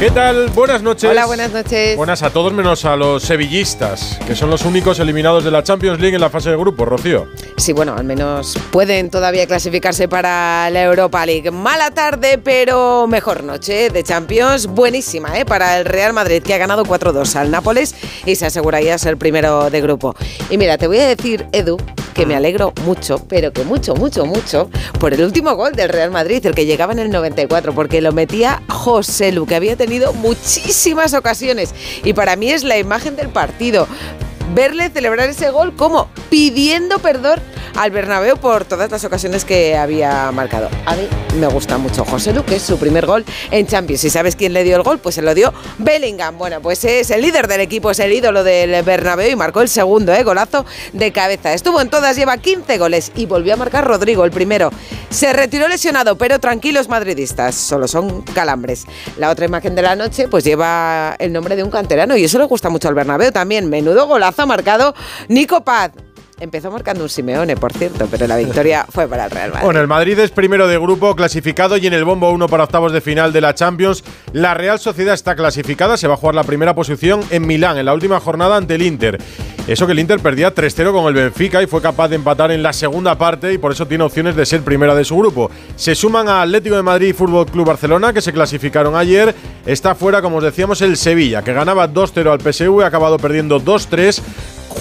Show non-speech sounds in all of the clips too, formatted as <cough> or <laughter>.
¿Qué tal? Buenas noches. Hola, buenas noches. Buenas a todos menos a los sevillistas, que son los únicos eliminados de la Champions League en la fase de grupo, Rocío. Sí, bueno, al menos pueden todavía clasificarse para la Europa League. Mala tarde, pero mejor noche de Champions. Buenísima, ¿eh? Para el Real Madrid, que ha ganado 4-2 al Nápoles y se aseguraría ser primero de grupo. Y mira, te voy a decir, Edu, que me alegro mucho, pero que mucho, mucho, mucho, por el último gol del Real Madrid, el que llegaba en el 94, porque lo metía José Lu, que había tenido muchísimas ocasiones. Y para mí es la imagen del partido verle celebrar ese gol como pidiendo perdón al Bernabéu por todas las ocasiones que había marcado. A mí me gusta mucho José Lu, que es su primer gol en Champions. ¿Y sabes quién le dio el gol? Pues se lo dio Bellingham. Bueno, pues es el líder del equipo, es el ídolo del Bernabéu y marcó el segundo, ¿eh? golazo de cabeza. Estuvo en todas, lleva 15 goles y volvió a marcar Rodrigo, el primero. Se retiró lesionado, pero tranquilos madridistas, solo son calambres. La otra imagen de la noche pues lleva el nombre de un canterano y eso le gusta mucho al Bernabéu también. Menudo golazo ha marcado Nico Paz. Empezó marcando un Simeone, por cierto, pero la victoria <laughs> fue para el Real Madrid. Bueno, el Madrid es primero de grupo, clasificado y en el bombo 1 para octavos de final de la Champions. La Real Sociedad está clasificada, se va a jugar la primera posición en Milán, en la última jornada ante el Inter. Eso que el Inter perdía 3-0 con el Benfica y fue capaz de empatar en la segunda parte y por eso tiene opciones de ser primera de su grupo. Se suman a Atlético de Madrid y Fútbol Club Barcelona, que se clasificaron ayer. Está fuera, como os decíamos, el Sevilla, que ganaba 2-0 al PSV, ha acabado perdiendo 2-3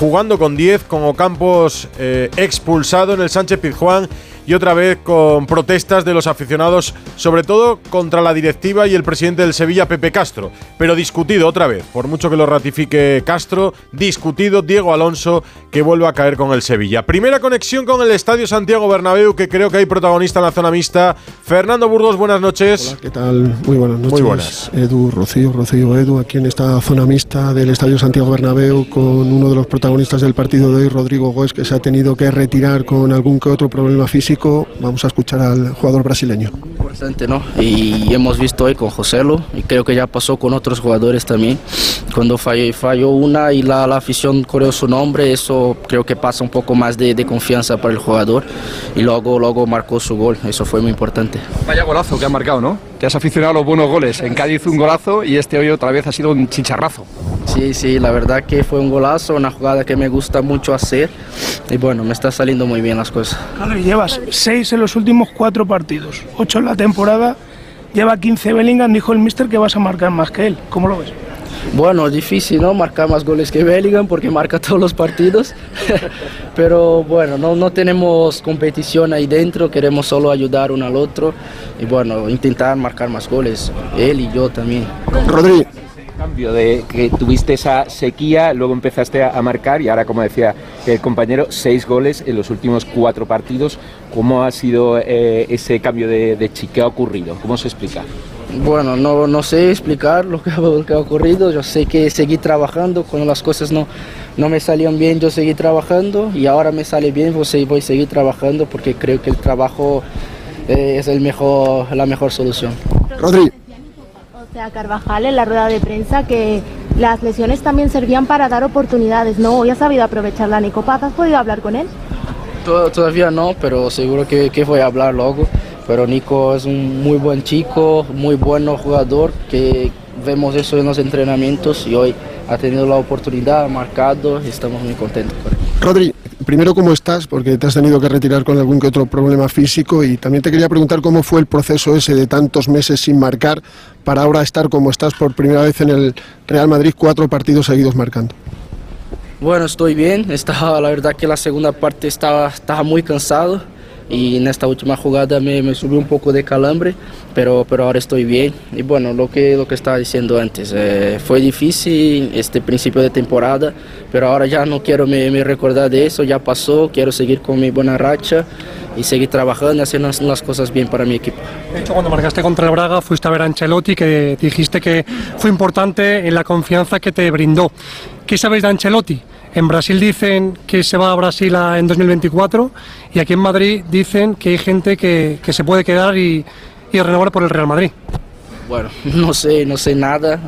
jugando con 10, con Ocampos eh, expulsado en el Sánchez Pizjuán y otra vez con protestas de los aficionados, sobre todo contra la directiva y el presidente del Sevilla, Pepe Castro. Pero discutido otra vez, por mucho que lo ratifique Castro, discutido Diego Alonso, que vuelve a caer con el Sevilla. Primera conexión con el Estadio Santiago Bernabéu, que creo que hay protagonista en la zona mixta. Fernando Burgos, buenas noches. Hola, ¿qué tal? Muy buenas noches. Muy buenas. Edu, Rocío, Rocío, Edu, aquí en esta zona mixta del Estadio Santiago Bernabéu, con uno de los protagonistas del partido de hoy, Rodrigo Góez, que se ha tenido que retirar con algún que otro problema físico Vamos a escuchar al jugador brasileño. Importante, ¿no? Y hemos visto hoy con Joselo, y creo que ya pasó con otros jugadores también. Cuando falló, falló una y la, la afición corrió su nombre, eso creo que pasa un poco más de, de, confianza para el jugador. Y luego, luego marcó su gol, eso fue muy importante. Vaya golazo que ha marcado, ¿no? Te has aficionado a los buenos goles. En Cádiz un golazo y este hoy otra vez ha sido un chicharrazo. Sí, sí, la verdad que fue un golazo, una jugada que me gusta mucho hacer y bueno, me está saliendo muy bien las cosas. Madre, llevas seis en los últimos cuatro partidos, ocho en la temporada, lleva 15 Bellingham, dijo el mister que vas a marcar más que él. ¿Cómo lo ves? Bueno, difícil, ¿no? Marcar más goles que Bellingham porque marca <laughs> todos los partidos. <laughs> Pero bueno, no, no tenemos competición ahí dentro, queremos solo ayudar uno al otro y bueno, intentar marcar más goles, él y yo también. Rodri, cambio de que tuviste esa sequía, luego empezaste a, marcar y ahora, como decía el compañero, seis goles en los últimos cuatro partidos. ¿Cómo ha sido eh, ese cambio de, de chi? ¿Qué ha ocurrido? ¿Cómo se explica? Bueno, no, no sé explicar lo que, <laughs> lo que, ha ocurrido. Yo sé que seguí trabajando. Cuando las cosas no, no me salían bien, yo seguí trabajando. Y ahora me sale bien, pues voy a seguir trabajando porque creo que el trabajo eh, es el mejor, la mejor solución. Rodri. O sea, Carvajal en la rueda de prensa que las lesiones también servían para dar oportunidades, ¿no? Hoy ha sabido aprovecharla Nico Paz. ¿Has podido hablar con él? Todavía no, pero seguro que, que voy a hablar luego pero Nico es un muy buen chico, muy buen jugador, que vemos eso en los entrenamientos y hoy ha tenido la oportunidad, ha marcado y estamos muy contentos por él. Rodri, primero cómo estás, porque te has tenido que retirar con algún que otro problema físico. Y también te quería preguntar cómo fue el proceso ese de tantos meses sin marcar para ahora estar como estás por primera vez en el Real Madrid, cuatro partidos seguidos marcando. Bueno, estoy bien, estaba, la verdad que la segunda parte estaba, estaba muy cansado y en esta última jugada me, me subió un poco de calambre, pero, pero ahora estoy bien. Y bueno, lo que, lo que estaba diciendo antes, eh, fue difícil este principio de temporada, pero ahora ya no quiero me, me, recordar de eso, ya pasó, quiero seguir con mi buena racha y seguir trabajando haciendo las cosas bien para mi equipo. De hecho, cuando marcaste contra el Braga, fuiste a ver a Ancelotti, que dijiste que fue importante en la confianza que te brindó. ¿Qué sabéis de Ancelotti? En Brasil dicen que se va a Brasil a, en 2024 y aquí en Madrid dicen que hay gente que, que se puede quedar y, y, renovar por el Real Madrid. Bueno, <laughs> no sé, no sé nada.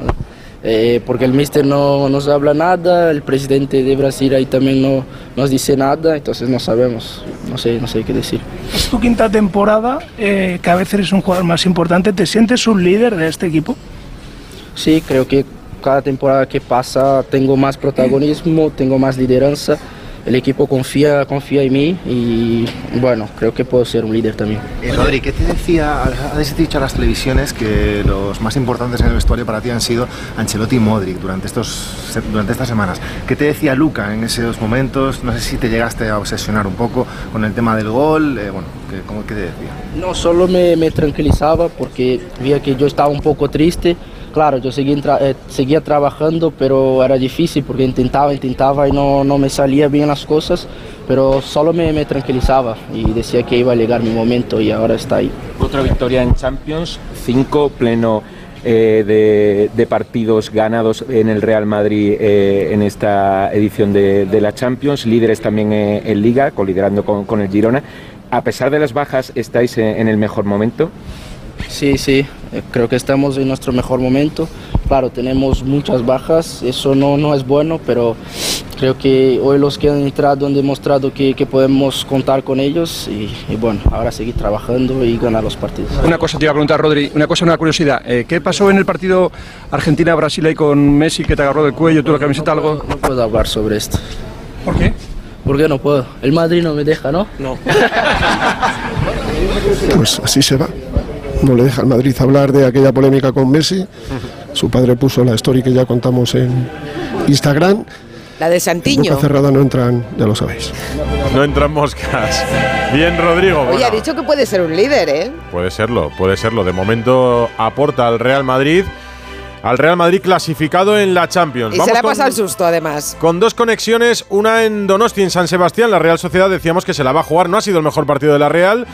Eh, porque el mister no nos habla nada, el presidente de Brasil ahí también no nos dice nada, entonces no sabemos, no sé, no sé qué decir. Es tu quinta temporada, eh, que a veces eres un jugador más importante, ¿te sientes un líder de este equipo? Sí, creo que cada temporada que pasa tengo más protagonismo, tengo más lideranza el equipo confía, confía en mí y bueno, creo que puedo ser un líder también. Eh, Rodri, ¿qué te decía? Has dicho a las televisiones que los más importantes en el vestuario para ti han sido Ancelotti y Modric durante, estos, durante estas semanas. ¿Qué te decía Luca en esos momentos? No sé si te llegaste a obsesionar un poco con el tema del gol. Eh, bueno, ¿qué, cómo, ¿qué te decía? No, solo me, me tranquilizaba porque veía que yo estaba un poco triste claro, yo seguía, eh, seguía trabajando, pero era difícil porque intentaba, intentaba y no, no me salía bien las cosas, pero solo me, tranquilizaba y decía que iba a llegar mi momento y ahora está ahí. Otra victoria en Champions, cinco pleno eh, de, partidos ganados en el Real Madrid eh, en esta edición de, la Champions, líderes también en Liga, coliderando con el Girona. A pesar de las bajas, ¿estáis en el mejor momento? Sí, sí, eh, creo que estamos en nuestro mejor momento. Claro, tenemos muchas bajas, eso no, no es bueno, pero creo que hoy los que han entrado han demostrado que, que podemos contar con ellos y, y, bueno, ahora seguir trabajando y ganar los partidos. Una cosa te iba a preguntar, Rodri, una cosa, una curiosidad. Eh, ¿Qué pasó en el partido Argentina-Brasil ahí con Messi que te agarró del cuello, tú la camiseta, no algo? Puedo, no puedo hablar sobre esto. ¿Por qué? Porque no puedo. El Madrid no me deja, ¿no? No. <laughs> pues así se va no le deja al Madrid hablar de aquella polémica con Messi. Su padre puso la story que ya contamos en Instagram. La de Santiño. Boca cerrada no entran, ya lo sabéis. No entran moscas. Bien, Rodrigo. Oye, bueno, ha dicho que puede ser un líder, ¿eh? Puede serlo, puede serlo. De momento aporta al Real Madrid. Al Real Madrid clasificado en la Champions. Y Vamos se le ha con- pasado el susto, además. Con dos conexiones, una en Donosti, en San Sebastián. La Real Sociedad decíamos que se la va a jugar. No ha sido el mejor partido de la Real,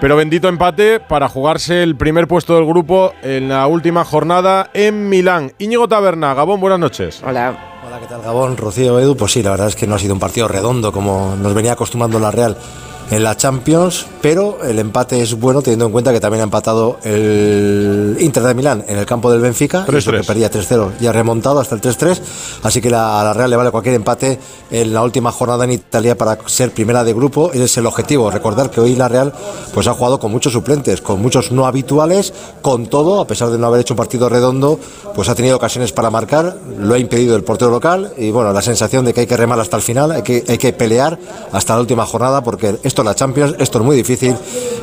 pero bendito empate para jugarse el primer puesto del grupo en la última jornada en Milán. Íñigo Taberna, Gabón, buenas noches. Hola. Hola, ¿qué tal Gabón? Rocío, Edu, pues sí, la verdad es que no ha sido un partido redondo como nos venía acostumbrando la Real en la Champions, pero el empate es bueno teniendo en cuenta que también ha empatado el Inter de Milán en el campo del Benfica, y eso que perdía 3-0 y ha remontado hasta el 3-3, así que la, a la Real le vale cualquier empate en la última jornada en Italia para ser primera de grupo, ese es el objetivo, recordar que hoy la Real pues ha jugado con muchos suplentes, con muchos no habituales, con todo, a pesar de no haber hecho un partido redondo, pues ha tenido ocasiones para marcar, lo ha impedido el portero local y bueno, la sensación de que hay que remar hasta el final, hay que, hay que pelear hasta la última jornada porque esto es la Champions, esto es muy difícil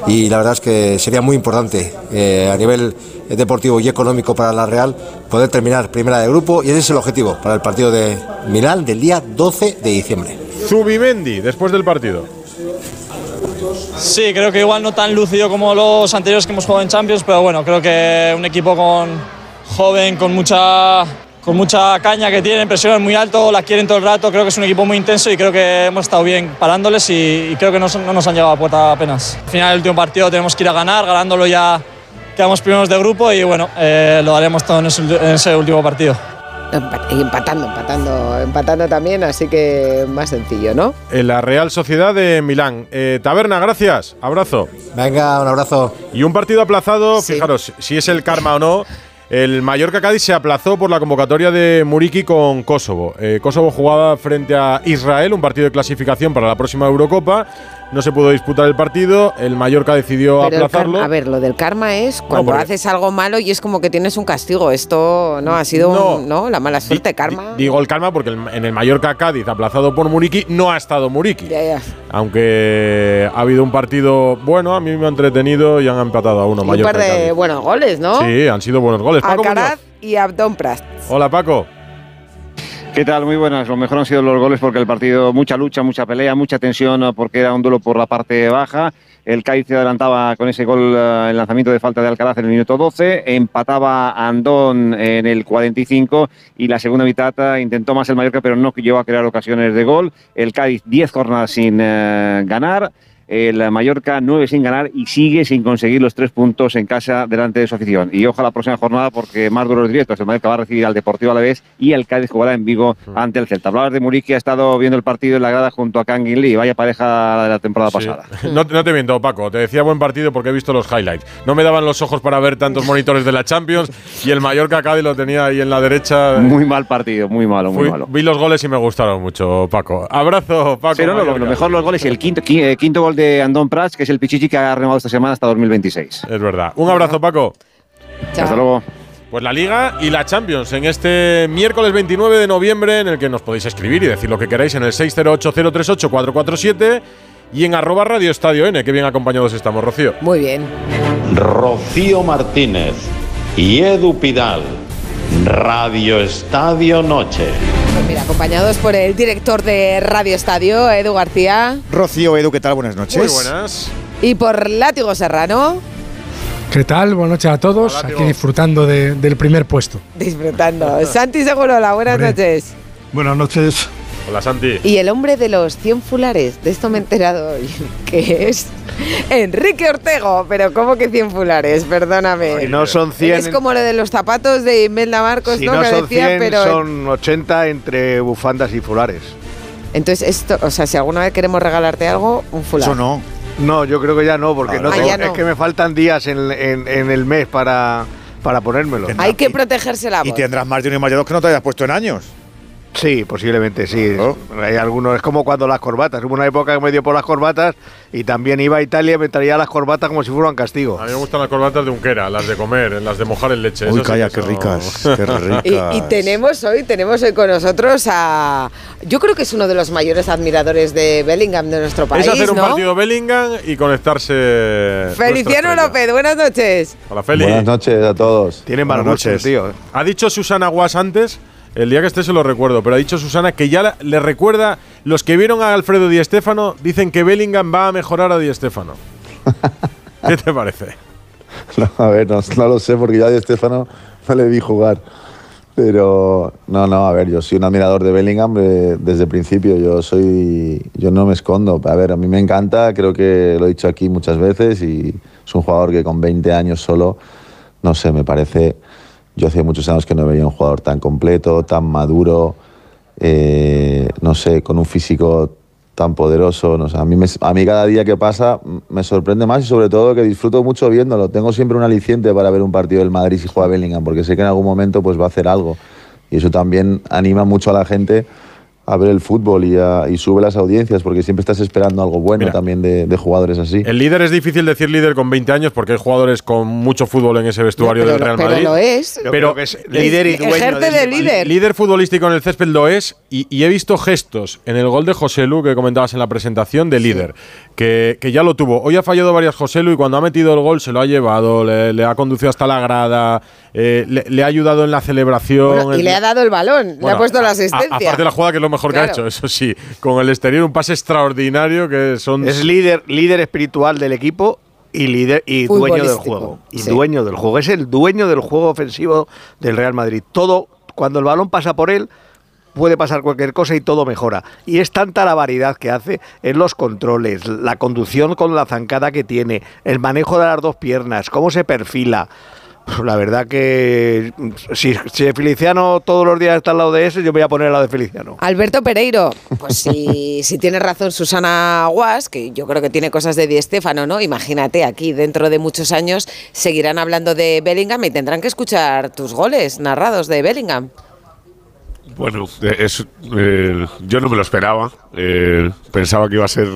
y la verdad es que sería muy importante eh, a nivel deportivo y económico para la Real poder terminar primera de grupo y ese es el objetivo para el partido de Milán del día 12 de diciembre. Zubimendi, después del partido. Sí, creo que igual no tan lúcido como los anteriores que hemos jugado en Champions, pero bueno, creo que un equipo con joven, con mucha, con mucha caña que tienen, presionan muy alto, la quieren todo el rato, creo que es un equipo muy intenso y creo que hemos estado bien parándoles y, y creo que no, nos han llegado a puerta apenas. Al final del último partido tenemos que ir a ganar, ganándolo ya quedamos primeros de grupo y bueno, eh, lo haremos todo en ese, en ese último partido. Y empatando, empatando, empatando también, así que más sencillo, ¿no? En la Real Sociedad de Milán. Eh, Taberna, gracias. Abrazo. Venga, un abrazo. Y un partido aplazado, fijaros, si es el karma o no. El Mallorca Cádiz se aplazó por la convocatoria de Muriki con Kosovo. Eh, Kosovo jugaba frente a Israel, un partido de clasificación para la próxima Eurocopa. No se pudo disputar el partido. El Mallorca decidió Pero aplazarlo. a ver, lo del karma es cuando haces algo malo y es como que tienes un castigo. Esto no ha sido No. un- ¿no? la mala suerte, karma. Digo el karma porque el- en el Mallorca Cádiz, aplazado por Muriki, no ha estado ya. Aunque ha habido un partido bueno, a mí me ha entretenido y han empatado a uno. Y un Mallorca par y de Cádiz. buenos goles, ¿no? Sí, han sido buenos goles. Paco Alcaraz Muñoz. y Abdón Prast. Hola Paco. ¿Qué tal? Muy buenas. Lo mejor han sido los goles porque el partido, mucha lucha, mucha pelea, mucha tensión, porque era un duelo por la parte baja. El Cádiz se adelantaba con ese gol, eh, el lanzamiento de falta de Alcaraz en el minuto 12. Empataba Andón en el 45 y la segunda mitad eh, intentó más el Mallorca, pero no llegó a crear ocasiones de gol. El Cádiz 10 jornadas sin eh, ganar. El Mallorca nueve sin ganar y sigue sin conseguir los tres puntos en casa delante de su afición. Y ojalá la próxima jornada porque más duros directos. El Mallorca va a recibir al Deportivo a la vez y el Cádiz jugará en Vigo ante el Celta. Hablabas de Muri que ha estado viendo el partido en la grada junto a Kangin Lee. Vaya pareja de la temporada pasada. <laughs> No, no te miento, Paco. Te decía buen partido porque he visto los highlights. No me daban los ojos para ver tantos <laughs> monitores de la Champions y el Mallorca Cádiz lo tenía ahí en la derecha. Muy mal partido, muy malo, muy Fui- malo. Vi los goles y me gustaron mucho, Paco. Abrazo, Paco. Pero no, lo, mejor los goles y el quinto, qui- eh, quinto gol de Andón Prats, que es el Pichichi que ha renovado esta semana hasta 2026. Es verdad. Un abrazo, Paco. Hasta luego. Pues la Liga y la Champions en este miércoles 29 de noviembre en el que nos podéis escribir y decir lo que queráis en el 608038447 y en arroba Radio Estadio N. Qué bien acompañados estamos, Rocío. Muy bien. Rocío Martínez y Edu Pidal. Radio Estadio Noche. Pues mira, acompañados por el director de Radio Estadio, Edu García, Rocío, Edu, ¿qué tal? Buenas noches. Muy buenas. y por Látigo Serrano, ¿Qué tal? Buenas noches a todos. Aquí disfrutando de- del primer puesto. disfrutando. Santi Segurola, buenas Hombre. noches. Buenas noches. Hola, Santi. Y el hombre de los 100 fulares, de esto me he enterado hoy, <laughs> que es Enrique Ortego. Pero ¿cómo que 100 fulares? Perdóname. Si no son 100 Es como lo de los zapatos de Imelda Marcos, Si ¿no? no que son decía, 100, pero. son 80 entre bufandas y fulares. Entonces, esto, o sea, si alguna vez queremos regalarte algo, un fular. no. No, yo creo que ya no, porque no Ah, tengo- ya no. es que me faltan días en, en- en el mes para, para ponérmelo. Hay que protegerse la voz. Y tendrás más de uno y más de dos que no te hayas puesto en años. Sí, posiblemente sí. Hay algunos, es como cuando las corbatas. Hubo una época que me dio por las corbatas y también iba a Italia y me traía las corbatas como si fueran castigo. A mí me gustan las corbatas de unquera, las de comer, las de mojar en leche. Uy, sí calla, que qué ricas, <laughs> qué ricas. Y, y tenemos hoy, tenemos hoy con nosotros a. Yo creo que es uno de los mayores admiradores de Bellingham de nuestro país. es hacer un ¿no? partido Bellingham y conectarse. Feliciano López, buenas noches. Hola, Feli. Buenas noches a todos. Tiene Buenas gusto, noches. tío. Ha dicho Susana Guas antes, el día que esté se lo recuerdo, pero ha dicho Susana que ya la- le recuerda, los que vieron a Alfredo Di Stéfano dicen que Bellingham va a mejorar a Di Stéfano. <laughs> ¿Qué te parece? No, a ver, no, no lo sé porque ya de Estefano no le vi jugar. Pero no, no, a ver, yo soy un admirador de Bellingham eh, desde el principio. Yo soy, yo no me escondo. A ver, a mí me encanta, creo que lo he dicho aquí muchas veces y es un jugador que con 20 años solo, no sé, me parece. Yo hace muchos años que no veía un jugador tan completo, tan maduro, eh, no sé, con un físico tan poderoso. No sé, a, mí me- a mí cada día que pasa me sorprende más y sobre todo que disfruto mucho viéndolo. Tengo siempre un aliciente para ver un partido del Madrid si juega Bellingham, porque sé que en algún momento pues, va a hacer algo. Y eso también anima mucho a la gente a ver el fútbol y, a- y sube las audiencias, porque siempre estás esperando algo bueno Mira. también de, de jugadores así. El líder es difícil decir líder con 20 años porque hay jugadores con mucho fútbol en ese vestuario Pero del Real pero Madrid. lo es. Pero que es líder y dueño Ejerce de líder. Líder futbolístico en el césped lo es y, y he visto gestos en el gol de José Lu que comentabas en la presentación de líder, que, que ya lo tuvo. Hoy ha fallado varias José Lu y cuando ha metido el gol se lo ha llevado, le, le ha conducido hasta la grada, eh, le, le ha ayudado en la celebración. Bueno, y le ha dado el balón, le ha puesto la asistencia. a- aparte de la jugada que es lo mejor que ha Claro. hecho, eso sí, con el exterior un pase extraordinario que son Es líder, líder espiritual del equipo y líder y dueño del juego. Y sí. dueño del juego. Es el dueño del juego ofensivo del Real Madrid. Todo, cuando el balón pasa por él, puede pasar cualquier cosa y todo mejora. Y es tanta la variedad que hace en los controles, la conducción con la zancada que tiene, el manejo de las dos piernas, cómo se perfila. <laughs> La verdad que si, si Feliciano todos los días está al lado de ese, yo me voy a poner al lado de Feliciano. Alberto Pereiro, pues si, <laughs> si tiene razón Susana Guas, que yo creo que tiene cosas de Di Stéfano, ¿no? Imagínate, aquí dentro de muchos años seguirán hablando de Bellingham y tendrán que escuchar tus goles narrados de Bellingham. Bueno, eh, es, eh, yo no me lo esperaba. Eh, pensaba que iba a ser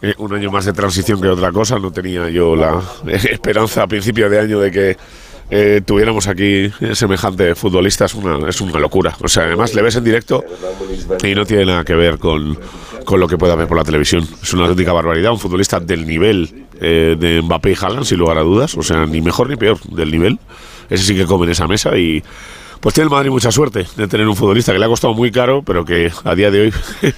eh, un año más de transición que otra cosa. No tenía yo la <laughs> esperanza a principio de año de que eh, tuviéramos aquí semejante futbolista. Es una, es una locura. O sea, además le ves en directo y no tiene nada que ver con, con lo que pueda ver por la televisión. Es una auténtica barbaridad. Un futbolista del nivel eh, de Mbappé y Haaland, sin lugar a dudas. O sea, ni mejor ni peor del nivel. Ese sí que come en esa mesa y pues tiene el Madrid mucha suerte de tener un futbolista que le ha costado muy caro, pero que a día de hoy <laughs>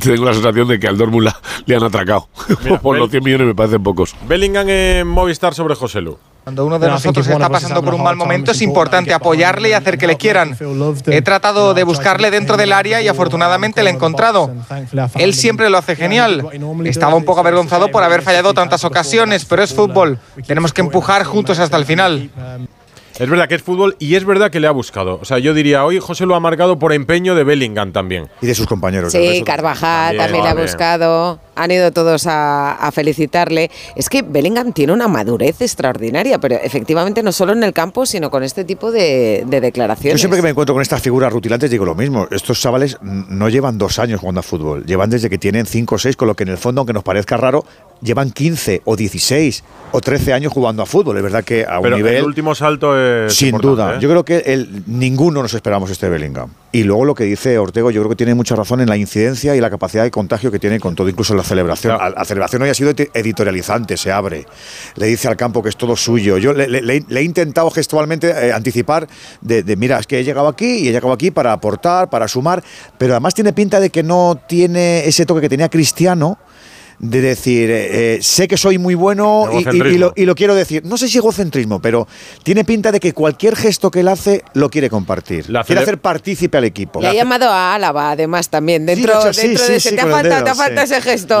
tengo la sensación de que al Dortmund la- le han atracado. <laughs> Por los 100 millones me parecen pocos. Bellingham en Movistar sobre José Lu. Cuando uno de nosotros está pasando por un mal momento es importante apoyarle y hacer que le quieran. He tratado de buscarle dentro del área y afortunadamente le he encontrado. Él siempre lo hace genial. Estaba un poco avergonzado por haber fallado tantas ocasiones, pero es fútbol. Tenemos que empujar juntos hasta el final. Es verdad que es fútbol y es verdad que le ha buscado. O sea, yo diría, hoy José lo ha marcado por empeño de Bellingham también. Y de sus compañeros. Sí, Carvajal también, le ha buscado. Han ido todos a, a felicitarle. Es que Bellingham tiene una madurez extraordinaria, pero efectivamente no solo en el campo, sino con este tipo de, de Yo declaraciones. siempre que me encuentro con estas figuras rutilantes digo lo mismo. Estos chavales no llevan dos años jugando a fútbol. Llevan desde que tienen cinco o seis, con lo que en el fondo, aunque nos parezca raro, llevan 15 o 16 o 13 años jugando a fútbol. Es verdad que a Pero un nivel... el último salto es. Sin duda. ¿eh? Yo creo que el, ninguno nos esperamos este Bellingham. Y luego lo que dice Ortego, yo creo que tiene mucha razón en la incidencia y la capacidad de contagio que tiene con todo, incluso en la celebración. La, la celebración hoy ha sido edi- editorializante, se abre. Le dice al campo que es todo suyo. Yo le, le- le- le he intentado gestualmente eh, anticipar de, de, mira, es que he llegado aquí y he llegado aquí para aportar, para sumar, pero además tiene pinta de que no tiene ese toque que tenía Cristiano. De decir, eh, eh, sé que soy muy bueno y- y- y, lo, y lo quiero decir. No sé si egocentrismo, pero tiene pinta de que cualquier gesto que él hace lo quiere compartir. quiere cele- hacer partícipe al equipo. Le ha llamado a Álava, además, también. Dentro, hecho así, dentro sí, de ese. sí, te ha faltado, te ha faltado sí. ese gesto.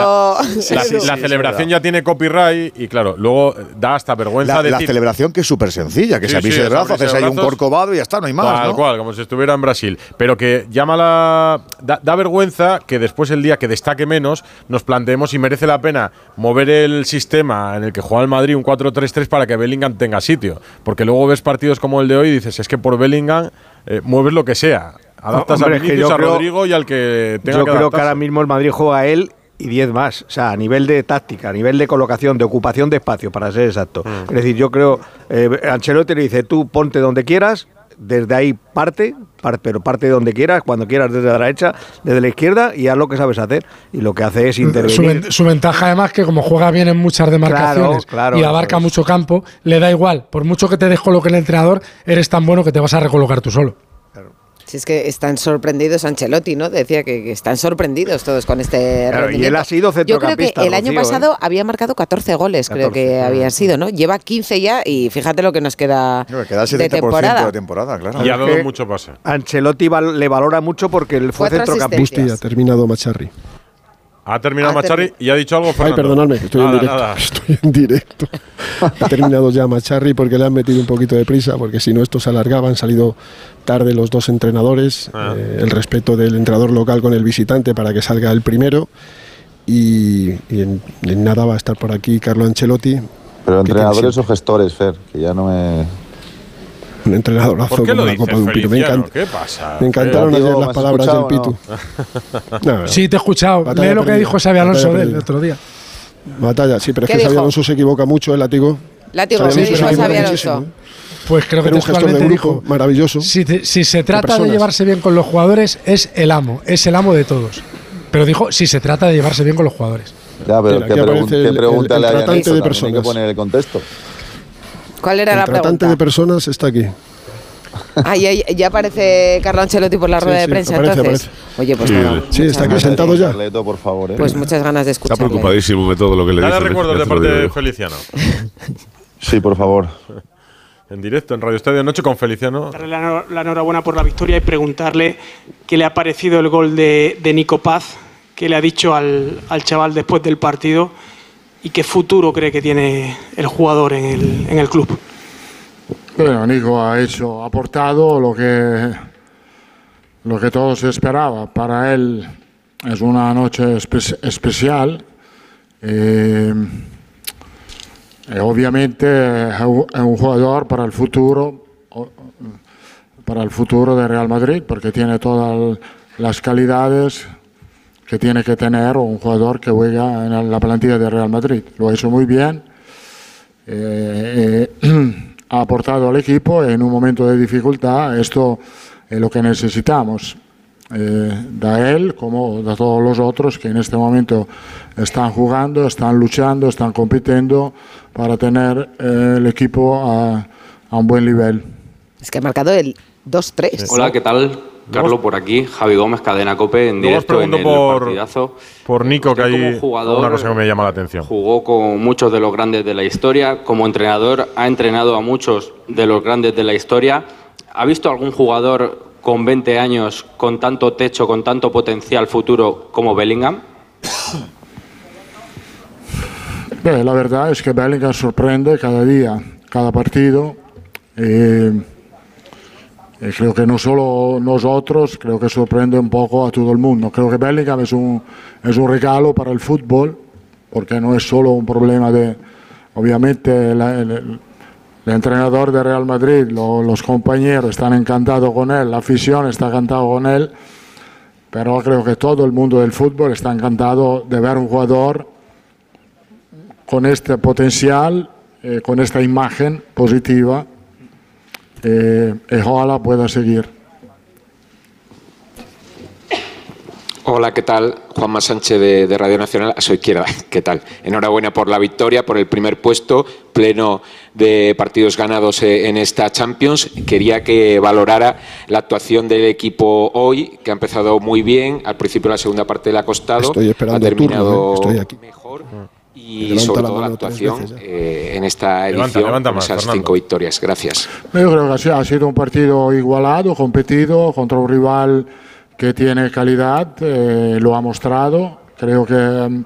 La, <laughs> la celebración ya tiene copyright y claro, luego da hasta vergüenza La, la decir. celebración que es súper sencilla, que Sí, se avise sí, de brazo, haces de ahí un corcovado y ya está, no hay más. Tal ¿no? cual, como si estuviera en Brasil. Pero que llama la. Da, da vergüenza que después, el día que destaque menos, nos planteemos si merece la pena mover el sistema en el que juega el Madrid un 4-3-3 para que Bellingham tenga sitio. Porque luego ves partidos como el de hoy y dices, es que por Bellingham eh, mueves lo que sea. Adaptas Hombre, a es que a creo- Rodrigo y al que tenga Yo que creo que ahora mismo el Madrid juega a él y 10 más. O sea, a nivel de táctica, a nivel de colocación, de ocupación de espacio, para ser exacto. Mm. Es decir, yo creo, eh, Ancelotti le dice, tú ponte donde quieras, desde ahí parte, par- pero parte de donde quieras, cuando quieras, desde la derecha, desde la izquierda, y haz lo que sabes hacer. Y lo que hace es Su, intervenir. ven- su ventaja además que como juega bien en muchas demarcaciones claro, y abarca mucho campo, le da igual. Por mucho que te descoloque el entrenador, eres tan bueno que te vas a recolocar tú solo. Si es que están sorprendidos Ancelotti, ¿no? Decía que, que están sorprendidos todos con este Claro, y rendimiento. él ha sido Yo creo que centrocampista, el año Rocío, ¿eh? pasado había marcado 14 goles, creo 14, que mm. había sido, ¿no? Lleva 15 ya y fíjate lo que nos queda, No, queda el de 70% temporada. de temporada, claro. Y ha dado que- mucho pase. Ancelotti val- le valora mucho porque él fue Cuatro centrocampista. Ha terminado Macharri. Ha terminado Ha Macharri y ha dicho algo Ay, Fernando. perdonadme, que estoy Nada, en directo. nada. <laughs> Estoy en directo. Ha terminado ya Macharri porque le han metido un poquito de prisa, porque si no esto se alargaba, han salido tarde los dos entrenadores, Ah. eh, el respeto del entrenador local con el visitante para que salga el primero. Y, y en, en nada va a estar por aquí Carlo Ancelotti, Pero ¿Qué entrenadores o gestores, Fer, que ya no me. Un entrenadorazo ¿Por qué como lo la dices, Copa de un Pito. Me, encanta- ¿Qué pasa? me encantaron ayer las ¿me has palabras del Pitu. o <laughs> No, Sí, te he escuchado. Batalla Lee lo que dijo Xavi Alonso de él perdida. el otro día. Batalla, sí, pero es ¿Qué que dijo? Alonso se equivoca mucho, el látigo. Látigo, ¿qué Alonso dijo muchísimo, Alonso? ¿eh? Pues creo que un gestor de grupo dijo, maravilloso. si, te- si se trata de, personas. llevarse bien con los jugadores, es el amo, es el amo de todos. Pero dijo, si se trata de llevarse bien con los jugadores. Ya, pero aquí pregun- aparece que el- el- el a tratante Yannick, de también hay personas. que poner el contexto. ¿Cuál era El la tratante pregunta? de personas está aquí. Ah, ya, ya aparece Carlo Ancelotti por la Sí, rueda de sí, prensa, aparece, entonces. Oye, pues nada. Sí, está aquí sentado ya. Carleto, por favor, ¿eh? Pues muchas ganas de Está escucharle. preocupadísimo de todo lo que le dicen. ¿eh? recuerdos de parte de. Feliciano. <laughs> Sí, por favor. <laughs> En directo, en Radio Estadio Noche con Feliciano. Darle la, la enhorabuena por la victoria y preguntarle qué le ha parecido el gol de, de Nico Paz, qué le ha dicho al, al chaval después del partido y qué futuro cree que tiene el jugador en el, en el club. Bueno, Nico ha hecho, ha aportado lo que, lo que todos esperaban. Para él es una noche espe- especial. Eh, eh, obviamente es un- jugador para el futuro, para el futuro de Real Madrid, porque tiene todas las calidades que tiene que tener un jugador que juega en la plantilla de Real Madrid. Lo ha hecho muy bien. Eh, eh, <clears throat> ha aportado al equipo en un momento de dificultad. Esto es lo que necesitamos. Eh, de él como de todos los otros que en este momento están jugando, están luchando, están compitiendo para tener eh, el equipo a, a un buen nivel. Es que ha marcado el 2-3. Hola, ¿qué tal? Carlos, por aquí, Javi Gómez, Cadena Cope, en directo en el por, partidazo. por Nico, que hay como jugador- una cosa que me llama la atención. Jugó con muchos de los grandes de la historia. Como entrenador, ha entrenado a muchos de los grandes de la historia. ¿Ha visto algún jugador con 20 años, con tanto techo, con tanto potencial futuro como Bellingham? La verdad es que Bellingham sorprende cada día, cada partido. Eh, y creo que no solo nosotros, creo que sorprende un poco a todo el mundo. Creo que Bellingham es un, es un regalo para el fútbol, porque no es solo un problema de, obviamente, la- el, entrenador de Real Madrid, lo- los compañeros están encantados con él, la afición está encantada con él, pero creo que todo el mundo del fútbol está encantado de ver un jugador con este potencial, eh, con esta imagen positiva, eh, ojalá pueda seguir. Hola, ¿qué tal? Juanma Sánchez de, de Radio Nacional, a su izquierda. ¿Qué tal? Enhorabuena por la victoria, por el primer puesto, pleno de partidos ganados eh, en esta Champions. Quería que valorara la actuación del equipo hoy, que ha empezado muy bien. Al principio la segunda parte le ha costado. Estoy esperando ha el turno, terminado ¿eh? Estoy aquí. mejor. Y levanta sobre la todo la actuación veces eh, en esta Levanta, edición, levanta con más, esas Fernando. cinco victorias. Gracias. Yo creo que ha sido un partido igualado, competido, contra un rival que tiene calidad, eh, lo ha mostrado. Creo que mm,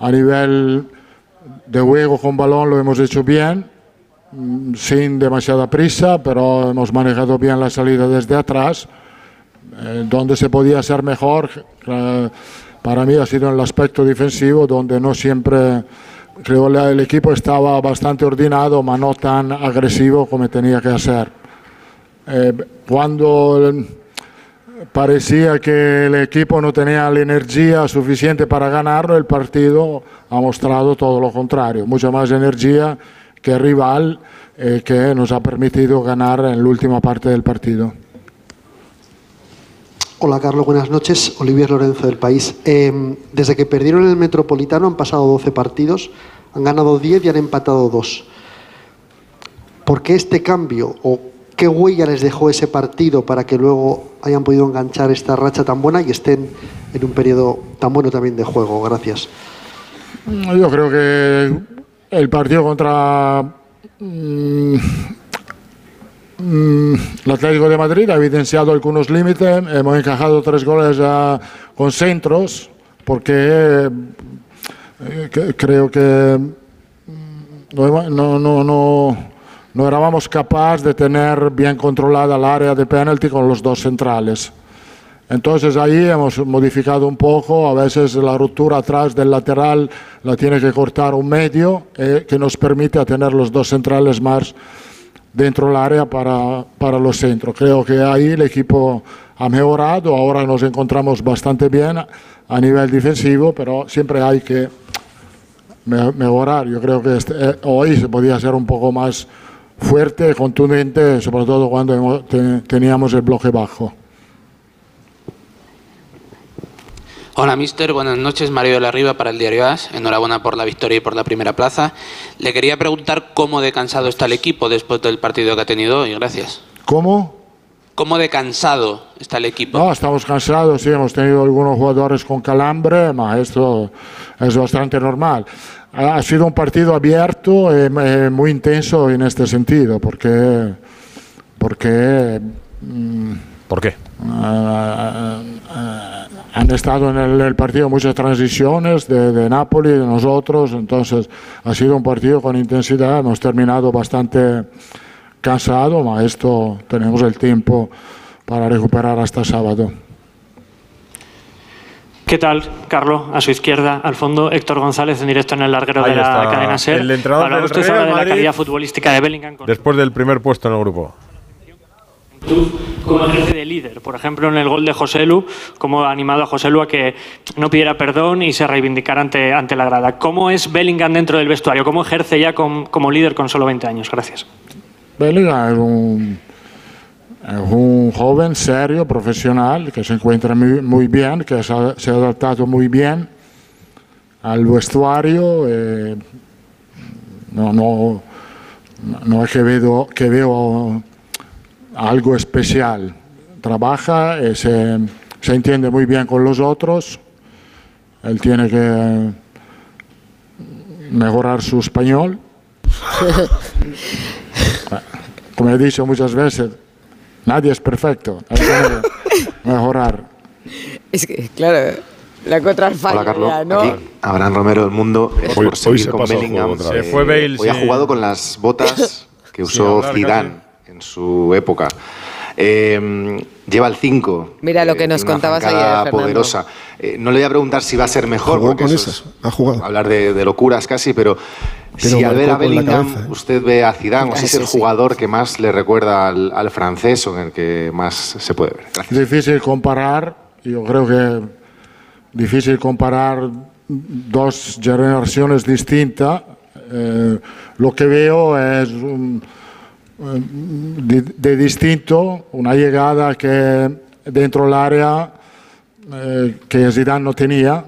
a nivel de juego con balón lo hemos hecho bien, mm, sin demasiada prisa, pero hemos manejado bien la salida desde atrás. Eh, donde se podía ser mejor, eh, para mí ha sido en el aspecto defensivo, donde no siempre, creo el equipo estaba bastante ordenado, pero no tan agresivo como tenía que hacer. Eh, cuando eh, parecía que el equipo no tenía la energía suficiente para ganarlo, el partido ha mostrado todo lo contrario, mucha más energía que rival eh, que nos ha permitido ganar en la última parte del partido. Hola Carlos, buenas noches. Olivier Lorenzo del País. Eh, desde que perdieron el Metropolitano han pasado 12 partidos, han ganado 10 y han empatado 2. ¿Por qué este cambio o qué huella les dejó ese partido para que luego hayan podido enganchar esta racha tan buena y estén en un periodo tan bueno también de juego? Gracias. Yo creo que el partido contra mm, el Atlético de Madrid ha evidenciado algunos límites. Hemos encajado tres goles ah, con centros porque eh, que- creo que mm, no, no, no, no, no éramos capaces de tener bien controlada el área de penalti con los dos centrales. Entonces ahí hemos modificado un poco, a veces la ruptura atrás del lateral la tiene que cortar un medio, eh, que nos permite a tener los dos centrales más dentro del área para, para los centros. Creo que ahí el equipo ha mejorado, ahora nos encontramos bastante bien a nivel defensivo, pero siempre hay que me- mejorar. Yo creo que este- eh, hoy se podía ser un poco más fuerte, contundente, sobre todo cuando teníamos el bloque bajo. Hola, mister. Buenas noches. Mario de la Riva para el Diario AS. Enhorabuena por la victoria y por la primera plaza. Le quería preguntar cómo de cansado está el equipo después del partido que ha tenido hoy. Gracias. ¿Cómo? ¿Cómo de cansado está el equipo? No, estamos cansados, sí, hemos tenido algunos jugadores con calambre, pero esto es bastante normal. Ha sido un partido abierto y eh, muy intenso en este sentido, porque... porque mm, ¿Por qué? ah, ah, han estado en el, el partido muchas transiciones de, de Napoli, de nosotros, entonces ha sido un partido con intensidad, hemos terminado bastante cansado, pero esto tenemos el tiempo para recuperar hasta sábado. ¿Qué tal, Carlos? A su izquierda, al fondo, Héctor González en directo en el larguero Ahí de la está. cadena SER. El entrenador del Real de la calidad futbolística de Bellingham. con Después del primer puesto en el grupo. Como ejerce de líder. Por ejemplo, en el gol de Joselu, como ha animado a Joselu a que no pidiera perdón y se reivindicara ante, ante la grada. ¿Cómo es Bellingham dentro del vestuario? ¿Cómo ejerce ya como líder con solo 20 años? Gracias. Bellingham es un, es un joven serio, profesional, que se encuentra muy, muy bien, que se ha, se ha adaptado muy bien al vestuario. eh, no, no, no es que veo, que veo algo especial. trabaja, eh, se, se entiende muy bien con los otros. Él tiene que mejorar su español. <laughs> Como he dicho muchas veces, nadie es perfecto. Hay que mejorar. Es que, claro, la contra el fallo Hola, Carlos. ya, ¿no? Aquí, Abraham Romero del Mundo. Hoy- por hoy seguir se con pasó Bellingham. Se fue Bale, Hoy ha jugado con las botas <laughs> que usó hablar Zidane en su época. Eh, lleva el 5. Mira lo que nos contabas ayer, Fernando. poderosa. Eh, no le voy a preguntar si va a ser mejor, Jugó porque con eso esas, es ha jugado. hablar de, de locuras casi, pero, Pero si al ver a Bellingham cabeza, ¿eh? usted ve a Zidane, o si es el sí, sí. jugador que más le recuerda al, al francés o en el que más se puede ver. Gracias. Difícil comparar, yo creo que difícil comparar dos generaciones distintas. Eh, lo que veo es un- eh, de, de distinto, una llegada que dentro del área eh, que Zidane no tenía,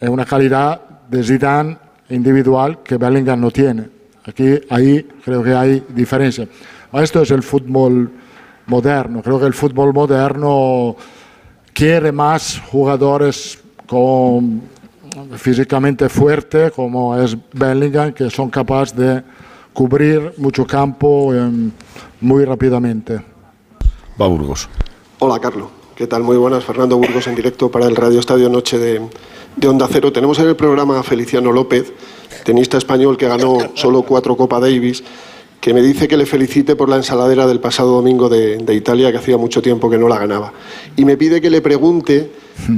es una calidad de Zidane individual que Bellingham no tiene. Aquí, ahí creo que hay diferencia. Esto es el fútbol moderno. Creo que el fútbol moderno quiere más jugadores con, físicamente fuertes, como es Bellingham, que son capaces de cubrir mucho campo em, muy rápidamente. Va Burgos. Hola, Carlos. ¿Qué tal? Muy buenas. Fernando Burgos en directo para el Radio Estadio Noche de, de Onda Cero. Tenemos en el programa a Feliciano López, tenista español que ganó solo cuatro Copa Davis, que me dice que le felicite por la ensaladera del pasado domingo de, de Italia, que hacía mucho tiempo que no la ganaba. Y me pide que le pregunte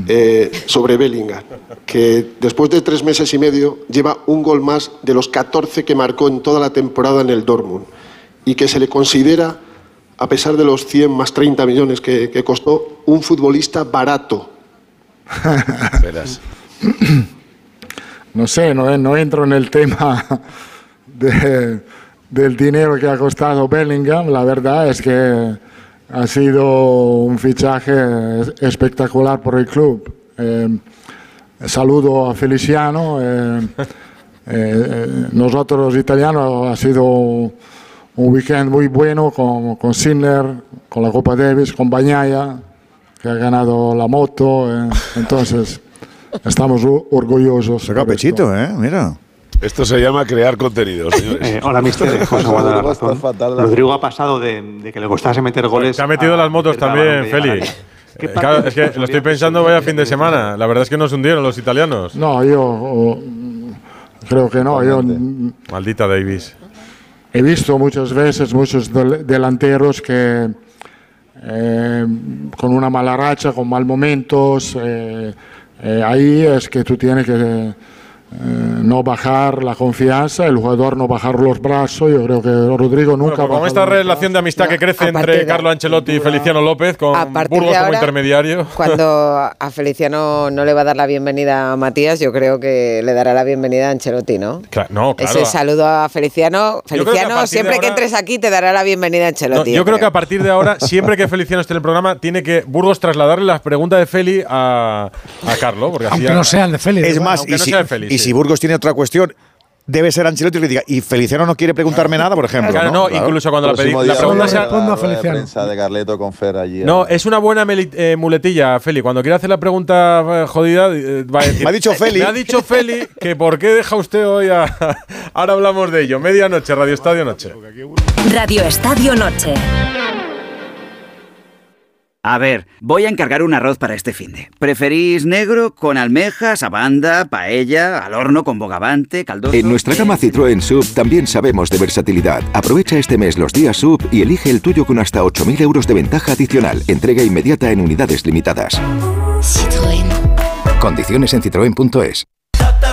eh, sobre Bellingham, que después de tres meses y medio lleva un gol más de los 14 que marcó en toda la temporada en el Dortmund y que se le considera, a pesar de los 100 más 30 millones que, que costó, un futbolista barato. Verás. No sé, no, no entro en el tema de- del dinero que ha costado Bellingham. La verdad es que ha sido un fichaje espectacular por el club. Eh, saludo a Feliciano. eh, <laughs> eh, eh, nosotros los italianos ha sido un weekend muy bueno con, con Sinner, con la Copa Davis, con Bagnaia, que ha ganado la moto. eh, entonces, estamos orgullosos. Saca pechito, ¿eh? Mira. Esto se llama crear contenido, señores. Eh, hola, mister. <laughs> José razón. Rodrigo ha pasado de, de que le costase meter goles. Se ha metido a las motos también. ¿Qué Eh, claro, es que lo estoy pensando vaya fin de semana. La verdad es que nos hundieron los italianos. No, yo oh, creo que no. Yo Maldita Davis. he visto muchas veces muchos del- delanteros que eh, con una mala racha, con mal momentos, eh, eh, ahí es que tú tienes que eh, no bajar la confianza, el jugador no bajar los brazos. Yo creo que Rodrigo nunca Bueno, ha con esta relación de amistad que crece entre Carlo Ancelotti y Feliciano López, con Burgos de como ahora, intermediario. <laughs> Cuando a Feliciano no le va a dar la bienvenida a Matías, yo creo que le dará la bienvenida a Ancelotti, ¿no? Cla- no, claro. Ese saludo a Feliciano. creo que a Feliciano, siempre que ahora- entres aquí te dará la bienvenida a No, Ancelotti. yo creo que a partir de ahora, siempre que Feliciano esté en el programa, tiene que Burgos trasladarle las preguntas de Feli a, a Carlo. Porque así Aunque no sean de Feli. Es más, y, no si, sea de Feli, y sí. Si Burgos tiene otra cuestión, debe ser Ancelotti que le diga, y Feliciano no quiere preguntarme nada, por ejemplo. Claro, no, incluso cuando la, Próximo la pregunta sea. la respondo a rueda de Feliciano. prensa de Carleto con Fer allí. No, es una buena meli- eh, muletilla, Feli. Cuando quiera hacer la pregunta eh, jodida, eh, va a decir. Me ha dicho Feli. Me ha dicho Feli que por qué deja usted hoy a. <laughs> Ahora hablamos de ello. Medianoche, Radio Estadio Noche. Radio Estadio Noche. A ver, voy a encargar un arroz para este finde. ¿Preferís negro con almejas, abanda, paella, al horno con bogavante, caldoso? En nuestra gama Citroën Sub también sabemos de versatilidad. Aprovecha este mes los días Sub y elige el tuyo con hasta 8.000 euros de ventaja adicional. Entrega inmediata en unidades limitadas. Citroën. Condiciones en citroen.es.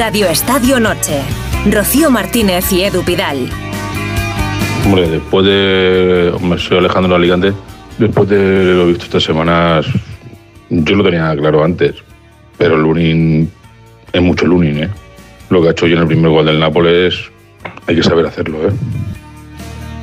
Radio Estadio Noche. Rocío Martínez y Edu Pidal. Hombre, después de. Hombre, soy Alejandro Alicante. Después de lo visto estas semanas, yo lo tenía claro antes. Pero Lunin es mucho Lunin, ¿eh? Lo que ha hecho hoy en el primer gol del Nápoles, hay que saber hacerlo, ¿eh?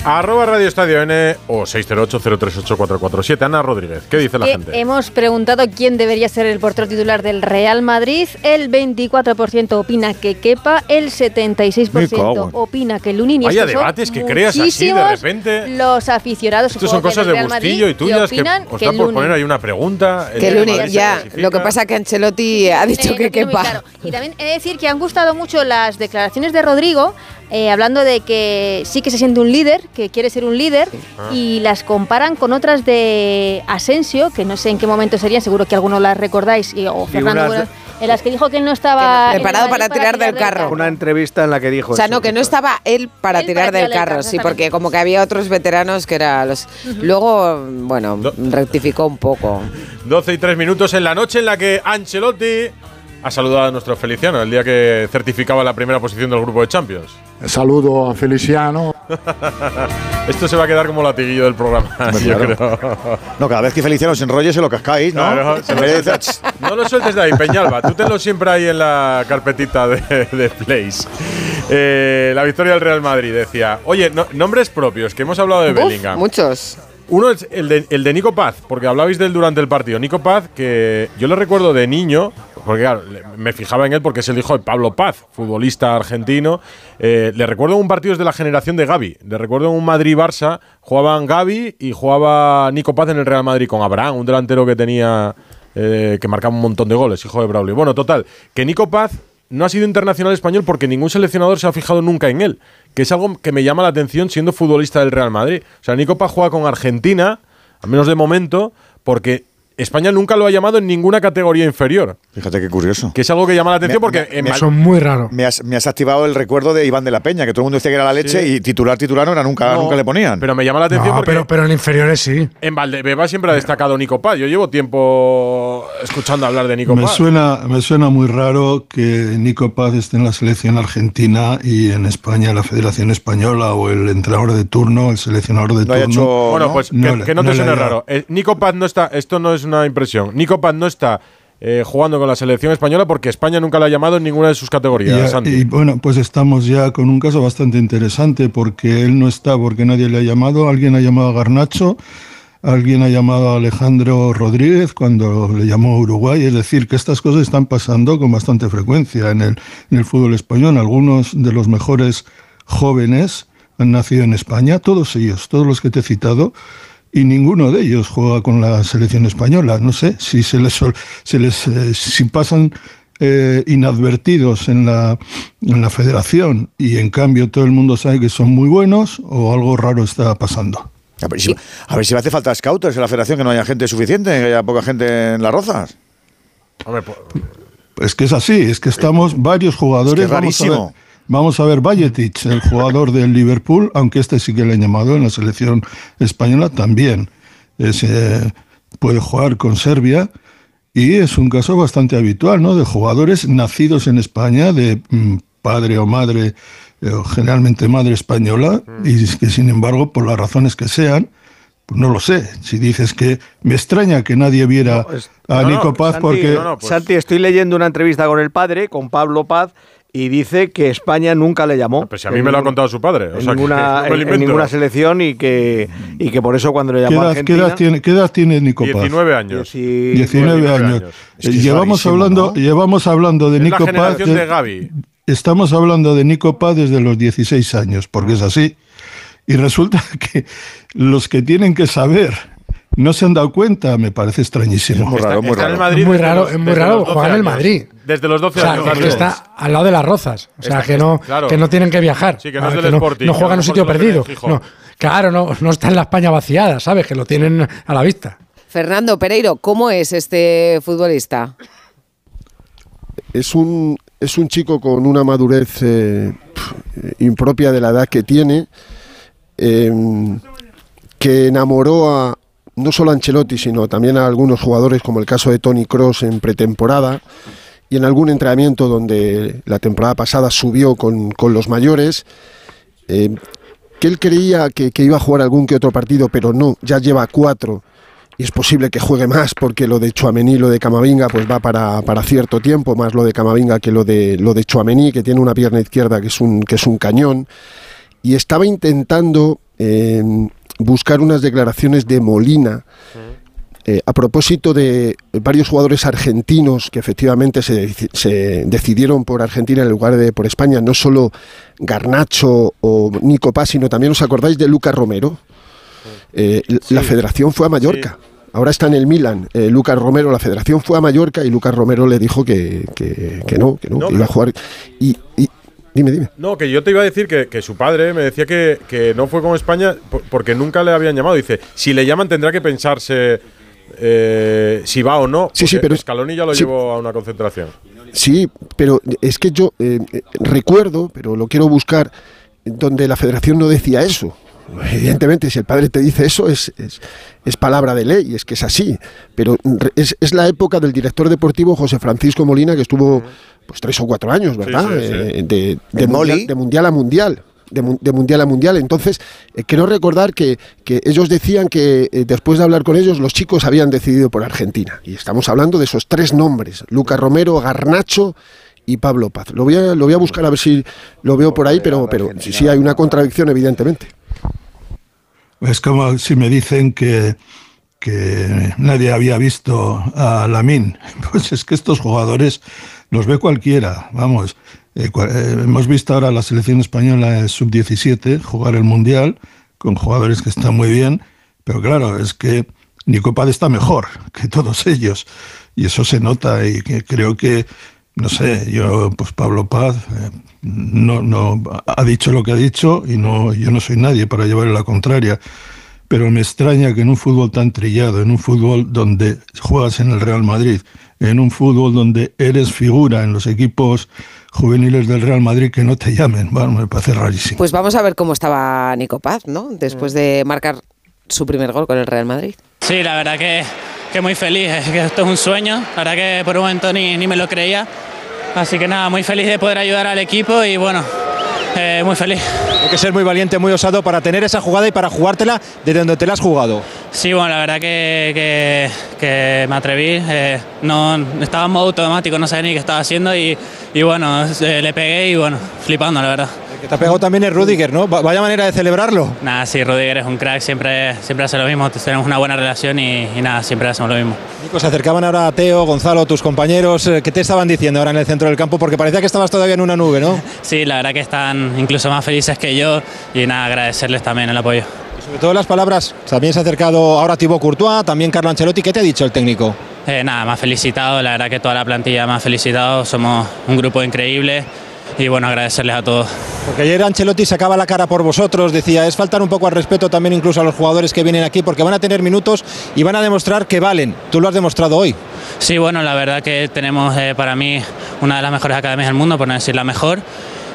Arroba Radio Estadio N o 608-038-447. Ana Rodríguez, ¿qué dice la Que gente? Hemos preguntado quién debería ser el portero titular del Real Madrid. El 24% opina que Kepa, el Me cago 76% en- opina que Lunin. y Vaya debates que creas así de repente. Los aficionados Estos son que cosas de Real Madrid, Bustillo y tuyas que opinan os que da por poner ahí una pregunta. Que Lunin, ya. Lo que pasa que Ancelotti ha dicho Eh, que muy quepa. claro. Y también he de decir que han gustado mucho las declaraciones de Rodrigo, eh, hablando de que sí que se siente un líder, que quiere ser un líder, Ah. y las comparan con otras de Asensio, que no sé en qué momento serían, seguro que algunos las recordáis, y, o Fernando, unas de- en las que dijo que él no estaba Preparado para tirar del carro. Una entrevista en la que dijo O sea, eso. no, que no estaba él para Él tirar para del tirar del carro, carro, sí, porque como que había otros veteranos que era los... Luego, bueno, rectificó un poco. 12 y 3 minutos en la noche en la que Ancelotti ha saludado a nuestro Feliciano el día que certificaba la primera posición del grupo de Champions. Saludo a Feliciano. <laughs> Esto se va a quedar como latiguillo del programa, yo creo. No, cada vez que Feliciano se enrolle se lo cascáis, ¿no? Claro, vez de decir, no lo sueltes de ahí, Peñalba. Tú tenlo siempre ahí en la carpetita de, de plays. Eh, la victoria del Real Madrid decía. Oye, no- nombres propios, que hemos hablado de Uf, Bellingham. muchos. Uno es el de, el de Nico Paz, porque hablabais de él durante el partido. Nico Paz, que yo le recuerdo de niño, porque claro, me fijaba en él porque es el hijo de Pablo Paz, futbolista argentino. Eh, le recuerdo un partido de la generación de Gaby. Le recuerdo un Madrid-Barça, jugaban Gaby y jugaba Nico Paz en el Real Madrid con Abraham, un delantero que tenía. eh, que marcaba un montón de goles, hijo de Braulio. Bueno, total, que Nico Paz no ha sido internacional español porque ningún seleccionador se ha fijado nunca en él, que es algo que me llama la atención siendo futbolista del Real Madrid. O sea, Nico Paz juega con Argentina, al menos de momento, porque España nunca lo ha llamado en ninguna categoría inferior. Fíjate qué curioso. Que es algo que llama la atención Me- porque me- me- Son muy raros. Me has, me has activado el recuerdo de Iván de la Peña, que todo el mundo decía que era la leche Sí. y titular, titular no era nunca, No, nunca le ponían. Pero me llama la atención No, porque pero, pero en inferiores sí. en Valdebeba siempre ha destacado Nico Paz. Yo llevo tiempo escuchando hablar de Nico Me Paz. suena, me suena muy raro que Nico Paz esté en la selección argentina y en España la Federación Española o el entrenador de turno, el seleccionador de No turno. hecho- Bueno, pues No que, le- que no te no le suene haya- raro. Eh, Nico Paz no está, esto no es una impresión. Nico Paz no está eh, jugando con la selección española porque España nunca la ha llamado en ninguna de sus categorías. Y, Santi. y, bueno, pues estamos ya con un caso bastante interesante porque él no está porque nadie le ha llamado. Alguien ha llamado a Garnacho, alguien ha llamado a Alejandro Rodríguez cuando le llamó a Uruguay. Es decir, que estas cosas están pasando con bastante frecuencia en el, en el fútbol español. Algunos de los mejores jóvenes han nacido en España, todos ellos, todos los que te he citado. Y ninguno de ellos juega con la selección española. No sé si se les, sol- se les eh, si pasan eh, inadvertidos en la, en la federación y en cambio todo el mundo sabe que son muy buenos o algo raro está pasando. A ver, si, a ver si me hace falta scouters en la federación, que no haya gente suficiente, que haya poca gente en las rozas. Hombre, pues, Es que es así, es que estamos varios jugadores. Es que vamos, a rarísimo. ver, vamos a ver Bayetic, el jugador del Liverpool, aunque este sí que le han llamado en la selección española también. Es, eh, puede jugar con Serbia y es un caso bastante habitual, ¿no? De jugadores nacidos en España, de mm, padre o madre, eh, generalmente madre española, y que sin embargo, por las razones que sean, pues no lo sé. Si dices que me extraña que nadie viera a No, no, Nico Paz Santi, porque... pues Santi, estoy leyendo una entrevista con el padre, con Pablo Paz, y dice que España nunca le llamó. pues si a mí me lo ha contado su padre. O en, sea, que ninguna, <laughs> no me en- en ninguna selección y que, y que por eso cuando le ¿Qué llamó a edad, qué Argentina... edad tiene, qué edad tiene Nico Paz? 19 años. 19 años. Es que Eh, llevamos, rarísimo, hablando, ¿no? llevamos hablando de Es la Nico Paz. generación de- de Gaby. Estamos hablando de Nico Paz desde los 16 años, porque es así. Y resulta <laughs> que los que tienen que saber no se han dado cuenta, me parece extrañísimo. Está- está en el Madrid Es muy desde raro, los- es muy raro los 12 jugar en el años. Madrid. Desde los 12 O sea, años. que está al lado de las rozas. O sea, Está- que no, claro. que no tienen que viajar. Sí, que no es del no que a juegan en un sitio perdido. No, claro, no, no está en la España vaciada, ¿sabes? Que lo tienen a la vista. Fernando Pereiro, ¿cómo es este futbolista? es un, es un chico con una madurez eh, impropia de la edad que tiene, eh, que enamoró a no solo a Ancelotti, sino también a algunos jugadores, como el caso de Tony Cross en pretemporada, y en algún entrenamiento donde la temporada pasada subió con, con los mayores. Eh, que él creía que, que, iba a jugar algún que otro partido, pero no, ya lleva cuatro y es posible que juegue más porque lo de Chuamení y lo de Camavinga pues va para, para, cierto tiempo, más lo de Camavinga que lo de lo de Chuamení, que tiene una pierna izquierda que es un, que es un cañón. Y estaba intentando eh, buscar unas declaraciones de Molina. Eh, a propósito de varios jugadores argentinos que efectivamente se, se, decidieron por Argentina en lugar de por España, no solo Garnacho o Nico Paz, sino también os acordáis de Lucas Romero. Eh, sí. La federación fue a Mallorca. Sí. Ahora está en el Milan. Eh, Lucas Romero, la federación fue a Mallorca y Lucas Romero le dijo que, que, que no, que no, no, que iba a jugar. Y, y, dime, dime. No, que yo te iba a decir que, que su padre me decía que, que, no fue con España porque nunca le habían llamado. Dice, si le llaman tendrá que pensarse eh, si va o no. Sí, sí, pero Scaloni ya lo sí, llevó a una concentración. Sí, pero es que yo eh, recuerdo, pero lo quiero buscar, donde la federación no decía eso. Evidentemente, si el padre te dice eso, es, es, es palabra de ley, es que es así. Pero es, es, la época del director deportivo José Francisco Molina, que estuvo pues tres o cuatro años, ¿verdad? Sí, sí, sí. Eh, de, de, mundial, de, mundial, a mundial. De, de, mundial a mundial. Entonces, eh, quiero recordar que, que, ellos decían que eh, después de hablar con ellos, los chicos habían decidido por Argentina. Y estamos hablando de esos tres nombres: Lucas Romero, Garnacho y Pablo Paz. Lo voy a, lo voy a buscar a ver si lo veo por ahí, pero, pero sí, sí hay una contradicción, evidentemente. Es como si me dicen que, que nadie había visto a Lamin. <laughs> Pues es que estos jugadores los ve cualquiera. Vamos, eh, eh, hemos visto ahora la selección española sub-17 jugar el Mundial con jugadores que están muy bien, pero claro, es que Nico Paz está mejor <laughs> que todos ellos. Y eso se nota y que creo que no sé, yo, pues Pablo Paz eh, no, no ha dicho lo que ha dicho y no, yo no soy nadie para llevarle la contraria. Pero me extraña que en un fútbol tan trillado, en un fútbol donde juegas en el Real Madrid, en un fútbol donde eres figura en los equipos juveniles del Real Madrid que no te llamen. Bueno, me parece rarísimo. Pues vamos a ver cómo estaba Nico Paz, ¿no? Después de marcar su primer gol con el Real Madrid. Sí, la verdad que, que muy feliz, es que esto es un sueño, la verdad que por un momento ni, ni me lo creía. Así que nada, muy feliz de poder ayudar al equipo y bueno, eh, muy feliz. Hay que ser muy valiente, muy osado para tener esa jugada y para jugártela desde donde te la has jugado. Sí, bueno, la verdad que, que, que me atreví. Eh, no, estaba en modo automático, no sabía ni qué estaba haciendo y, y bueno, eh, le pegué y bueno, flipando, la verdad. Que te ha pegado también es Rudiger, ¿no? Vaya manera de celebrarlo. Nada, sí, Rudiger es un crack, siempre, siempre hace lo mismo, tenemos una buena relación y, y nada, siempre hacemos lo mismo. Nico, se acercaban ahora a Teo, Gonzalo, tus compañeros. ¿Qué te estaban diciendo ahora en el centro del campo? Porque parecía que estabas todavía en una nube, ¿no? <laughs> Sí, la verdad que están incluso más felices que yo y nada, agradecerles también el apoyo. Y sobre todo las palabras, también se ha acercado ahora Thibaut Courtois, también Carlo Ancelotti. ¿Qué te ha dicho el técnico? Eh, nada, me ha felicitado, la verdad que toda la plantilla me ha felicitado, somos un grupo increíble y bueno, agradecerles a todos. Porque ayer Ancelotti sacaba la cara por vosotros, decía, es faltar un poco al respeto también incluso a los jugadores que vienen aquí porque van a tener minutos y van a demostrar que valen. Tú lo has demostrado hoy. Sí, bueno, la verdad que tenemos eh, para mí una de las mejores academias del mundo, por no decir la mejor.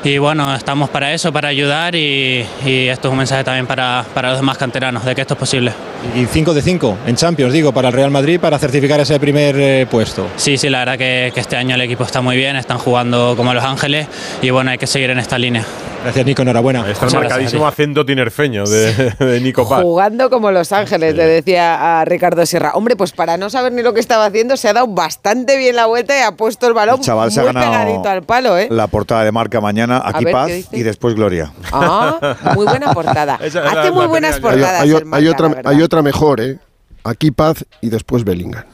Y bueno, estamos para eso, para ayudar y, y esto es un mensaje también para, para, los demás canteranos, de que esto es posible. Y 5 de 5 en Champions, digo, para el Real Madrid, para certificar ese primer eh, puesto. Sí, sí, la verdad que, que este año el equipo está muy bien, están jugando como Los Ángeles y bueno, hay que seguir en esta línea. Gracias, Nico, enhorabuena. Está el marcadísimo acento tinerfeño de, <laughs> de Nico Paz. Jugando como Los Ángeles, sí. le decía a Ricardo Sierra. Hombre, pues para no saber ni lo que estaba haciendo, se ha dado bastante bien la vuelta y ha puesto el balón el chaval muy se ha ganado pegadito al palo, ¿eh? La portada de marca mañana, aquí ver, Paz y después Gloria. Ah, muy buena portada. <laughs> Hace muy buenas portadas. Hay, hay, hay otra, hay otra mejor, ¿eh? Aquí Paz y después Bellingham.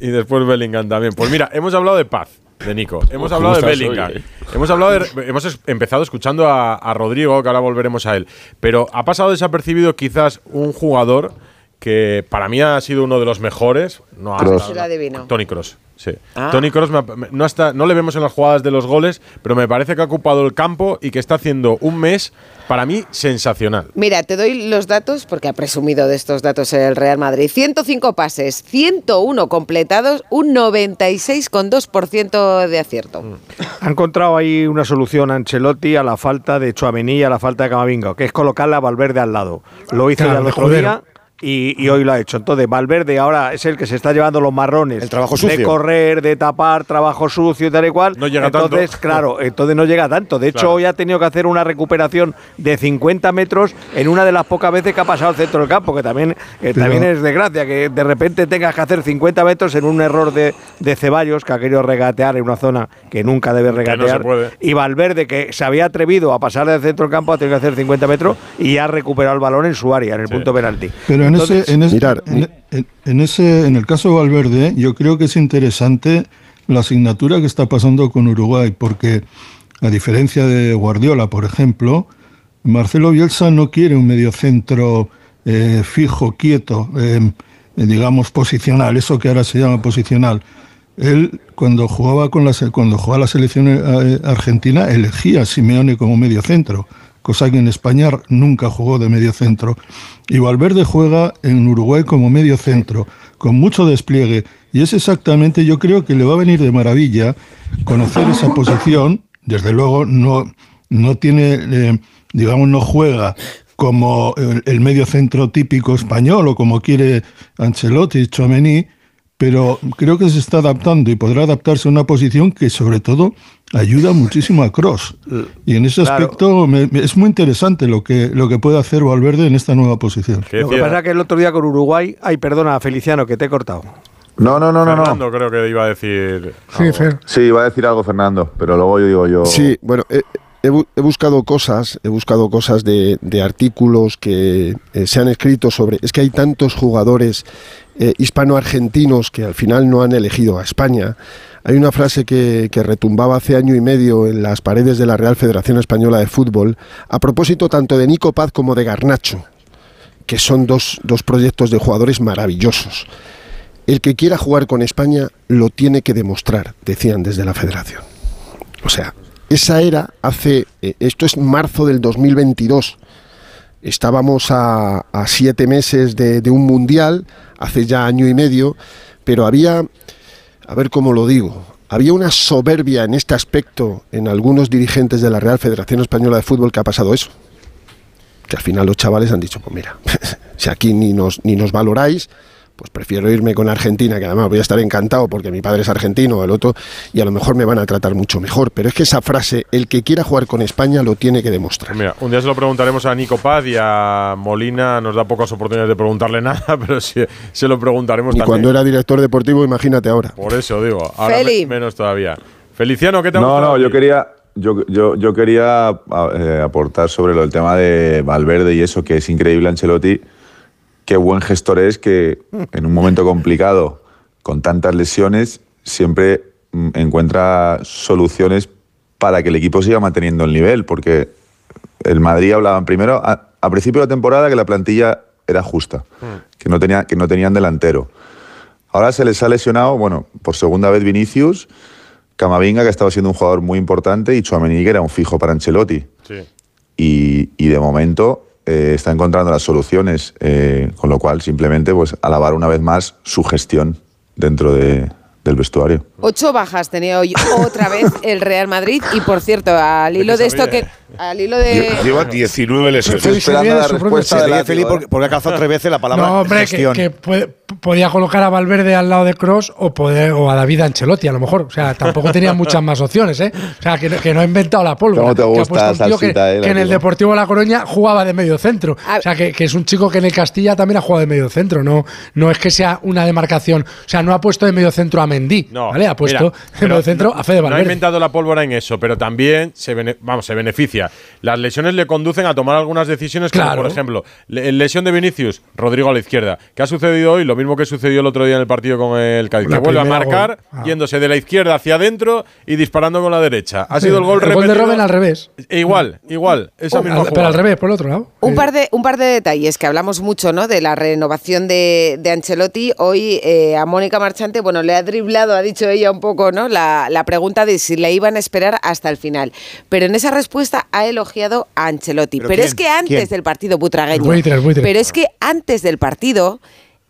Y después Bellingham también. Pues mira, hemos hablado de Paz de Nico. Hemos hablado de Bellingham. Hoy, eh? Hemos hablado de, hemos empezado escuchando a, a, Rodrigo, que ahora volveremos a él. Pero ha pasado desapercibido quizás un jugador que para mí ha sido uno de los mejores. No Cross. Tony Cross. Sí. Ah. Tony Cross no, está, no le vemos en las jugadas de los goles, pero me parece que ha ocupado el campo y que está haciendo un mes, para mí, sensacional. Mira, te doy los datos, porque ha presumido de estos datos el Real Madrid. 105 pases, 101 completados, un 96,2% de acierto. Mm. <coughs> Ha encontrado ahí una solución a Ancelotti a la falta de Chuamení y a la falta de Camavinga, que es colocarla a Valverde al lado. Lo hizo claro, ya el otro día y, y hoy lo ha hecho. Entonces, Valverde ahora es el que se está llevando los marrones. El trabajo De sucio. correr, de tapar, trabajo sucio y tal y cual. No llega entonces, tanto. claro, entonces no llega tanto. De hecho, Claro. hoy ha tenido que hacer una recuperación de 50 metros en una de las pocas veces que ha pasado al centro del campo, que también, también es desgracia, que de repente tengas que hacer 50 metros en un error de, de Ceballos, que ha querido regatear en una zona que nunca debe regatear. se puede. Y Valverde, que se había atrevido a pasar del centro del campo, ha tenido que hacer 50 metros y ha recuperado el balón en su área, en el punto penalti. Pero en ese, en, ese- en, en- en ese, en el caso de Valverde, yo creo que es interesante la asignatura que está pasando con Uruguay, porque a diferencia de Guardiola, por ejemplo, Marcelo Bielsa no quiere un mediocentro eh, fijo, quieto, eh, eh, digamos posicional, eso que ahora se llama posicional. Él cuando jugaba con la cuando jugaba la selección eh, argentina elegía a Simeone como mediocentro, cosa que en España nunca jugó de mediocentro. Y Valverde juega en Uruguay como mediocentro, con mucho despliegue. Y es exactamente, yo creo que le va a venir de maravilla conocer esa posición. Desde luego no, no tiene, eh, digamos, no juega como el, el medio centro típico español o como quiere Ancelotti, Chouameni, pero creo que se está adaptando y podrá adaptarse a una posición que sobre todo ayuda muchísimo a Cross. Y en ese Claro. aspecto me- me- es muy interesante lo que, lo que puede hacer Valverde en esta nueva posición. Lo que pasa es que el otro día con Uruguay, ay, perdona, Feliciano, que te he cortado. No, no, no, no, no. Fernando creo que iba a decir. Sí, Fer. Sí, iba a decir algo Fernando, pero luego yo digo yo. Sí, bueno, he, he bu- he buscado cosas, he buscado cosas de, de artículos que eh, se han escrito sobre. Es que hay tantos jugadores eh, hispano-argentinos que al final no han elegido a España. Hay una frase que, retumbaba hace año y medio en las paredes de la Real Federación Española de Fútbol, a propósito tanto de Nico Paz como de Garnacho, que son dos, dos proyectos de jugadores maravillosos. El que quiera jugar con España lo tiene que demostrar, decían desde la federación. O sea, esa era hace, eh, esto es marzo del 2022. Estábamos a, a siete meses de un mundial, hace ya año y medio, pero había, a ver cómo lo digo, había una soberbia en este aspecto en algunos dirigentes de la Real Federación Española de Fútbol que ha pasado eso. Que al final los chavales han dicho, pues mira, <laughs> si aquí ni nos, ni nos valoráis, pues prefiero irme con Argentina, que además voy a estar encantado porque mi padre es argentino, el otro, y a lo mejor me van a tratar mucho mejor. Pero es que esa frase, el que quiera jugar con España lo tiene que demostrar. Mira, un día se lo preguntaremos a Nico Paz y a Molina nos da pocas oportunidades de preguntarle nada, <laughs> pero sí, se lo preguntaremos Y también. cuando era director deportivo, imagínate ahora. Por eso digo, ahora Feli. me- menos todavía. Feliciano, ¿qué te ha No, gustado no, yo quería, yo, yo, yo quería eh, aportar sobre lo, el tema de Valverde y eso, que es increíble Ancelotti. Qué buen gestor es que en un momento complicado, con tantas lesiones, siempre mm, encuentra soluciones para que el equipo siga manteniendo el nivel, porque el Madrid hablaban primero, a, a principio de la temporada, que la plantilla era justa, que no, tenía, que no tenían delantero. Ahora se les ha lesionado, bueno, por segunda vez Vinicius, Camavinga, que estaba siendo un jugador muy importante, y Chouameni, que era un fijo para Ancelotti. Sí. Y, y de momento eh, está encontrando las soluciones, eh, con lo cual simplemente pues alabar una vez más su gestión dentro de- del vestuario. Ocho bajas tenía hoy otra vez el Real Madrid y por cierto, al hilo de esto que al hilo de Lleva 19 lesiones. Estoy esperando la respuesta de Felipe porque, porque ha calzado tres veces la palabra No, hombre, que, gestión. que puede- podía colocar a Valverde al lado de Cross o, poder- o a David Ancelotti, a lo mejor. O sea, tampoco tenía muchas más opciones, ¿eh? O sea, que, no- que no ha inventado la pólvora. ¿Cómo te gusta que, salsita, eh, que en el? Deportivo La Coruña jugaba de medio centro. O sea, que, que es un chico que en el Castilla también ha jugado de medio centro. No, no es que sea una demarcación. O sea, no ha puesto de medio centro a Mendy. No, ¿vale? Ha puesto <laughs> pero medio centro no- a Fede No ha Valverde. inventado la pólvora en eso, pero también se, bene- vamos, se beneficia. Las lesiones le conducen a tomar algunas decisiones, como Claro. por ejemplo, le- lesión de Vinicius, Rodrigo a la izquierda. ¿Qué ha sucedido hoy? Lo mismo que sucedió el otro día en el partido con el Cádiz. La que vuelve a marcar. Ah. yéndose de la izquierda hacia adentro y disparando con la derecha. Ha sido el gol El gol de Robben al revés. Igual, igual. Esa Al- misma pero al revés, por el otro lado. Un par, de, un par de detalles que hablamos mucho ¿no? de la renovación de, de Ancelotti. Hoy eh, a Mónica Marchante, bueno, le ha driblado, ha dicho ella un poco, ¿no? La, la pregunta de si le iban a esperar hasta el final. Pero en esa respuesta ha elogiado a Ancelotti. ¿Pero es que antes ¿Quién? del partido butragueño. Buitre, buitre. Pero es que antes del partido.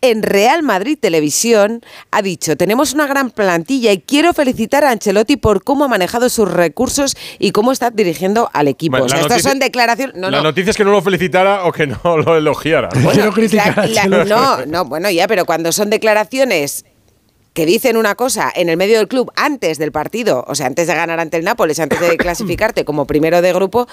en Real Madrid Televisión ha dicho, tenemos una gran plantilla y quiero felicitar a Ancelotti por cómo ha manejado sus recursos y cómo está dirigiendo al equipo. Bueno, o sea, la estas son declaraciones... No, la no. noticia es que no lo felicitara o que no lo elogiara. <laughs> ¿no? Bueno, la- la- no, no, bueno, ya, pero cuando son declaraciones que dicen una cosa en el medio del club antes del partido, o sea, antes de ganar ante el Nápoles, antes de <coughs> clasificarte como primero de grupo,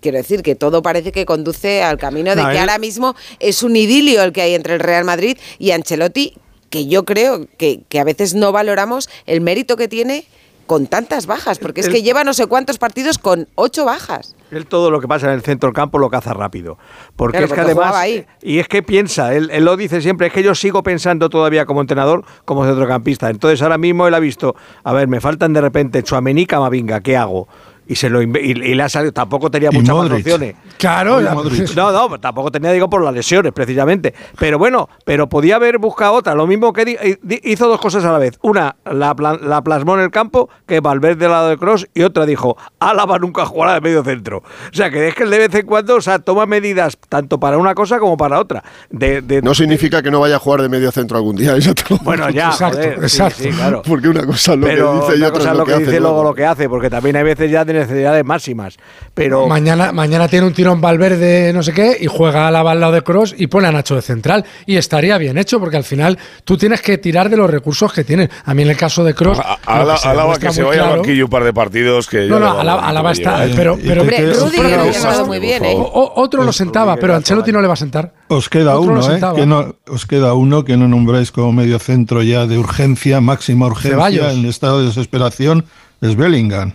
quiero decir que todo parece que conduce al camino de No, que él- ahora mismo es un idilio el que hay entre el Real Madrid y Ancelotti, que yo creo que, que a veces no valoramos el mérito que tiene con tantas bajas, porque es El- que lleva no sé cuántos partidos con ocho bajas. Él todo lo que pasa en el centro del campo lo caza rápido. Porque Claro, es que además. ahí. Y es que piensa, él, él lo dice siempre, es que yo sigo pensando todavía como entrenador, como centrocampista. Entonces ahora mismo él ha visto, a ver, me faltan de repente Chuamení, Camavinga, ¿qué hago? Y se lo y, y le ha salido, tampoco tenía muchas más opciones. Claro, la-. No, no, tampoco tenía, digo, por las lesiones, precisamente. Pero bueno, pero podía haber buscado otra. Lo mismo que di- eh, di- hizo dos cosas a la vez. Una, la, la plasmó en el campo, que Valverde al lado de Cross, y otra dijo, Álava nunca jugará de medio centro. O sea, que es que él de vez en cuando, o sea, toma medidas tanto para una cosa como para otra. De, de- No significa que no vaya a jugar de medio centro algún día. <laughs> eso te lo Bueno, ya, Exacto, joder, sí, exacto. sí, claro. Porque una cosa es lo Pero que dice y otra cosa es lo que, dice luego luego. lo que hace, porque también hay veces ya necesidades máximas. Pero Mañana, mañana tiene un tirón Valverde, no sé qué, y juega a la al lado de Cross y pone a Nacho de central. Y estaría bien hecho, porque al final tú tienes que tirar de los recursos que tienes. A mí en el caso de Cross. Alaba que se vaya al banquillo un par de partidos que No, no, Alaba, está. Pero, pero, Hombre, pero- ganado muy bien, ¿eh? O- otro lo sentaba, pero Ancelotti no le va a sentar. Os queda Otro uno, ¿eh? Que no, os queda uno que no nombráis como medio centro ya de urgencia, máxima urgencia, Ceballos. en estado de desesperación, es Bellingham.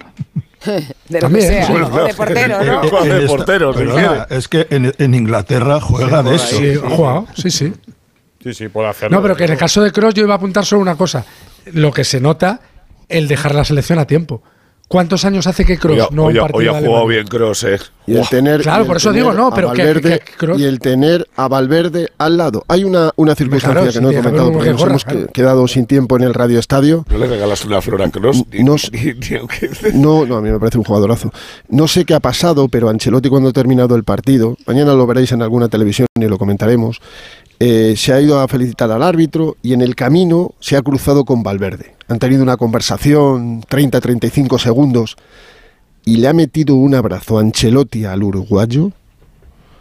<laughs> De lo También, que sea, bueno, o de portero, ¿no? De En esta- portero, si Perdona, es que en, en Inglaterra juega de eso. Sí, ha jugado, sí, sí. Sí, sí, puede hacerlo. No, pero que en el caso de Cross yo iba a apuntar solo una cosa. Lo que se nota, el dejar la selección a tiempo. ¿Cuántos años hace que Cross no hoy un ha- partido hoy ha de jugado bien Cross, eh. Y el tener, Claro, y el por eso digo, no, pero que- Valverde que- y el tener a Valverde al lado. Hay una, una circunstancia claro, que no he comentado porque que nos hemos claro. quedado sin tiempo en el radio estadio. No le regalas una flor a Cross. <laughs> No, no, a mí me parece un jugadorazo. No sé qué ha pasado, pero Ancelotti cuando ha terminado el partido, mañana lo veréis en alguna televisión y lo comentaremos, eh, se ha ido a felicitar al árbitro y en el camino se ha cruzado con Valverde. Han tenido una conversación 30-35 segundos y le ha metido un abrazo a Ancelotti al uruguayo.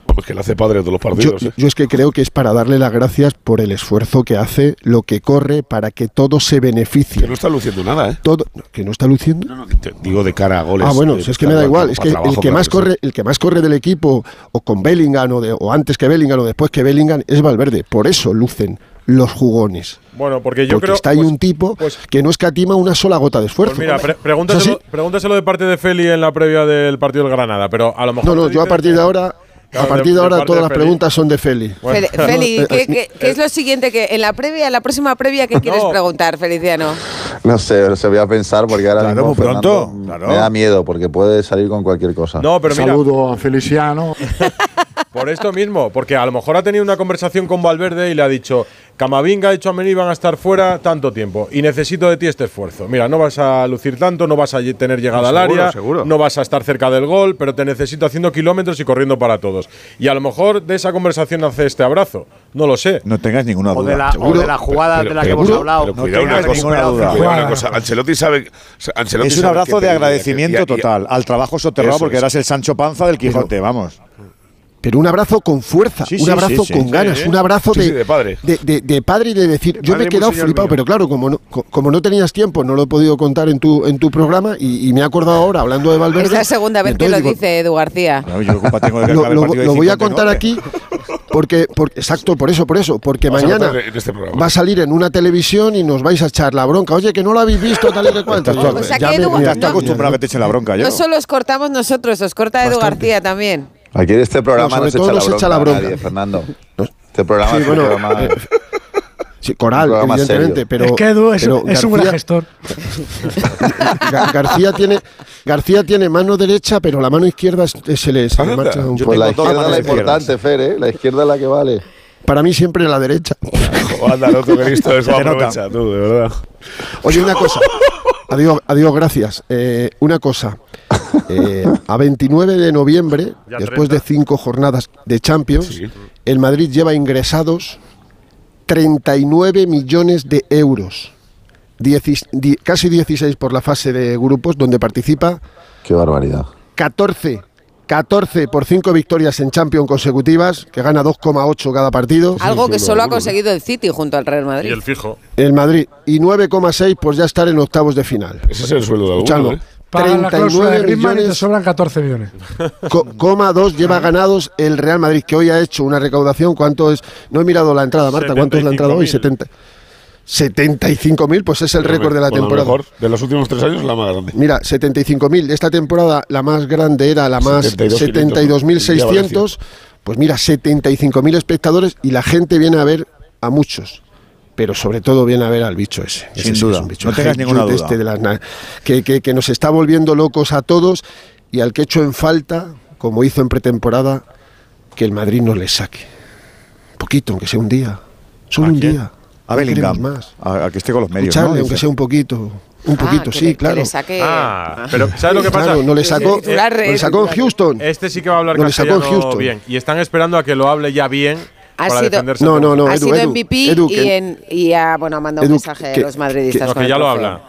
Vamos, que le hace padre todos los Yo, partidos. eh. yo es que creo que es para darle las gracias por el esfuerzo que hace, lo que corre, para que todo se beneficie. Que no está luciendo nada, ¿eh? Todo, que no está luciendo. No, no, te digo de cara a goles. Ah, bueno, de- si es que me da igual. Es que trabajo, el que claro más corre, el que más corre del equipo, o con Bellingham, o, de- o antes que Bellingham, o después que Bellingham, es Valverde. Por eso lucen los jugones. Bueno, porque yo Porque creo. está ahí pues- un tipo pues- que no escatima una sola gota de esfuerzo. Pues mira, pre- ¿Es pregúntaselo, pregúntaselo de parte de Feli en la previa del partido del Granada, pero a lo mejor. No, no, yo a partir de ahora, Claro, a partir de- de ahora todas de las Feli. preguntas son de Feli. Bueno. Fel- Feli, No, ¿qué, eh, qué- qué es lo siguiente que en la previa, en la próxima previa, qué quieres No. preguntar, Feliciano? No sé, se voy a pensar porque ahora Claro, mismo muy pronto, Fernando claro. me da miedo porque puede salir con cualquier cosa. No, pero mira, Saludo a Feliciano. <laughs> por esto mismo, porque a lo mejor ha tenido una conversación con Valverde y le ha dicho: Camavinga y Chouameni van a estar fuera tanto tiempo y necesito de ti este esfuerzo. Mira, no vas a lucir tanto, no vas a tener llegada al Seguro, área, seguro. no vas a estar cerca del gol, pero te necesito haciendo kilómetros y corriendo para todos. Y a lo mejor de esa conversación hace este abrazo. No lo sé. No tengáis ninguna o duda. de la, o de la jugada de la que hemos hablado. pero no tengas cosa, ninguna duda. Cuidado una Juega. cosa. Ancelotti sabe. Ancelotti Es un abrazo de y- agradecimiento y- y- total al trabajo soterrado porque es. eras el Sancho Panza del Quijote, vamos. Pero un abrazo con fuerza, Sí, un abrazo sí, sí. con ganas, Sí, un abrazo sí, de, sí, de padre. de, de- de padre y de decir, yo me he quedado flipado, mío. pero claro, como no, co- como no tenías tiempo, no lo he podido contar en tu, en tu programa y, y me he acordado ahora, hablando de Valverde. Es la segunda vez que lo digo, dice Edu García. Yo tengo de que <laughs> Lo, de voy a 59. contar aquí porque, porque exacto, por eso, por eso, porque Vamos mañana este va a salir en una televisión y nos vais a echar la bronca. Oye, que no lo habéis visto tal y O sea Ya que me- Edu- Estás no- acostumbrado a que te echen la bronca, yo. No solo os cortamos nosotros, os corta Edu Bastante. García también. Aquí en este programa No, no, sobre se todo echa, la no se bronca echa la a bronca. nadie, Fernando. Este programa Sí, es un bueno, programa... eh, Sí, Coral, Un programa evidentemente, serio. pero es que Edu es, pero un- es un gran García- gestor. <laughs> Ga- García tiene García tiene mano derecha, pero la mano izquierda es- se le, se le marcha un Yo poco. Pues la tengo dos izquierda es la importante, Fer, ¿eh? La izquierda es la que vale. Para mí siempre la derecha. <laughs> Anda, tú que listo es Se te nota. aprovecha, tú, de verdad. Oye, una cosa. <laughs> Adiós, adiós gracias. Eh, una cosa. Eh, <laughs> a 29 de noviembre, Ya después 30. de cinco jornadas de Champions, Sí. el Madrid lleva ingresados 39 millones de euros. Diecis- casi 16 por la fase de grupos donde participa Qué barbaridad. 14. 14 por 5 victorias en Champions consecutivas, que gana 2,8 cada partido. Algo que solo ha conseguido el City junto al Real Madrid. fijo. El Madrid. Y 9,6 por ya estar en octavos de final. Ese es el sueldo de alguno. ¿eh? Pagan la cláusula de 39 Griezmann y te millones, sobran 14 millones. co- coma 2 lleva ganados el Real Madrid, que hoy ha hecho una recaudación. ¿Cuánto es? No he mirado la entrada, Marta. ¿Cuánto es la entrada hoy? 70. 75.000, pues es el récord de la temporada. mejor, de los últimos tres años, la más grande. Mira, 75.000. Esta temporada la más grande era la más 72.500, 72.600. Pues mira, 75.000 espectadores y la gente viene a ver a muchos. Pero sobre todo viene a ver al bicho ese. Sin duda, es un bicho. no tengas ninguna duda. este de las que- que nos está volviendo locos a todos y al que echo en falta, como hizo en pretemporada, que el Madrid no le saque. Un poquito, aunque sea un día. Solo un día. A Bellingham. más. A, a que esté con los medios. ¿no? aunque sea un poquito. Un poquito, que sí, le- que claro. le saque- Ah, pero ¿sabes lo que pasa? Claro, no le sacó, no le sacó en. Houston. Este sí que va a hablar No le sacó en castellano Houston. bien. Y están esperando a que lo hable ya bien Ha para sido- defenderse. No, no, no, ha Edu, sido MVP Edu, y, que- en- y ha, bueno, ha mandado un mensaje que- a los madridistas. No, con que el ya lo habla.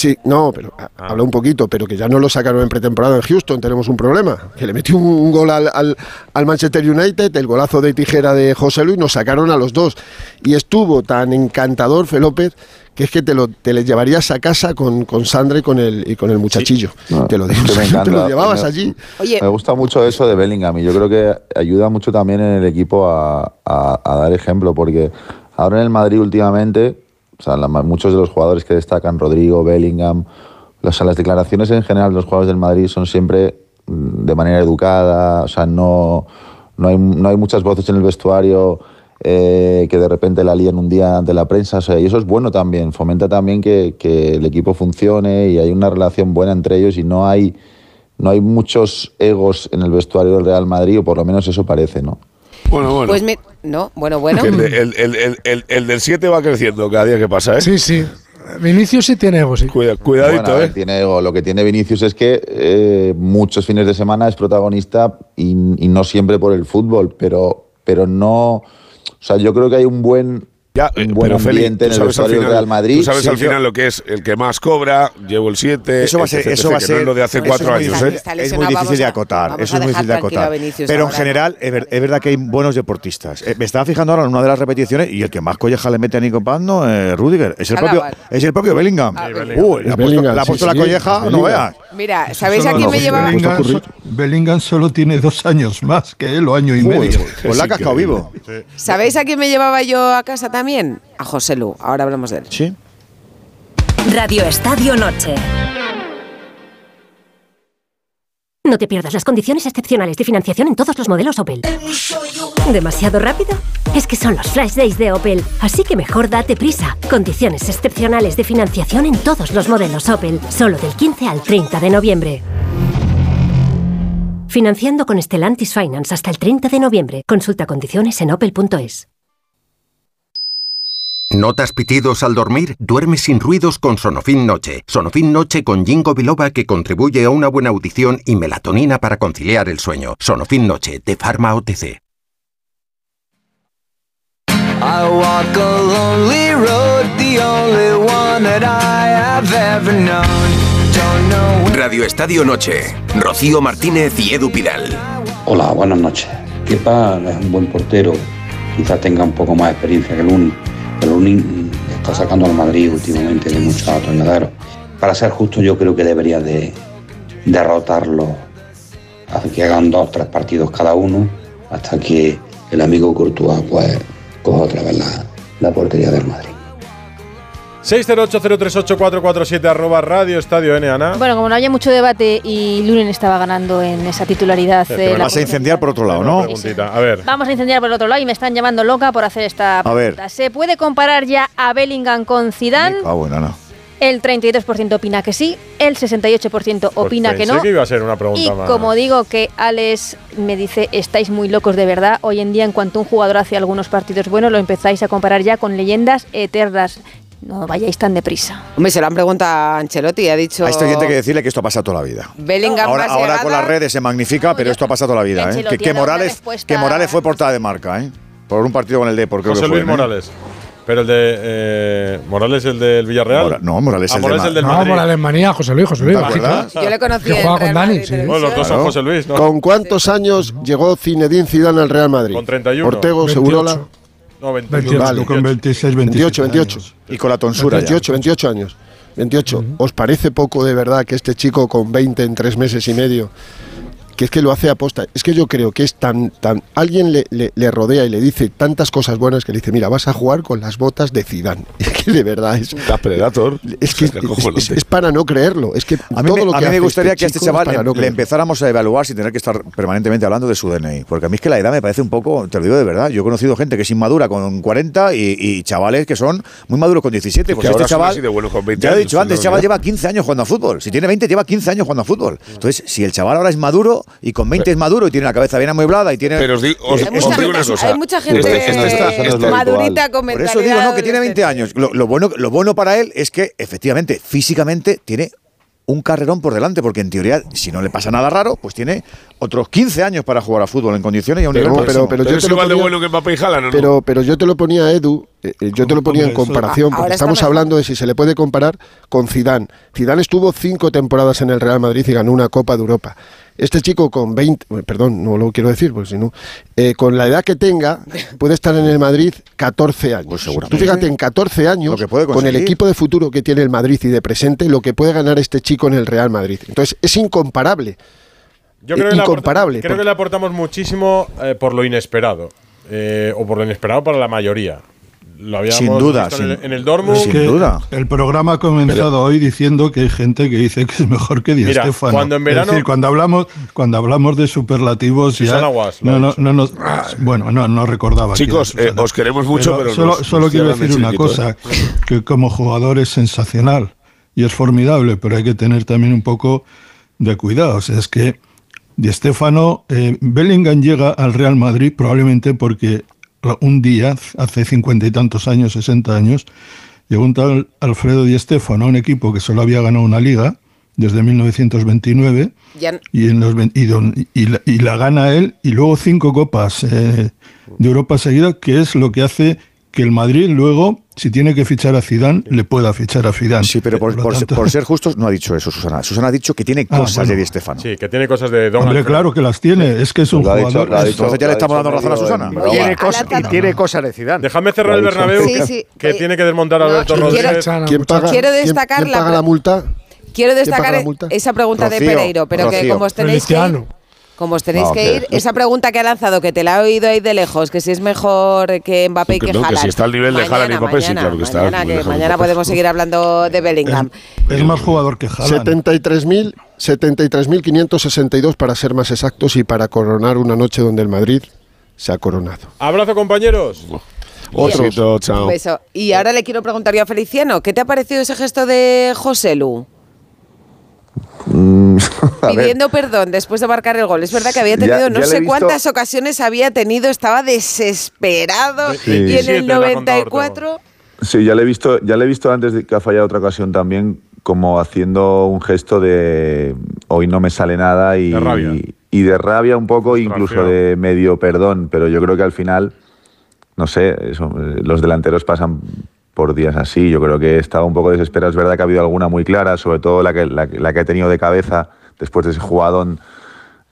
Sí, no, pero ha- habla un poquito, pero que ya no lo sacaron en pretemporada en Houston, tenemos un problema. Que le metió un, un gol al, al- al Manchester United, el golazo de tijera de José Luis, nos sacaron a los dos. Y estuvo tan encantador, Fe López, que es que te lo te le llevarías a casa con, con Sandra y con el, y con el muchachillo. te lo digo, que me <laughs> te lo llevabas Me- allí. Me gusta mucho eso de Bellingham y yo creo que ayuda mucho también en el equipo a, a- a dar ejemplo, porque ahora en el Madrid últimamente, o sea, la- muchos de los jugadores que destacan, Rodrigo, Bellingham, o sea, las declaraciones en general de los jugadores del Madrid son siempre mm, de manera educada, o sea, no, no, hay, no hay muchas voces en el vestuario eh, que de repente la lían un día ante la prensa, o sea, y eso es bueno también, fomenta también que, que el equipo funcione y hay una relación buena entre ellos y no hay no hay muchos egos en el vestuario del Real Madrid, o por lo menos eso parece, ¿no? Bueno, bueno. Pues no, bueno, bueno. El, de- el- el- el- el- el del 7 va creciendo cada día que pasa, ¿eh? Sí, sí. Vinicius sí tiene ego, sí. cuidadito, Bueno, ver, ¿eh? tiene ego. Lo que tiene Vinicius es que eh, muchos fines de semana es protagonista y, y no siempre por el fútbol, pero, pero no. O sea, yo creo que hay un buen, un buen Pero Feli, ambiente en tú el sabes al vestuario del final- Real Madrid. Tú sabes Sí, al yo- final lo que es el que más cobra, llevo el 7. Eso va a ser, eso va a ser lo de hace cuatro años, ¿eh? Está Es muy lesionado, difícil de acotar. Eso es muy difícil de acotar. Pero en general, es, ver- es verdad que hay buenos deportistas. Eh, me estaba fijando ahora en una de las repeticiones y el que más colleja le mete a Nico Paz no es Rudiger, es el propio, es el propio Bellingham. Ah, Bellingham. le ha puesto, Bellingham, le ha sí, puesto la sí, colleja, no veas. Mira, ¿sabéis a quién me llevaba? Bellingham, so- Bellingham solo tiene dos años más que él, o año y medio. pues la ha cascado vivo. ¿Sabéis a quién me llevaba yo a casa también? A José Lu. Ahora hablamos de él. Sí. Radio Estadio Noche. No te pierdas las condiciones excepcionales de financiación en todos los modelos Opel. ¿Demasiado rápido? Es que son los Flash Days de Opel, así que mejor date prisa. Condiciones excepcionales de financiación en todos los modelos Opel, solo del 15 al 30 de noviembre. Financiando con Stellantis Finance hasta el 30 de noviembre. Consulta condiciones en opel.es. ¿Notas pitidos al dormir? Duerme sin ruidos con Sonofin Noche. Sonofin Noche con Jingo Biloba que contribuye a una buena audición y melatonina para conciliar el sueño. Sonofin Noche de Pharma OTC. I walk a lonely road, the only one that I have ever known. Don't know Radio Estadio Noche. Rocío Martínez y Edu Pidal. Hola, buenas noches. Kepa es un buen portero, quizás tenga un poco más experiencia que Luni, pero Mm, está sacando al Madrid últimamente de muchos atolladeros. Para ser justo, yo creo que debería de derrotarlo, hasta que hagan dos, tres partidos cada uno, hasta que el amigo Courtois pues coja otra vez la portería del Madrid. 608038447 arroba radio estadio N, Ana. Bueno, como no había mucho debate y Lunin estaba ganando en esa titularidad. eh, Pero la vas a incendiar por otro lado, ¿no? A ver. Vamos a incendiar por el otro lado y me están llamando loca por hacer esta A ver. pregunta. ¿Se puede comparar ya a Bellingham con Zidane? Ah, bueno, Ana. El 32% opina que sí, el 68% opina que Pues Pensé no. que iba a ser una pregunta Y más. como digo que Alex me dice, estáis muy locos de verdad, hoy en día en cuanto un jugador hace algunos partidos buenos, lo empezáis a comparar ya con leyendas eternas. No vayáis tan deprisa. Hombre, se lo han preguntado a Ancelotti, ha dicho... A esto hay gente que decirle que esto ha pasado toda la vida. Bellingham Ahora, ahora llegada. con las redes se magnifica, pero esto ha pasado toda la vida. ¿eh? Que, Morales, respuesta- que Morales fue portada de marca. ¿eh? por un partido con el Depor. creo José que fue, Luis ¿no? Morales. Pero el de. eh, ¿Morales el del Villarreal? Mora- no, Morales Ah, el Morales del el del No, Madrid. Morales Manía, José Luis, José Luis. ¿Te acuerdas? Yo le conocí Que juega con Dani, sí. Bueno, los dos son José Luis, ¿no? ¿Con cuántos años llegó Zinedine Zidane al Real Madrid? Con 31. Ortego, 28. Segurola. No, 21. 28. Vale. Con 26, 27 28, 28. años. Y con la tonsura ya. 28, 28 años. 28. ¿Os parece poco de verdad que este chico con 20 en tres meses y medio, que es que lo hace aposta? Es que yo creo que es tan. tan alguien le, le- le rodea y le dice tantas cosas buenas que le dice: Mira, vas a jugar con las botas de Zidane. <laughs> Es que de verdad es. La Predator. Es que es, es- es para no creerlo. Es que A mí, todo me, lo que a mí me gustaría este que a este chaval le, no le creerlo. empezáramos a evaluar sin tener que estar permanentemente hablando de su DNI. Porque a mí es que la edad me parece un poco, te lo digo de verdad, yo he conocido gente que es inmadura con 40 y, y chavales que son muy maduros con 17. Pues este chaval, así de buenos con 20 ya lo he dicho antes, el chaval lleva 15 años jugando a fútbol. Si tiene 20, lleva 15 años jugando a fútbol. Entonces, si el chaval ahora es maduro y con 20 es maduro y tiene la cabeza bien amueblada y tiene... Pero os, di- os- os mucha, digo una gente, cosa. hay mucha gente Este- este- este- es madurita con Por eso digo, no, que tiene 20 mentalidad años. Lo, lo bueno, lo bueno para él es que, efectivamente, físicamente tiene un carrerón por delante, porque en teoría, si no le pasa nada raro, pues tiene otros 15 años para jugar a fútbol en condiciones y a un Pero, nivel pero, pero Pero yo te lo ponía- bueno que Mbappé y Haaland, ¿o no? Pero, pero yo te lo ponía, Edu, eh, eh, yo te lo ponía en comparación, Ah, porque estamos mejor. hablando de si se le puede comparar con Zidane. Zidane estuvo cinco temporadas en el Real Madrid y ganó una Copa de Europa. Este chico con 20, eh, perdón, no lo quiero decir, porque si no, eh, con la edad que tenga, puede estar en el Madrid 14 años. Pues seguramente. Tú fíjate, en 14 años, Lo que puede con el equipo de futuro que tiene el Madrid y de presente, lo que puede ganar este chico en el Real Madrid. Entonces, es incomparable. Yo creo que, le aporta- Incomparable, creo porque- que le aportamos muchísimo eh, por lo inesperado. eh, o por lo inesperado para la mayoría. Lo habíamos Sin duda, visto en, el, sin- en el Dortmund. sin Que duda. El programa ha comenzado hoy diciendo que hay gente que dice que es mejor que Di Mira, Stéfano. cuando en verano- Es decir, cuando hablamos, cuando hablamos de superlativos ya. Susana Guas lo no, ha no, dicho. no, nos- bueno, no, no recordaba. Chicos, era eh, os queremos mucho, pero, solo, nos- solo nos quiero el decir una cosa, ¿eh? que como jugador es sensacional y es formidable, pero hay que tener también un poco de cuidado. O sea, es que Di Stéfano, eh, Bellingham llega al Real Madrid probablemente porque un día, hace cincuenta y tantos años, sesenta años, llegó un tal Alfredo Di Stéfano a un equipo que solo había ganado una liga desde 1929 Ya- y, en los, y, don- y la, y la gana él y luego cinco copas eh, de Europa seguidas, que es lo que hace que el Madrid luego, si tiene que fichar a Zidane, le pueda fichar a Zidane. Sí, pero por, lo por- tanto- por ser justos no ha dicho eso Susana. Susana ha dicho que tiene Ah, cosas bueno. de Di Stéfano. Sí, que tiene cosas de Don Hombre, claro que las tiene, es que es un Lo dicho- jugador... es- dicho- Entonces ya le estamos dicho dando razón a Susana. Oye. Tiene cosas, y tiene cosas de Zidane. Déjame cerrar el dicho. Bernabéu, Sí, que, sí. que Oye, tiene que desmontar no, Alberto quiero- Rodríguez. ¿Quién paga, Quiero destacar quién la paga la multa? Quiero paga destacar la multa? esa pregunta de Pereiro, pero que como os tenéis que ir. Como os tenéis No, que que- ir, esa pregunta que ha lanzado, que te la he oído ahí de lejos, que si es mejor que Mbappé y Que que no, que Haaland. si está al nivel de Haaland y Mañana, Mbappé, sí, mañana, claro que está Mañana, que mañana podemos seguir hablando de Bellingham. Es más jugador que Haaland. 73.000, 73.562 para ser más exactos y para coronar una noche donde el Madrid se ha coronado. Abrazo, compañeros. Otros. Besito, chao. Un beso. Y ahora le quiero preguntar yo a Feliciano, ¿qué te ha parecido ese gesto de José Lu? Mm, <laughs> Pidiendo perdón después de marcar el gol. Es verdad que había tenido, ya no sé visto- cuántas ocasiones había tenido, estaba desesperado. Sí. Y en 27 el le ha contado 94... Sí, ya le he visto, ya le he visto antes de que ha fallado otra ocasión también, como haciendo un gesto de hoy no me sale nada y De rabia. y de rabia un poco, incluso de medio perdón, pero yo creo que al final, no sé, eso, los delanteros pasan por días así, yo creo que estaba un poco desesperado, es verdad que ha habido alguna muy clara, sobre todo la que, la, la que ha tenido de cabeza después de ese jugadón,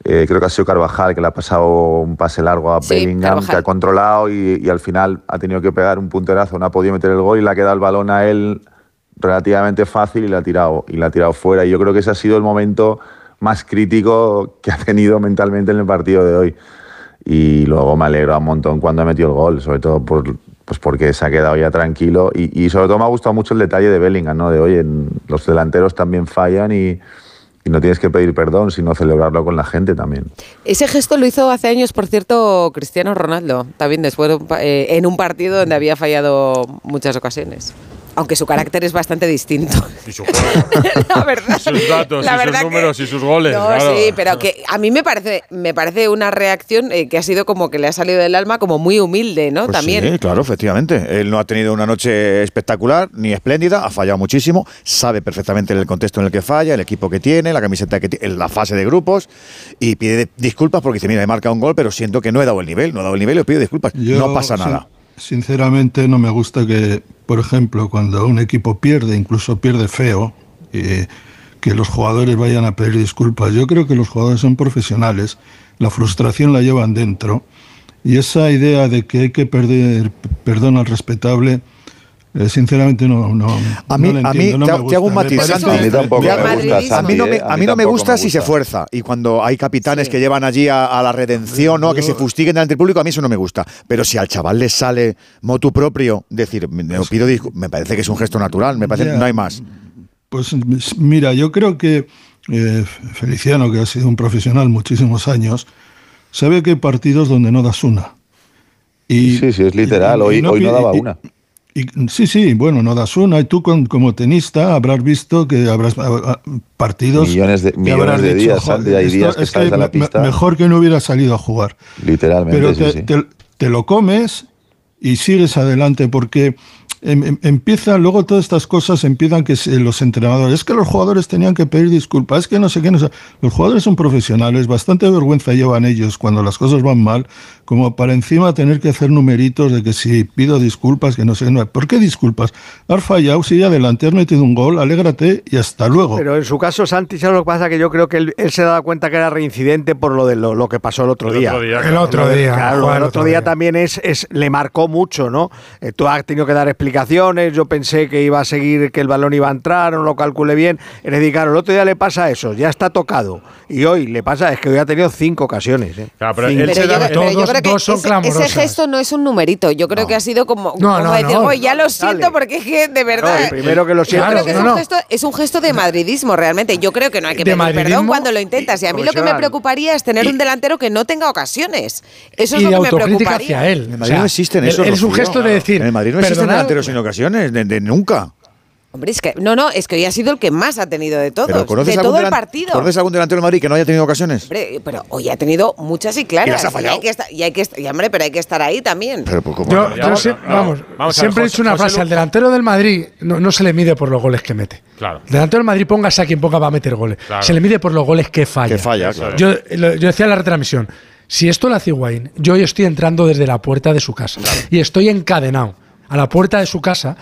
eh, creo que ha sido Carvajal, que le ha pasado un pase largo a Sí, Bellingham, Carvajal. que ha controlado y, y al final ha tenido que pegar un punterazo, no ha podido meter el gol y le ha quedado el balón a él relativamente fácil y la ha tirado y la ha tirado fuera. Y yo creo que ese ha sido el momento más crítico que ha tenido mentalmente en el partido de hoy. Y luego me alegro un montón cuando ha metido el gol, sobre todo por, pues porque se ha quedado ya tranquilo. Y, y sobre todo me ha gustado mucho el detalle de Bellingham, ¿no? De oye, los delanteros también fallan y, y no tienes que pedir perdón, sino celebrarlo con la gente también. Ese gesto lo hizo hace años, por cierto, Cristiano Ronaldo, también después eh, en un partido donde había fallado muchas ocasiones. Aunque su carácter es bastante distinto. <laughs> Y su <laughs> la verdad. sus datos, La y sus que- números, y sus goles. No, claro. sí, pero que a mí me parece, me parece una reacción eh, que ha sido como que le ha salido del alma, como muy humilde, ¿no? Pues También. Sí, claro, efectivamente. Él no ha tenido una noche espectacular ni espléndida, ha fallado muchísimo, sabe perfectamente el contexto en el que falla, el equipo que tiene, la camiseta que tiene, la fase de grupos y pide disculpas porque dice, mira, he marcado un gol, pero siento que no he dado el nivel, no he dado el nivel y pido disculpas. Yo, no pasa nada. Sinceramente no me gusta que, por ejemplo, cuando un equipo pierde, incluso pierde feo, eh, que los jugadores vayan a pedir disculpas. Yo creo que los jugadores son profesionales, la frustración la llevan dentro y esa idea de que hay que perder perdón al respetable, eh, sinceramente no, no, A mí, no a mí entiendo, no te, me ha- te hago un gusta. matiz. A mí tampoco me gusta, A mí Santi, no me, a mí no me gusta me si se fuerza. Y cuando hay capitanes que llevan allí a, a la redención, ¿no? a que se fustiguen delante del público, a mí eso no me gusta. Pero si al chaval le sale motu propio, decir, me, me pido me parece que es un gesto natural, me parece Ya. no hay más. Pues mira, yo creo que eh, Feliciano, que ha sido un profesional muchísimos años, sabe que hay partidos donde no das una. Y, Sí, sí, es literal. y- y Hoy, no daba y- una. y- sí, sí, bueno, no das una. Y tú con- como tenista habrás visto que habrás ah, partidos... Millones de- millones de días. Mejor que no hubiera salido a jugar. Literalmente, Pero sí, te, sí. te- te lo comes y sigues adelante porque em- em- empieza, luego todas estas cosas empiezan que se- los entrenadores, es que los jugadores tenían que pedir disculpas, es que no sé qué, no sé. Los jugadores son profesionales, bastante vergüenza llevan ellos cuando las cosas van mal, como para encima tener que hacer numeritos de que si pido disculpas, que no sé, no, ¿por qué disculpas? Has fallado, sigue adelante, has metido un gol, alégrate y hasta luego. Pero en su caso, Santi, ¿sabes lo que pasa? Que yo creo que él, él se daba cuenta que era reincidente por lo de lo, lo que pasó el otro El día. otro día, El claro. otro día, Claro, el el otro otro día día. también es, es le marcó mucho, ¿no? Eh, tú has tenido que dar explicaciones, yo pensé que iba a seguir, que el balón iba a entrar, no lo calculé bien. Es decir, claro, el otro día le pasa eso, ya está tocado. Y hoy le pasa, es que hoy ha tenido cinco ocasiones. ¿eh? Claro, pero Cinco. él Pero yo, pero yo creo que dos son ese, gesto no es un numerito. Yo creo que ha sido como, No, como no, decir, no. "Oye, ya lo siento, porque es que de verdad. el primero que lo Yo siente- creo que es, un gesto, es un gesto de madridismo, realmente. Yo creo que no hay que De pedir perdón cuando lo intentas. Y a mí lo que me preocuparía es tener un delantero que no tenga ocasiones. Eso es lo que me autocrítica preocuparía. hacia él. En el O Madrid sea, no existen él- eso. es un gesto de decir. En el Madrid no existen perdonad, delanteros sin ocasiones, de, de nunca. Hombre, es que no, no, es que hoy ha sido el que más ha tenido de todos. Pero ¿conoces de algún todo el partido. ¿Conoces algún delantero del Madrid que no haya tenido ocasiones? Hombre, pero hoy ha tenido muchas y claras. ¿Y las ha fallado? hay que estar, y hay que estar- y, hombre, pero hay que estar ahí también. Pero, pues, ¿cómo? Yo, yo vamos, siempre ver, he dicho una José frase, al delantero del Madrid no, no se le mide por los goles que mete. Claro. El delantero del Madrid, póngase a quien ponga, va a meter goles. Claro. Se le mide por los goles que falla. Que falla, claro. Yo, lo- yo decía en la retransmisión, si esto lo hace Higuaín, yo hoy estoy entrando desde la puerta de su casa. Y estoy encadenado a la puerta de su casa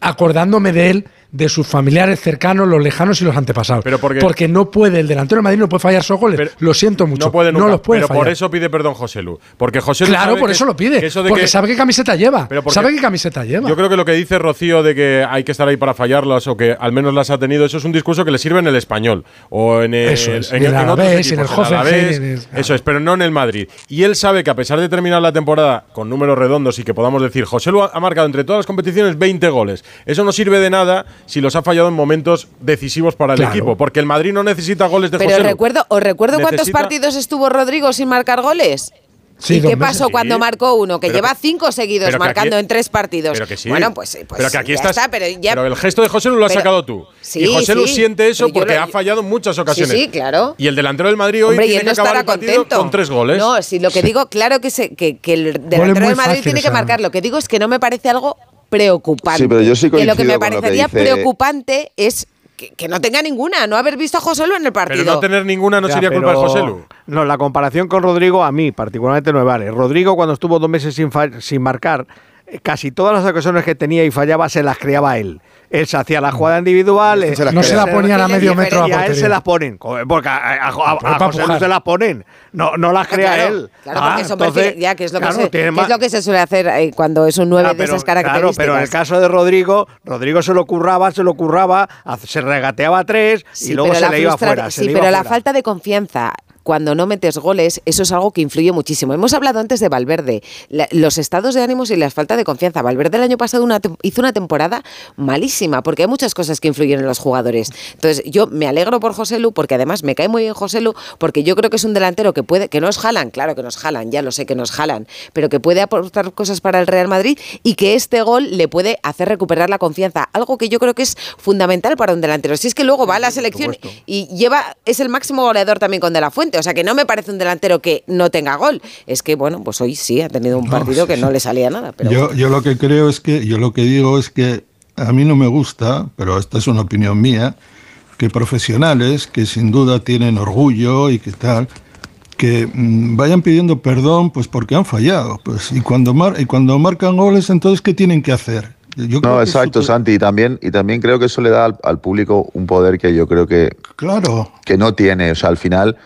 acordándome de él, de sus familiares cercanos, los lejanos y los antepasados. Pero porque- porque no puede, el delantero del Madrid no puede fallar esos goles. Pero- lo siento mucho. No puede nunca, los puede pero por eso pide perdón José Lu. Porque José Lu Claro, por que- eso lo pide. eso de porque que- sabe qué camiseta lleva. Pero porque- sabe qué camiseta lleva. Yo creo que lo que dice Rocío de que hay que estar ahí para fallarlas o que al menos las ha tenido, eso es un discurso que le sirve en el español o en el, Eso es, en, el y en el Hoffenheim, en el- Eso es, pero no en el Madrid. Y él sabe que a pesar de terminar la temporada con números redondos y que podamos decir, José Lu ha marcado entre todas las competiciones 20 goles. Eso no sirve de nada si los ha fallado en momentos decisivos para el Claro. equipo, porque el Madrid no necesita goles de Pero José recuerdo, os recuerdo cuántos partidos estuvo Rodrigo sin marcar goles. Sí, ¿Y qué pasó Sí. cuando marcó uno? Que Pero lleva cinco seguidos pero marcando aquí- en tres partidos. Pero que sí. Bueno, pues, pues pero que aquí ya estás. está, pero ya. el gesto de José Lu lo has Pero- sacado tú. Sí, y José Lu siente eso pero porque lo- ha fallado en muchas ocasiones. Sí, sí, claro. Y el delantero del Madrid hoy Hombre, tiene no que acabar estará el partido contento. con tres goles. No, si lo que digo, claro que, se, que, que el delantero del Madrid tiene que marcar. Lo que digo es que no me parece algo preocupante. Sí, pero yo sí que lo que me que parecería dice- preocupante es que, que no tenga ninguna, no haber visto a José Lu en el partido. Pero no tener ninguna no Ya, sería culpa de José Lu. No, la comparación con Rodrigo a mí particularmente no me vale. Rodrigo cuando estuvo dos meses sin, sin marcar, eh, casi todas las ocasiones que tenía y fallaba se las creaba él. Él se hacía la jugada individual. eh, No se la ponían a medio metro a y a él se las ponen. Porque a, a- a- a para José empujar. se las ponen. No, no las Ah, crea claro, él. Claro, Ah, porque eso entonces, parece ya que es lo, claro, que, se, que es lo que se suele hacer eh, cuando es un 9 Ah, de pero- esas Claro, características. pero en el caso de Rodrigo, Rodrigo se lo curraba, se lo curraba, se regateaba tres Sí, y luego se le iba frustra- fuera. se Sí, pero la falta de confianza cuando no metes goles, eso es algo que influye muchísimo. Hemos hablado antes de Valverde, la- los estados de ánimos y la falta de confianza. Valverde el año pasado una hizo una temporada malísima, porque hay muchas cosas que influyen en los jugadores. Entonces, yo me alegro por José Lu, porque además me cae muy bien José Lu, porque yo creo que es un delantero que puede, que nos jalan, claro que nos jalan, ya lo sé que nos jalan, pero que puede aportar cosas para el Real Madrid y que este gol le puede hacer recuperar la confianza, algo que yo creo que es fundamental para un delantero. Si es que luego va a la selección y lleva, es el máximo goleador también con De La Fuente, o sea que no me parece un delantero que no tenga gol. Es que, bueno, pues hoy sí ha tenido un partido que no le salía nada. Pero Yo, yo lo que creo es que, yo lo que digo es que a mí no me gusta, pero esta es una opinión mía, que profesionales que sin duda tienen orgullo y que tal, que mm, vayan pidiendo perdón pues porque han fallado. Pues, y, cuando mar- y cuando marcan goles, entonces, ¿qué tienen que hacer? Yo creo No, exacto, Santi. Y también, y también creo que eso le da al, al público un poder que yo creo que, Claro. que no tiene. O sea, al final,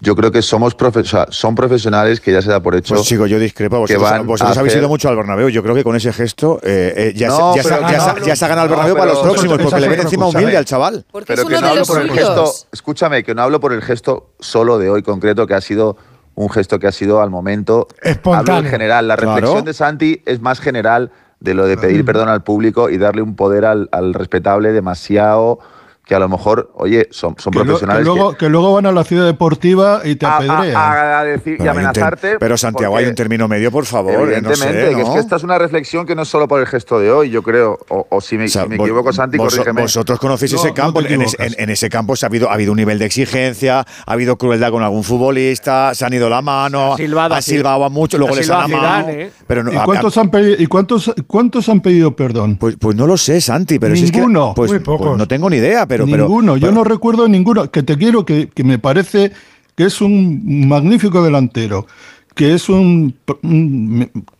yo creo que somos profe- o sea, son profesionales que ya se da por hecho. Pues chico, yo discrepo. que Vosotros, van vosotros a habéis hacer- ido mucho al Bernabéu. Yo creo que con ese gesto eh, eh, ya, No, se, ya, se- ya no ya ha ganado el no, Bernabéu para pero- los próximos, porque le ven encima humilde al chaval. pero que no hablo por el gesto, escúchame, que no hablo por el gesto solo de hoy concreto, que ha sido un gesto que ha sido al momento. Hablo Espontáneo. en general. La Claro. reflexión de Santi es más general de lo de pedir perdón al público y darle un poder al, al respetable demasiado que a lo mejor, oye, son, son Que, lo- que profesionales luego, que luego van a la ciudad deportiva y te a, apedrean. a- a decir y ter- amenazarte. pero Santiago, porque- hay un término medio, por favor. eh, no Evidentemente, sé, que es ¿no? que esta es una reflexión que no es solo por el gesto de hoy, yo creo. O, o si me, O sea, si me vos- equivoco, Santi, vos- corrígeme. Vosotros conocéis No, ese no campo. en, ese, equivocas. en- en ese campo se ha habido, ha habido un nivel de exigencia, ha habido crueldad con algún futbolista, se han ido la mano, silbado ha silbado a mucho, luego les han amado. ¿eh? Pero no, ¿Y a- cuántos, a- han pedido, ¿Y cuántos, cuántos han pedido perdón? Pues, pues no lo sé, Santi, pero si es que. Ninguno. Pues, Muy pues pocos. no tengo ni idea, pero. pero- ninguno, yo no recuerdo ninguno. Que te quiero, que, que me parece que es un magnífico delantero, que es un,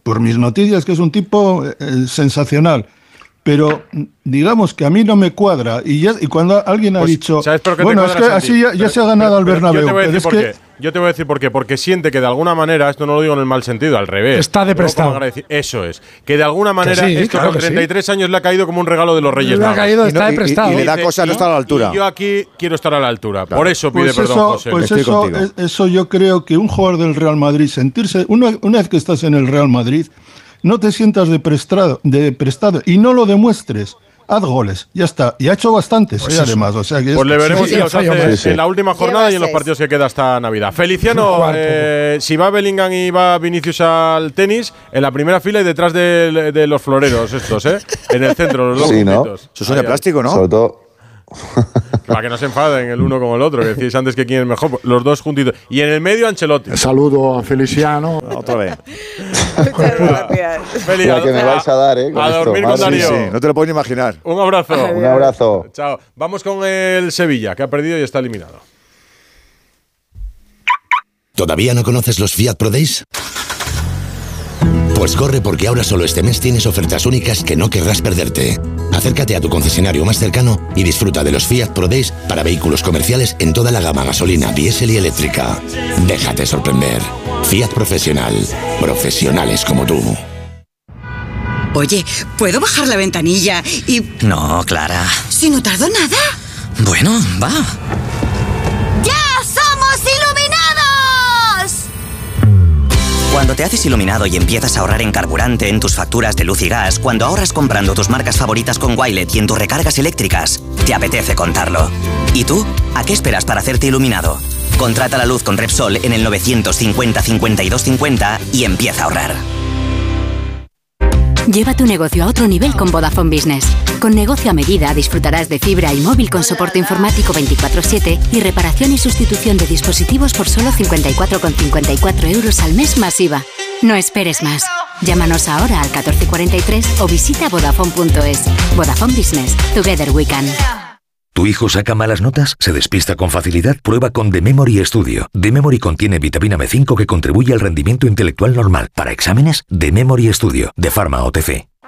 por mis noticias, que es un tipo eh, sensacional. Pero digamos que a mí no me cuadra. Y, ya, y cuando alguien ha Pues, dicho, ¿sabes por qué te bueno, es que así ya, ya Pero- se ha ganado pero- al pero Bernabéu. Yo te voy a pero es por que, qué. Yo te voy a decir por qué. Porque siente que de alguna manera, esto no lo digo en el mal sentido, al revés. Está deprestado. Eso es. Que de alguna manera, sí, esto claro con que sí. 33 años le ha caído como un regalo de los Reyes Le ha Magos. caído, está deprestado. y le da cosa no estar a la altura. Y yo aquí quiero estar a la altura. Por eso pide Pues perdón, eso, José. pues Estoy eso, contigo. es- eso yo creo que un jugador del Real Madrid sentirse, una, una vez que estás en el Real Madrid, no te sientas de prestado, de prestado y no lo demuestres. Haz goles, ya está. Y ha hecho bastantes, Pues eh, además. O sea que Pues es- le veremos sí, si los fallo hace más. en la última jornada y en los partidos que queda hasta Navidad. Feliciano, <laughs> eh, si va Bellingham y va Vinicius al tenis, en la primera fila y detrás de, de los floreros estos, ¿eh? En el centro, los dos Sí. Eso suena Ahí, ahí. plástico, ¿no? Sobre todo, <laughs> Para que no se enfaden el uno con el otro, que decís antes que quién es mejor. Los dos juntitos. Y en el medio, Ancelotti. Saludo a Feliciano. <laughs> Otra vez. Muchas gracias. Feli, la que me vais a dar, ¿eh? Con a esto, dormir con Darío. Sí, no te lo puedo ni imaginar. Un abrazo. Un abrazo. Chao. Vamos con el Sevilla, que ha perdido y está eliminado. ¿Todavía no conoces los Fiat Pro Days? Pues corre porque ahora solo este mes tienes ofertas únicas que no querrás perderte. Acércate a tu concesionario más cercano y disfruta de los Fiat Pro Days para vehículos comerciales en toda la gama gasolina, diésel y eléctrica. Déjate sorprender. Fiat Profesional. Profesionales como tú. Oye, ¿puedo bajar la ventanilla y... No, Clara. si no tardo nada? Bueno, va. Cuando te haces iluminado y empiezas a ahorrar en carburante en tus facturas de luz y gas, cuando ahorras comprando tus marcas favoritas con Wilet y en tus recargas eléctricas, te apetece contarlo. ¿Y tú? ¿A qué esperas para hacerte iluminado? Contrata la luz con Repsol en el 950 52 50 y empieza a ahorrar. Lleva tu negocio a otro nivel con Vodafone Business. Con negocio a medida disfrutarás de fibra y móvil con soporte informático 24/7 y reparación y sustitución de dispositivos por solo 54,54 euros al mes masiva. No esperes más. Llámanos ahora al 1443 o visita vodafone.es. Vodafone Business. Together we can. ¿Tu hijo saca malas notas? ¿Se despista con facilidad? Prueba con The Memory Studio. The Memory contiene vitamina B5 que contribuye al rendimiento intelectual normal. Para exámenes, The Memory Studio, de Pharma OTC.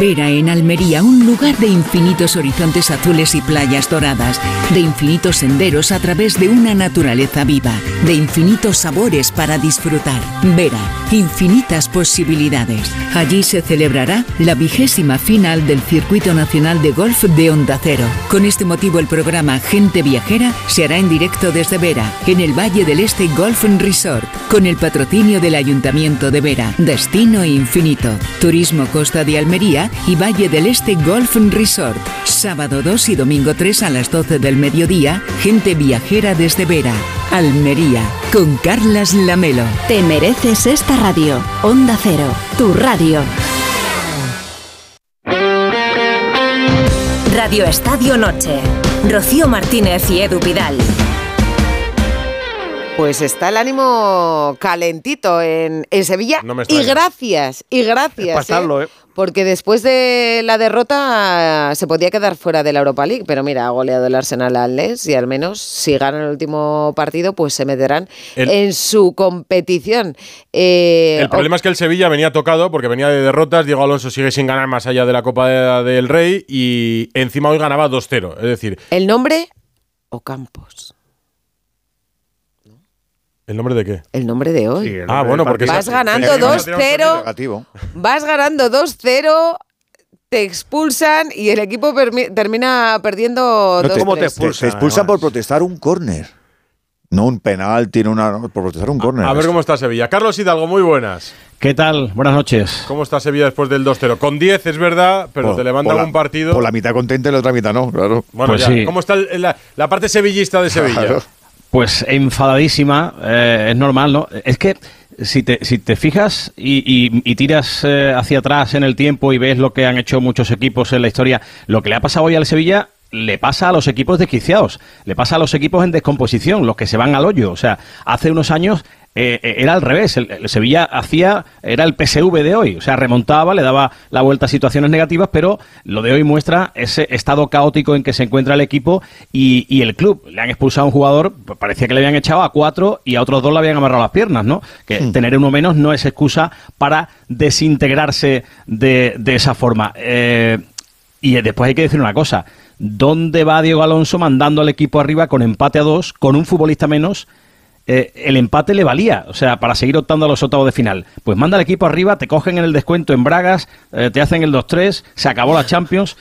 Vera en Almería, un lugar de infinitos horizontes azules y playas doradas, de infinitos senderos a través de una naturaleza viva, de infinitos sabores para disfrutar. Vera, infinitas posibilidades. Allí se celebrará la vigésima final del Circuito Nacional de Golf de Onda Cero. Con este motivo el programa Gente Viajera se hará en directo desde Vera, en el Valle del Este Golf Resort, con el patrocinio del Ayuntamiento de Vera, Destino Infinito, Turismo Costa de Almería y Valle del Este Golf Resort. Sábado 2 y domingo 3 a las 12 del mediodía, gente viajera desde Vera, Almería, con Carlas Lamelo. Te mereces esta radio. Onda Cero, tu radio. Radio Estadio Noche. Rocío Martínez y Edu Vidal. Pues está el ánimo calentito en, en Sevilla. No me y gracias, y gracias. pasarlo, ¿eh? Porque después de la derrota se podía quedar fuera de la Europa League, pero mira, ha goleado el Arsenal al Les y al menos si ganan el último partido, pues se meterán El- en su competición. Eh, El problema es que el Sevilla venía tocado porque venía de derrotas. Diego Alonso sigue sin ganar más allá de la Copa de- del Rey y encima hoy ganaba 2-0. Es decir, ¿El nombre o Campos? ¿El nombre de qué? El nombre de hoy. Ah, bueno, porque Vas ganando el- 2-0. Negativo. Vas ganando 2-0, te expulsan y el equipo termina perdiendo No te, 2-3. te- te expulsan por protestar un córner. No un penal, tiene una. no, Por protestar un córner. A ver cómo está Sevilla. Carlos Hidalgo, muy buenas. ¿Qué tal? Buenas noches. ¿Cómo está Sevilla después del 2-0? Con 10 es verdad, pero Por- te levantan un partido. Por la mitad contenta y la otra mitad no, claro. Bueno, Pues ya. sí. ¿Cómo está el- la, la parte sevillista de Sevilla? Claro. Pues enfadadísima, eh, es normal, ¿no? Es que si te, si te fijas y, y- y tiras eh, hacia atrás en el tiempo y ves lo que han hecho muchos equipos en la historia, lo que le ha pasado hoy al Sevilla le pasa a los equipos desquiciados, le pasa a los equipos en descomposición, los que se van al hoyo. O sea, hace unos años eh, eh, era al revés, el, el Sevilla hacía, era el PSV de hoy, o sea, remontaba, le daba la vuelta a situaciones negativas, pero lo de hoy muestra ese estado caótico en que se encuentra el equipo y, y el club. Le han expulsado a un jugador, pues parecía que le habían echado a cuatro y a otros dos le habían amarrado las piernas, ¿no? Que tener uno menos no es excusa para desintegrarse de, de esa forma. Eh, y después hay que decir una cosa. ¿Dónde va Diego Alonso mandando al equipo arriba con empate a dos, con un futbolista menos? Eh, el empate le valía, o sea, para seguir optando a los octavos de final. Pues manda al equipo arriba, te cogen en el descuento en Bragas, eh, te hacen el 2-3, se acabó la Champions.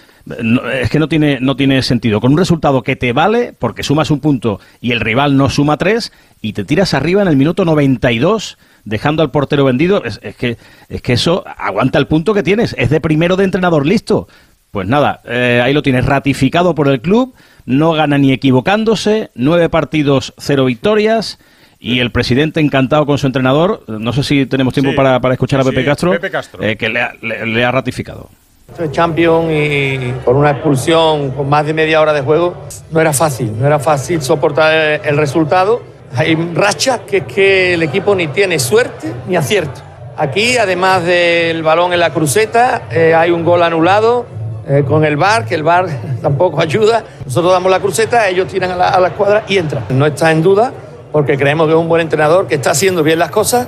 Es que no tiene, no tiene sentido. Con un resultado que te vale, porque sumas un punto y el rival no suma tres, y te tiras arriba en el minuto 92, dejando al portero vendido, es, es que, es que eso aguanta el punto que tienes. Es de primero de entrenador listo. Pues nada, eh, ahí lo tienes ratificado por el club, no gana ni equivocándose, nueve partidos, cero victorias. Y el presidente encantado con su entrenador, no sé si tenemos tiempo Sí. para, para escuchar a Pepe sí, Castro, Pepe Castro. eh, que le ha, le- le ha ratificado. Soy champion y por una expulsión con más de media hora de juego no era fácil, no era fácil soportar el, el resultado. Hay rachas que es que el equipo ni tiene suerte ni acierto. Aquí, además del balón en la cruceta, eh, hay un gol anulado eh, con el VAR, que el VAR <laughs> tampoco ayuda. Nosotros damos la cruceta, ellos tiran a la, a la escuadra y entran. No está en duda porque creemos que es un buen entrenador que está haciendo bien las cosas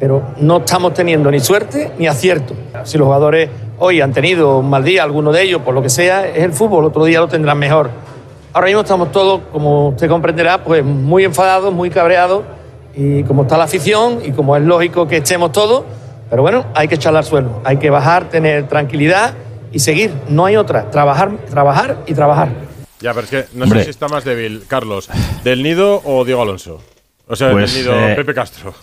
pero no estamos teniendo ni suerte ni acierto. Si los jugadores hoy han tenido un mal día, alguno de ellos, por lo que sea, es el fútbol, otro día lo tendrán mejor. Ahora mismo estamos todos, como usted comprenderá, pues muy enfadados, muy cabreados, y como está la afición y como es lógico que estemos todos, pero bueno, hay que echarle al suelo, hay que bajar, tener tranquilidad y seguir, no hay otra, trabajar, trabajar y trabajar. Ya, pero es que no Hombre. sé si está más débil, Carlos, ¿del Nido o Diego Alonso? O sea, Pues, del Nido eh, Pepe Castro.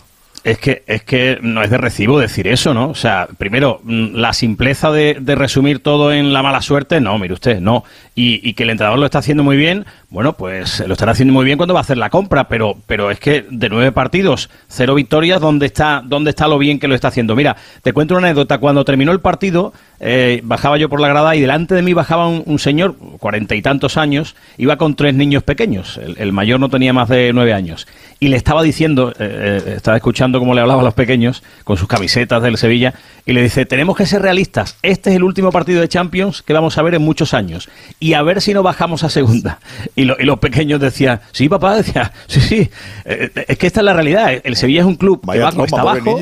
Es que, es que no es de recibo decir eso, ¿no? O sea, primero, mm, la simpleza de, de resumir todo en la mala suerte, no, mire usted, no. Y, y que el entrenador lo está haciendo muy bien, bueno, pues lo estará haciendo muy bien cuando va a hacer la compra, pero, pero es que de nueve partidos, cero victorias, ¿dónde está, ¿dónde está lo bien que lo está haciendo? Mira, te cuento una anécdota. Cuando terminó el partido, eh, bajaba yo por la grada y delante de mí bajaba un, señor, cuarenta y tantos años, iba con tres niños pequeños. El, el mayor no tenía más de nueve años. Y le estaba diciendo, eh, eh, estaba escuchando cómo le hablaba a los pequeños, con sus camisetas del Sevilla, y le dice, tenemos que ser realistas. Este es el último partido de Champions que vamos a ver en muchos años. Y a ver si no bajamos a segunda. Y, lo- y los pequeños decían, sí, papá, decía, sí, sí. Eh, es que esta es la realidad. El Sevilla es un club Vaya que va cuesta pobre abajo.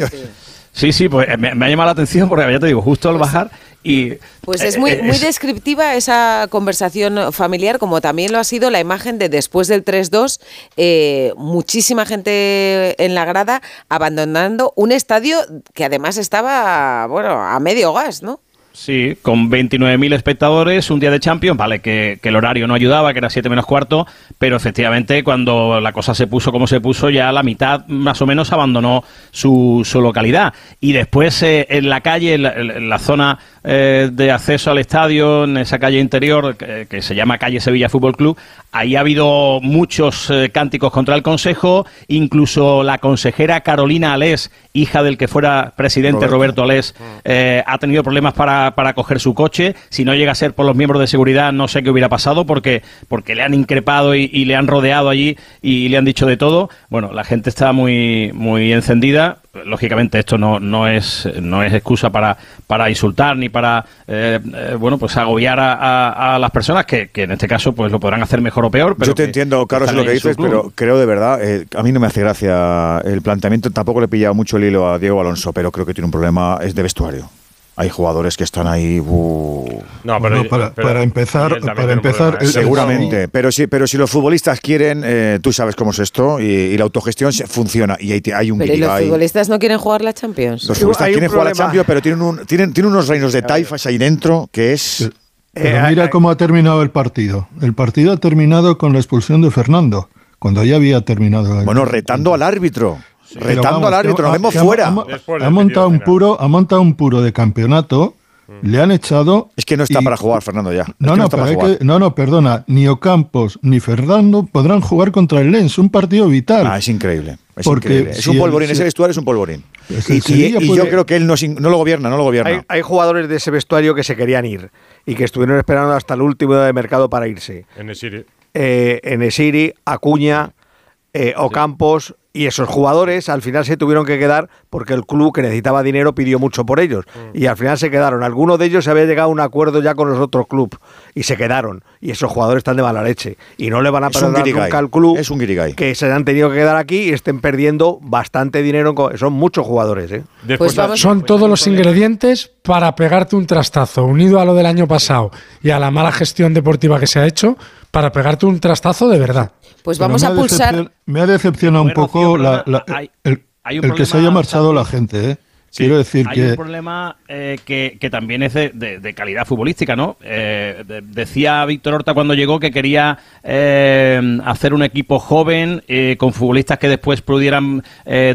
Sí, sí, pues me, me ha llamado la atención porque ya te digo, justo al bajar Y, Pues eh, es muy, eh, muy es- descriptiva esa conversación familiar, como también lo ha sido la imagen de después del 3-2, eh, muchísima gente en la grada abandonando un estadio que además estaba, bueno, a medio gas, ¿no? Sí, con 29.000 espectadores, un día de Champions, vale, que, el horario no ayudaba, que era 7 menos cuarto, pero efectivamente cuando la cosa se puso como se puso, ya la mitad más o menos abandonó su, su localidad. Y después eh, en la calle, en la zona eh, de acceso al estadio, en esa calle interior que, que se llama Calle Sevilla Fútbol Club, ahí ha habido muchos eh, cánticos contra el Consejo, incluso la consejera Carolina Alés, hija del que fuera presidente Roberto. Roberto Alés, eh, ha tenido problemas para, para coger su coche. Si no llega a ser por los miembros de seguridad, no sé qué hubiera pasado porque, porque le han increpado y, y le han rodeado allí y le han dicho de todo. Bueno, la gente está muy, muy encendida. Lógicamente esto no, no es no es excusa para, para insultar ni para eh, eh, bueno pues agobiar a, a- a las personas que, que en este caso pues lo podrán hacer mejor o peor. Pero Yo te que entiendo, Carlos, lo que dices, pero creo de verdad, eh, a mí no me hace gracia el planteamiento. Tampoco le he pillado mucho el hilo a Diego Alonso, pero creo que tiene un problema, es de vestuario. Hay jugadores que están ahí. uh, No, Bueno, para, para empezar, para empezar el- seguramente. Pero sí, pero si los futbolistas quieren, eh, tú sabes cómo es esto y, y la autogestión se- funciona y hay, hay un Pero ¿y los futbolistas no quieren jugar la Champions. Los futbolistas quieren jugar a la Champions, pero tienen, un- tienen, tienen unos reinos de taifas ahí dentro que es. Pero mira cómo ha terminado el partido. El partido ha terminado con la expulsión de Fernando, cuando ya había terminado. el- Bueno, retando al árbitro. Retando vamos, al árbitro, nos vemos fuera. Ha, ha montado un puro, ha montado un puro de campeonato. Le han echado. Es que no está y- para jugar, Fernando, ya. Es No, que no, está pero que- no, no, perdona. Ni Ocampos ni Fernando podrán jugar contra el Lens. Un partido vital. Ah, es increíble. Es Porque increíble. Es si un el- polvorín, si- ese vestuario es un polvorín. Pues Y, yo creo que él no, no lo gobierna, no lo gobierna. Hay, hay jugadores de ese vestuario que se querían ir y que estuvieron esperando hasta el último día de mercado para irse. En City. Eh, Enesiri, Acuña, eh, Ocampos y esos jugadores al final se tuvieron que quedar porque el club que necesitaba dinero pidió mucho por ellos Mm. y al final se quedaron. Algunos de ellos se había llegado a un acuerdo ya con los otros clubes y se quedaron y esos jugadores están de mala leche y no le van a perdonar nunca al club Es un guirigay. que se han tenido que quedar aquí y estén perdiendo bastante dinero. en co- Son muchos jugadores, ¿eh? Pues vamos- Son todos los ingredientes para pegarte un trastazo, unido a lo del año pasado y a la mala gestión deportiva que se ha hecho, para pegarte un trastazo de verdad. Pues vamos me a ha pulsar. Me ha decepcionado un poco la- perdona, la- hay- el, hay un el que se haya marchado la gente. ¿eh? Quiero decir Hay que. un problema eh, que, que también es de, de- de calidad futbolística, ¿no? Eh, de- decía Víctor Horta cuando llegó que quería eh, hacer un equipo joven con futbolistas que después pudieran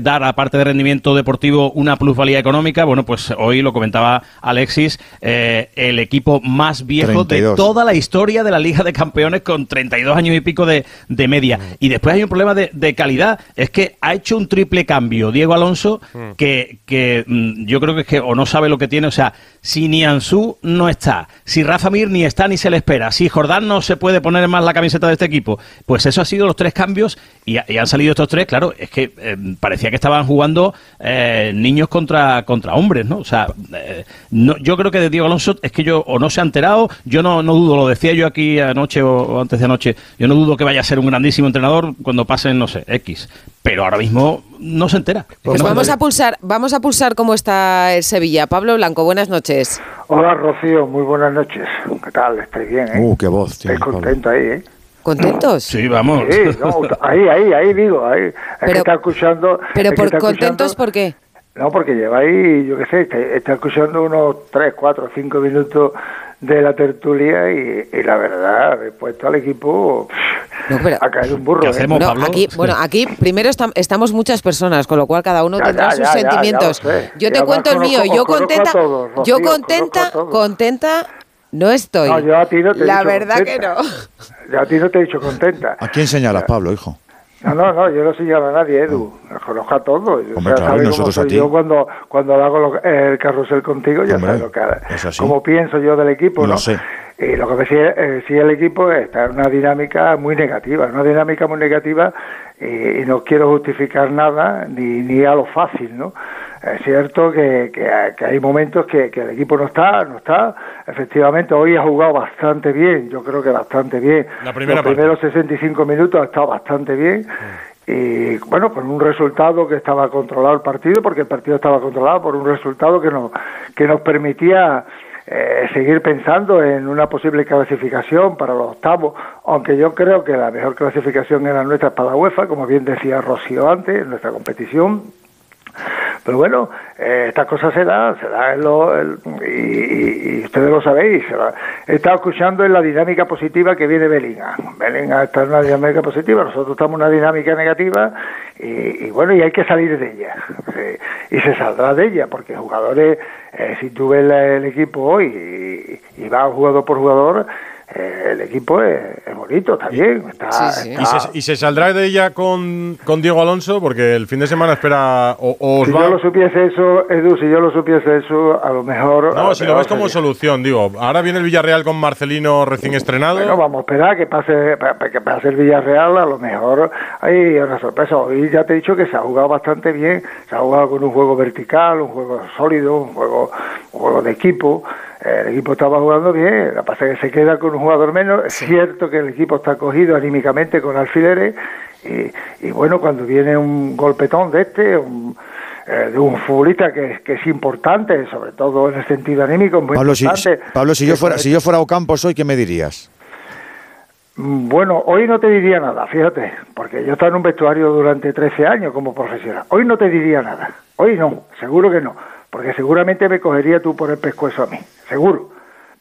dar, aparte de rendimiento deportivo, una plusvalía económica. Bueno, pues hoy lo comentaba Alexis, el equipo más viejo 32. de toda la historia de la Liga de Campeones con 32 años y pico de, de media. Y después hay un problema de, de calidad. Es que ha hecho un triple cambio Diego Alonso que, que, mm, yo creo que es que o no sabe lo que tiene. O sea, si Nianzú no está, si Rafa Mir ni está ni se le espera, si Jordán no se puede poner más la camiseta de este equipo, pues eso ha sido los tres cambios y han salido estos tres. Claro, es que eh, parecía que estaban jugando eh, niños contra, contra hombres, ¿no? O sea, eh, no, yo creo que de Diego Alonso es que yo o no se ha enterado, yo no, no dudo, lo decía yo aquí anoche o, o antes de anoche, yo no dudo que vaya a ser un grandísimo entrenador cuando pasen, no sé, X, pero ahora mismo no se entera. Pues no se vamos entera. a pulsar, vamos a pulsar cómo está el Sevilla. Pablo Blanco, buenas noches. Hola Rocío, muy buenas noches. ¿Qué tal? ¿Estáis bien? Eh? Uh, qué voz. tío, ¿Estáis Pablo. contentos ahí? Eh? ¿Contentos? Sí, vamos. Sí, no, ahí, ahí, ahí digo, ahí. Es Pero- que está escuchando. Pero por está contentos, escuchando- ¿por qué? No, porque lleváis, yo qué sé, está, está escuchando unos 3, 4, 5 minutos de la tertulia y, y la verdad, habéis puesto al equipo a caer un burro. ¿eh? Bueno, aquí, bueno, aquí primero estam- estamos muchas personas, con lo cual cada uno Ya, tendrá ya, sus ya, ya, ya sentimientos. sé. yo te cuento el mío, yo contenta, todos, Rocío, yo contenta, contenta no estoy. No, yo a ti no te he La dicho verdad que no. Yo a ti no te he dicho contenta. ¿A quién señalas, Pablo, hijo? No, no, no, yo no señalo a nadie, Edu. Los conozco a todos. O sea, claro, nosotros a ti. Yo cuando, cuando hago lo- el carrusel contigo, ya Hombre, sabes lo que cómo pienso yo del equipo, Lo ¿no? sé. Y lo que me sigue, eh, sigue el equipo está en una dinámica muy negativa, una dinámica muy negativa y, y no quiero justificar nada ni, ni a lo fácil, ¿no? Es cierto que, que, que hay momentos que, que el equipo no está, no está. Efectivamente, hoy ha jugado bastante bien, yo creo que bastante bien. La primera Los parte. primeros 65 minutos ha estado bastante bien. Y bueno, con un resultado que estaba controlado el partido, porque el partido estaba controlado por un resultado que nos, que nos permitía eh, seguir pensando en una posible clasificación para los octavos, aunque yo creo que la mejor clasificación era nuestra para la UEFA, como bien decía Rocío antes, en nuestra competición. Pero bueno, eh, estas cosas se dan, se dan en lo, el- y, ustedes lo sabéis. He estado escuchando en la dinámica positiva que viene Bellingham. Bellingham está en una dinámica positiva, nosotros estamos en una dinámica negativa y, y bueno, y hay que salir de ella. Y se saldrá de ella, porque jugadores, eh, si tú ves el equipo hoy y, y vas jugador por jugador, eh, el equipo es, es bonito también. Está, ¿Y, está- se, y se saldrá de ella con, con Diego Alonso? Porque el fin de semana espera. O, o os si va- yo lo supiese eso, Edu, si yo lo supiese eso, a lo mejor... No, si lo ves como sería- solución, digo. Ahora viene el Villarreal con Marcelino recién estrenado. Bueno, vamos a esperar que pase, pa- pa- que pase el Villarreal, a lo mejor hay una sorpresa. Hoy ya te he dicho que se ha jugado bastante bien, se ha jugado con un juego vertical, un juego sólido, un juego, un juego de equipo. El equipo estaba jugando bien, lo que pasa es que se queda con un jugador menos. Es cierto que el equipo está cogido anímicamente con alfileres y, y bueno, cuando viene un golpetón de este, un- eh, de un futbolista que, que es importante, sobre todo en el sentido anímico, muy Pablo, si, importante. Pablo, si yo fuera, si yo fuera Ocampos hoy, ¿qué me dirías? Mm, Bueno, hoy no te diría nada, fíjate, porque yo he estado en un vestuario durante 13 años como profesional. Hoy no te diría nada. Hoy no, seguro que no, porque seguramente me cogería tú por el pescuezo a mí, seguro.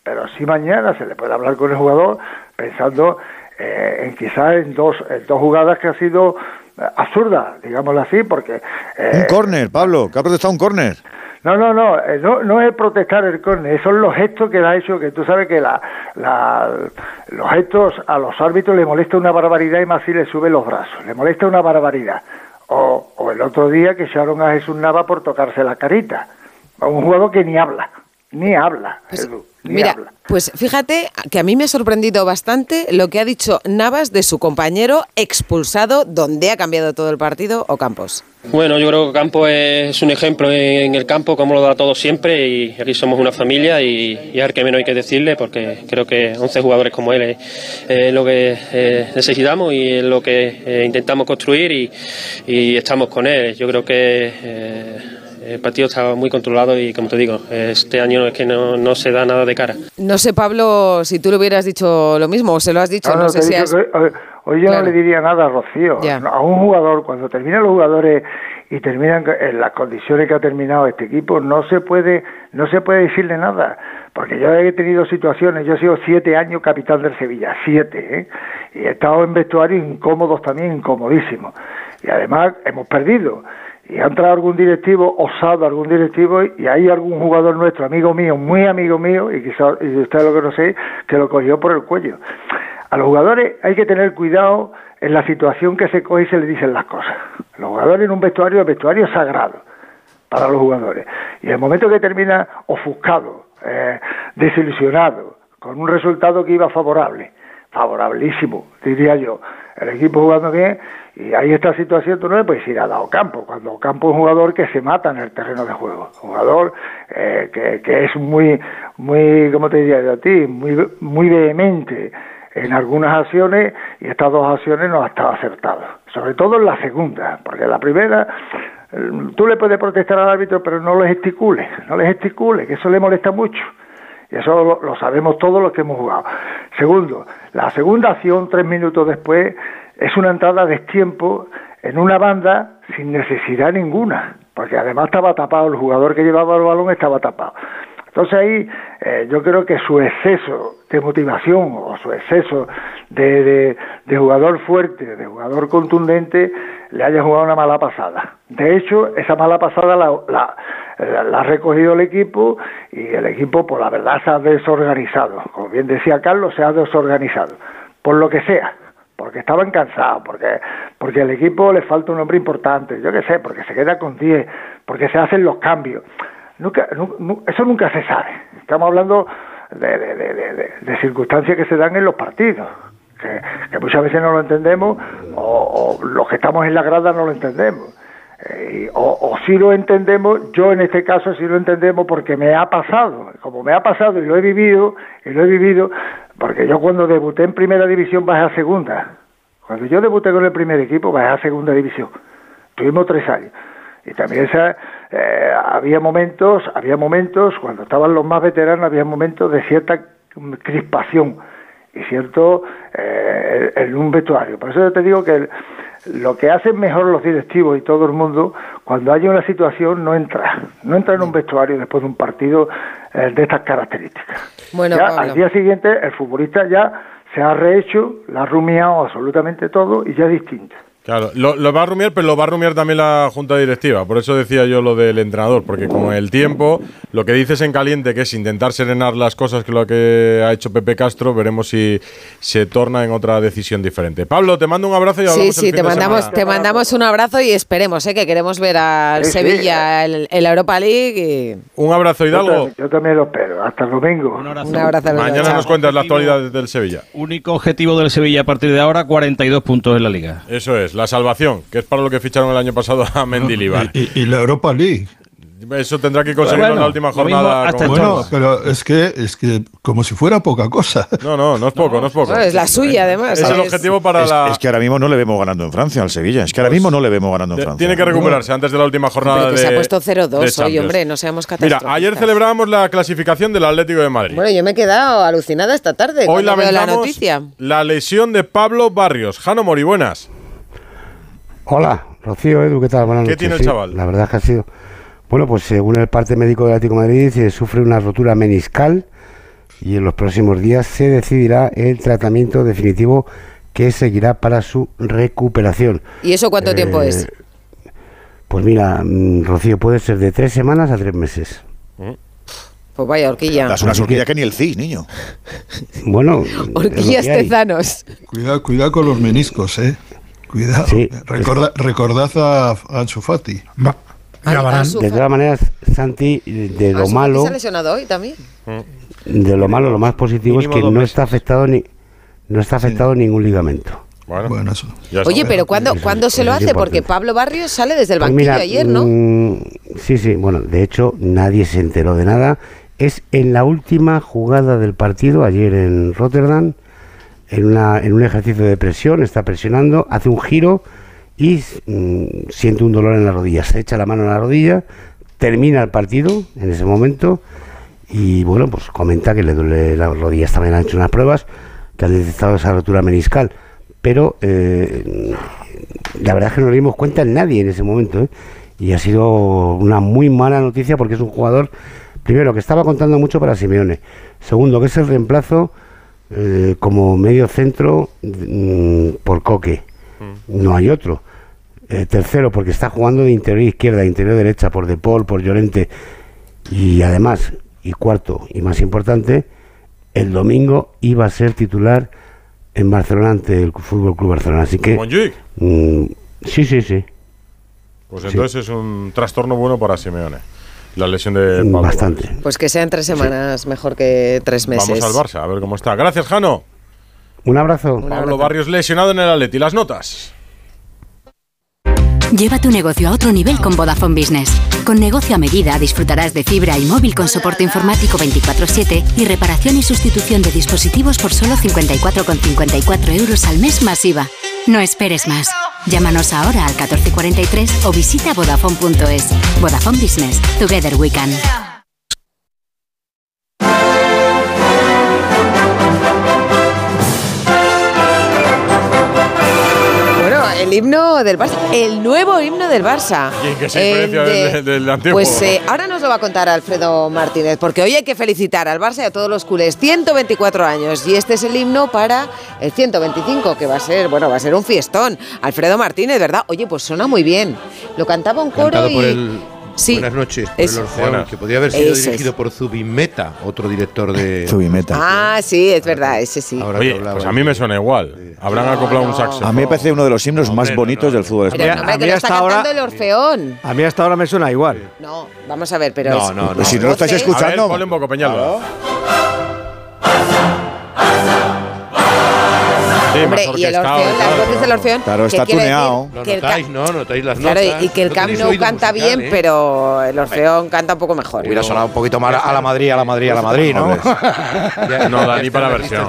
Pero sí mañana se le puede hablar con el jugador pensando eh, en quizás en dos, en dos jugadas que ha sido eh, absurdas, digámoslo así, porque... eh, un córner, Pablo, que ha protestado un córner. no, no, no, eh, no, no es protestar el córner, son los gestos que le ha hecho, que tú sabes que la, la- los gestos a los árbitros le molesta una barbaridad y más si le sube los brazos, le molesta una barbaridad. O, o el otro día que echaron a Jesús Nava por tocarse la carita, a un jugador que ni habla, ni habla, Edu, ni Mira, habla. pues fíjate que a mí me ha sorprendido bastante lo que ha dicho Navas de su compañero expulsado, donde ha cambiado todo el partido, o Campos. Bueno, yo creo que Campo es un ejemplo en el campo, como lo da todo siempre, y aquí somos una familia y, y al que menos hay que decirle, porque creo que 11 jugadores como él es, es lo que eh, necesitamos y es lo que eh, intentamos construir y, y estamos con él. Yo creo que eh, el partido está muy controlado y, como te digo, este año es que no, no se da nada de cara. No sé, Pablo, si tú le hubieras dicho lo mismo o se lo has dicho, No, no, no, sé si has... que hoy, yo Claro. no le diría nada a Rocío. A un jugador, cuando terminan los jugadores y terminan en las condiciones que ha terminado este equipo, no se puede, no se puede decirle nada. Porque yo he tenido situaciones, yo he sido siete años capitán del Sevilla, siete, ¿eh? Y he estado en vestuarios incómodos también, incomodísimos. Y además hemos perdido. Y ha entrado algún directivo, osado algún directivo, y hay algún jugador nuestro, amigo mío, muy amigo mío, y quizás usted lo conocéis, que lo cogió por el cuello. A los jugadores hay que tener cuidado en la situación que se coge y se le dicen las cosas. Los jugadores en un vestuario, el vestuario es sagrado para los jugadores. Y el momento que termina ofuscado, eh, desilusionado, con un resultado que iba favorable, favorabilísimo, diría yo, el equipo jugando bien, y ahí esta situación no le puedes ir a dado campo, cuando campo es un jugador que se mata en el terreno de juego, un jugador eh, que, es muy, muy, ¿cómo te diría yo a ti? Muy, muy vehemente en algunas acciones y estas dos acciones no ha estado acertado, sobre todo en la segunda, porque la primera eh, tú le puedes protestar al árbitro, pero no le gesticule, no le gesticule, que eso le molesta mucho. Y eso lo, sabemos todos los que hemos jugado. Segundo, la segunda acción, tres minutos después, es una entrada de tiempo en una banda sin necesidad ninguna, porque además estaba tapado, el jugador que llevaba el balón estaba tapado. Entonces ahí eh, yo creo que su exceso de motivación o su exceso de, de, jugador fuerte, de jugador contundente, le haya jugado una mala pasada. De hecho, esa mala pasada la ha recogido el equipo y el equipo, por la verdad, se ha desorganizado. Como bien decía Carlos, se ha desorganizado. Por lo que sea, porque estaban cansados, porque, porque al equipo le falta un hombre importante, yo qué sé, porque se queda con 10, porque se hacen los cambios. Nunca, nu- nu- eso nunca se sabe. Estamos hablando de, de- circunstancias que se dan en los partidos, que, que muchas veces no lo entendemos o, los que estamos en la grada no lo entendemos. Eh, o, o si lo entendemos, yo en este caso sí lo entendemos porque me ha pasado, como me ha pasado y lo he vivido, y lo he vivido, porque yo cuando debuté en primera división bajé a segunda. Cuando yo debuté con el primer equipo bajé a segunda división. Tuvimos tres años. Y también esa, eh, había momentos, había momentos, cuando estaban los más veteranos, había momentos de cierta crispación y cierto eh, en un vestuario. Por eso yo te digo que el- lo que hacen mejor los directivos y todo el mundo, cuando hay una situación, no entra. No entra en un vestuario después de un partido eh, de estas características. Bueno, Ya Pablo. al día siguiente, el futbolista ya se ha rehecho, la ha rumiado absolutamente todo y ya es distinto. Claro, lo, lo va a rumiar, pero lo va a rumiar también la junta directiva. Por eso decía yo lo del entrenador, porque con el tiempo, lo que dices en caliente, que es intentar serenar las cosas, que es lo que ha hecho Pepe Castro, veremos si se torna en otra decisión diferente. Pablo, te mando un abrazo y Sí, hablamos sí, el fin te de mandamos, semana. te mandamos un abrazo y esperemos ¿eh? que queremos ver al Sí, sí. Sevilla en en la Europa League. y- Un abrazo, Yo Hidalgo. también, yo también lo espero. Hasta el domingo. Un abrazo. Mañana Chao. nos cuentas la actualidad del Sevilla. Único objetivo del Sevilla a partir de ahora, 42 puntos en la liga. Eso es, la salvación, que es para lo que ficharon el año pasado a Mendilibar. Y, y la Europa League. Eso tendrá que conseguirlo en la última jornada. hasta con- Bueno, pero es que, es que como si fuera poca cosa. No, no, no es poco, no es poco. Es la suya, además. Es el objetivo para es, la. es que ahora mismo no le vemos ganando en Francia al Sevilla. Es que ahora mismo no le vemos ganando en Francia. tiene que recuperarse antes de la última jornada Pero que de. se ha puesto de 0-2 hoy, hombre, no seamos Mira, catastróficos. ayer celebrábamos la clasificación del Atlético de Madrid. Bueno, yo me he quedado alucinada esta tarde Hoy cuando veo la lamentamos noticia. la lesión de Pablo Barrios. Jano Mori, buenas. Hola, Rocío, Edu, ¿qué tal? Buenas ¿Qué noches. tiene el Sí, chaval? La verdad es que ha sido... Bueno, pues según el parte médico del Atlético de Madrid, eh, sufre una rotura meniscal y en los próximos días se decidirá el tratamiento definitivo que seguirá para su recuperación. ¿Y eso cuánto Eh, tiempo es? Pues mira, mm, Rocío, puede ser de tres semanas a tres meses. Pues vaya, horquilla. Das una horquilla que ni el CIS, niño. Bueno, <laughs> es Horquillas tezanos. Cuidado, cuidado con los meniscos, ¿eh? Cuidado. Recorda- recordad a, Ansu Fati. De todas maneras, Santi, de lo ¿Ansu Fati malo... ¿Se ha lesionado hoy también? De lo malo, lo más positivo es que no está afectado ni no está afectado ningún ligamento. Bueno, eso. Oye, pero ¿cuándo, ¿cuándo se lo hace? Porque Pablo Barrios sale desde el Pues banquillo mira, ayer, ¿no? mm, sí, sí, bueno, de hecho nadie se enteró de nada. Es en la última jugada del partido, ayer en Rotterdam, en, una, en un ejercicio de presión, está presionando, hace un giro y mm, siente un dolor en la rodilla. Se echa la mano en la rodilla, termina el partido en ese momento y bueno, pues comenta que le duele la rodilla. Esta mañana han hecho unas pruebas que han detectado esa rotura meniscal, pero eh, la verdad es que no nos dimos cuenta en nadie en ese momento. ¿eh? Y ha sido una muy mala noticia porque es un jugador, primero, que estaba contando mucho para Simeone. Segundo, que es el reemplazo eh, como medio centro mm, por Coque. No hay otro. Eh, tercero, porque está jugando de interior izquierda, interior derecha, por De Paul, por Llorente. Y además, y cuarto y más importante, el domingo iba a ser titular en Barcelona ante el Fútbol Club Barcelona. Así que. Mm, sí, sí, sí. Pues Sí. entonces es un trastorno bueno para Simeone. La lesión de Pablo Bastante. Pues que sean tres semanas mejor que tres meses. Vamos al Barça, a ver cómo está. Gracias, Jano. Un abrazo. Pablo Barrios lesionado en el Atleti. Las notas. Lleva tu negocio a otro nivel con Vodafone Business. Con negocio a medida disfrutarás de fibra y móvil con soporte informático 24/7 y reparación y sustitución de dispositivos por solo 54,54 euros al mes masiva. No esperes más. Llámanos ahora al 1443 o visita vodafone.es. Vodafone Business. Together we can. El himno del Barça, el nuevo himno del Barça. ¿Y en qué se diferencia Eh, del, del antiguo? Pues eh, ahora nos lo va a contar Alfredo Martínez, porque hoy hay que felicitar al Barça y a todos los culés. 124 años y este es el himno para el 125, que va a ser, bueno, va a ser un fiestón. Alfredo Martínez, ¿verdad? Oye, pues suena muy bien. Lo cantaba un coro Cantado y... por el. Sí, Buenas noches, por el Orfeón, Buenas. que podría haber sido Eso es. dirigido por Zubimeta, otro director de. <laughs> Zubimeta. Ah, sí, es verdad, ese sí. Ahora Oye, que hablaba pues a mí me suena igual. Habrán acoplado un saxo. A mí me parece uno de los himnos más bonitos del fútbol Pero, español. hombre, a que mí lo está hasta ahora- cantando el Orfeón. A mí hasta ahora me suena igual. No, vamos a ver, pero No, es- no, no. Si no lo estáis Voces. A ver, escuchando. ponle un poco, Peñalba. Sí, Hombre, más y el Orfeón, las tal, voces del Orfeón. Claro, ¿qué está tuneado. Lo notáis, ¿no? Notáis las Claro, notas. y que el No Camp Nou canta musical, bien, ¿eh? pero el Orfeón canta un poco mejor. Hubiera sonado un poquito más a la Madrid, a la Madrid, a la Madrid, ¿no? <laughs> No da ni para versión.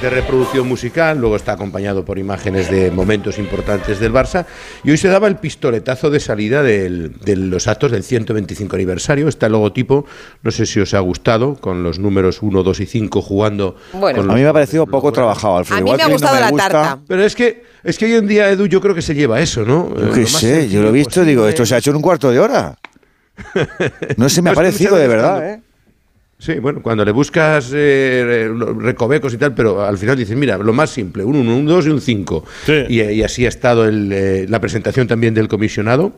De reproducción musical, luego está acompañado por imágenes de momentos importantes del Barça y hoy se daba el pistoletazo de salida del- de los actos del 125 aniversario. Está el logotipo, no sé si os ha gustado, con los números 1, 2 y 5 jugando. Bueno. con A mí me ha parecido poco trabajado, Alfredo. A mí Igual me ha que no gustado la gusta- tarta. Pero es que, es que hoy en día, Edu, yo creo que se lleva eso, ¿no? Yo Eh, qué más sé, yo lo he visto, digo, esto se ha hecho en un cuarto de hora. <laughs> No sé, me ha No, es que parecido de verdad, ¿eh? Sí, bueno, cuando le buscas eh, recovecos y tal, pero al final dices, mira, lo más simple, un 1, un 2 y un 5. Y, y así ha estado el, eh, la presentación también del comisionado